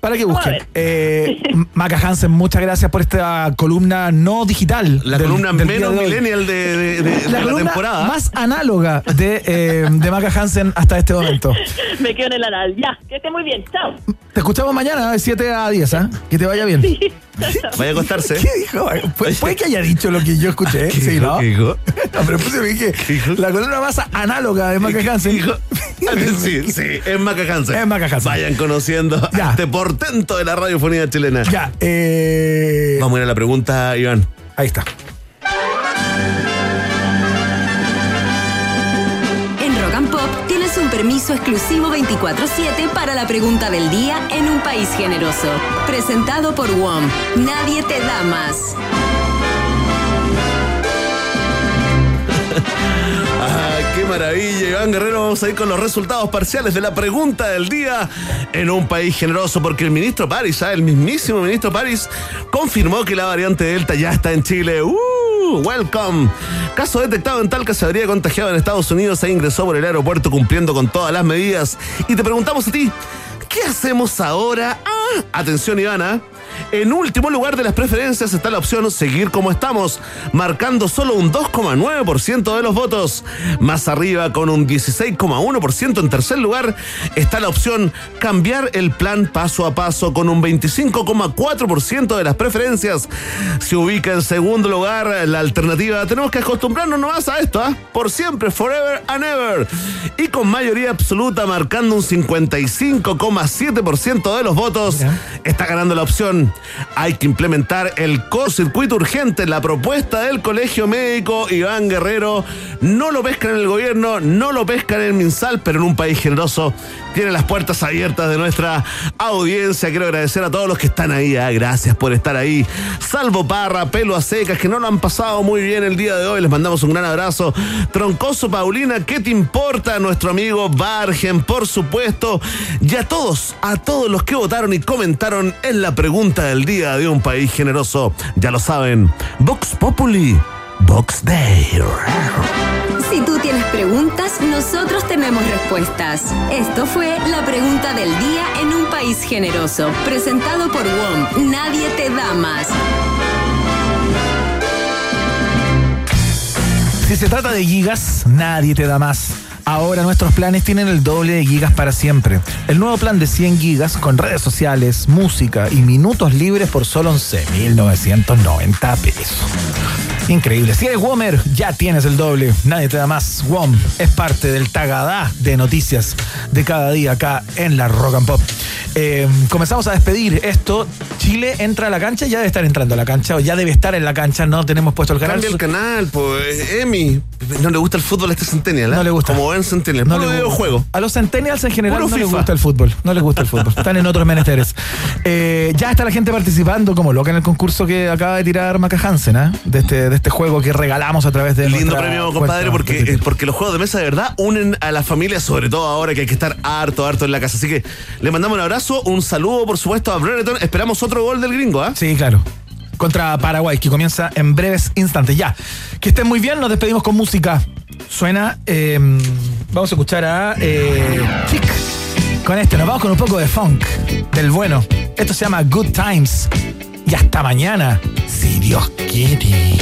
Para que busquen. Eh, (laughs) Maca Hansen, muchas gracias por esta columna no digital. La del- columna del menos de millennial de, de- de- de La la, columna temporada. más análoga de, eh, de Maca Hansen hasta este momento. (laughs) Me quedo en el anal. Ya, que esté muy bien. Chao. Te escuchamos mañana de 7 a 10, ¿ah? Que te vaya bien. (laughs) Vaya a acostarse. ¿Qué dijo? Pu- Puede que haya dicho lo que yo escuché. ¿Qué sí, dijo? ¿no? ¿Qué dijo? No, pero puse que la columna más análoga de Maca Hansen. Sí, sí, es Maca Hansen. Es Vayan conociendo Ya. a este portento de la radiofonía chilena. Ya, eh, Vamos a ir a la pregunta, Iván. ahí está. En and Pop tienes un permiso exclusivo 24-7 para la pregunta del día en un país generoso. Presentado por WOM. Nadie te da más. (laughs) Maravilla, Iván Guerrero. Vamos a ir con los resultados parciales de la pregunta del día en un país generoso, porque el ministro París, ah, el mismísimo ministro París, confirmó que la variante Delta ya está en Chile. ¡Uh! Welcome. Caso detectado en Talca se habría contagiado en Estados Unidos e ingresó por el aeropuerto cumpliendo con todas las medidas. Y te preguntamos a ti, ¿qué hacemos ahora? Ah, atención, Ivana. En último lugar de las preferencias está la opción seguir como estamos, marcando solo un 2,9% de los votos. Más arriba, con un 16,1% en tercer lugar, está la opción cambiar el plan paso a paso, con un 25,4% de las preferencias. Se ubica en segundo lugar la alternativa. Tenemos que acostumbrarnos nomás a esto, ¿ah? Por siempre, forever and ever. Y con mayoría absoluta, marcando un 55,7% de los votos, está ganando la opción hay que implementar el cortocircuito urgente. La propuesta del Colegio Médico Iván Guerrero no lo pescan en el gobierno, no lo pescan en el MinSal, pero en un país generoso tiene las puertas abiertas de nuestra audiencia. Quiero agradecer a todos los que están ahí. ah, Gracias por estar ahí. Salvo Parra, Pelo a que no lo han pasado muy bien el día de hoy. Les mandamos un gran abrazo. Troncoso Paulina, ¿qué te importa? Nuestro amigo Bargen, por supuesto. Y a todos, a todos los que votaron y comentaron en la pregunta del día de un país generoso. Ya lo saben. Vox Populi, Vox Day. Si tú tienes preguntas, nosotros tenemos respuestas. Esto fue la pregunta del día en un país generoso, presentado por WOM. Nadie te da más. Si se trata de gigas, nadie te da más. Ahora nuestros planes tienen el doble de gigas para siempre. El nuevo plan de 100 gigas con redes sociales, música y minutos libres por solo 11.990 pesos. Increíble. Si eres Womer, ya tienes el doble. Nadie te da más. WOM es parte del tagadá de noticias de cada día acá en la Rock and Pop. Eh, comenzamos a despedir esto. Chile entra a la cancha, ya debe estar entrando a la cancha, o ya debe estar en la cancha, no tenemos puesto el canal. Cambia el canal, pues. Emi. No le gusta el fútbol a este Centennial, ¿eh? No le gusta. Como ven Centennial. No le videojuego. A los centennials en general Puro no les gusta el fútbol. No les gusta el fútbol. Están en otros menesteres. Eh, ya está la gente participando como loca en el concurso que acaba de tirar Maca Hansen, ¿ah? de, este, de este juego que regalamos a través de Lindo premio, compadre, porque, porque los juegos de mesa de verdad unen a la familia, sobre todo ahora que hay que estar harto, harto en la casa. Así que le mandamos un abrazo, un saludo, por supuesto, a Brereton. Esperamos otro gol del gringo, ¿ah? Sí, claro. Contra Paraguay, que comienza en breves instantes. Ya. Que estén muy bien, nos despedimos con música. Suena. eh, vamos a escuchar a. Eh, Chic. Con este, nos vamos con un poco de funk. Del bueno. Esto se llama Good Times. Y hasta mañana, si Dios quiere.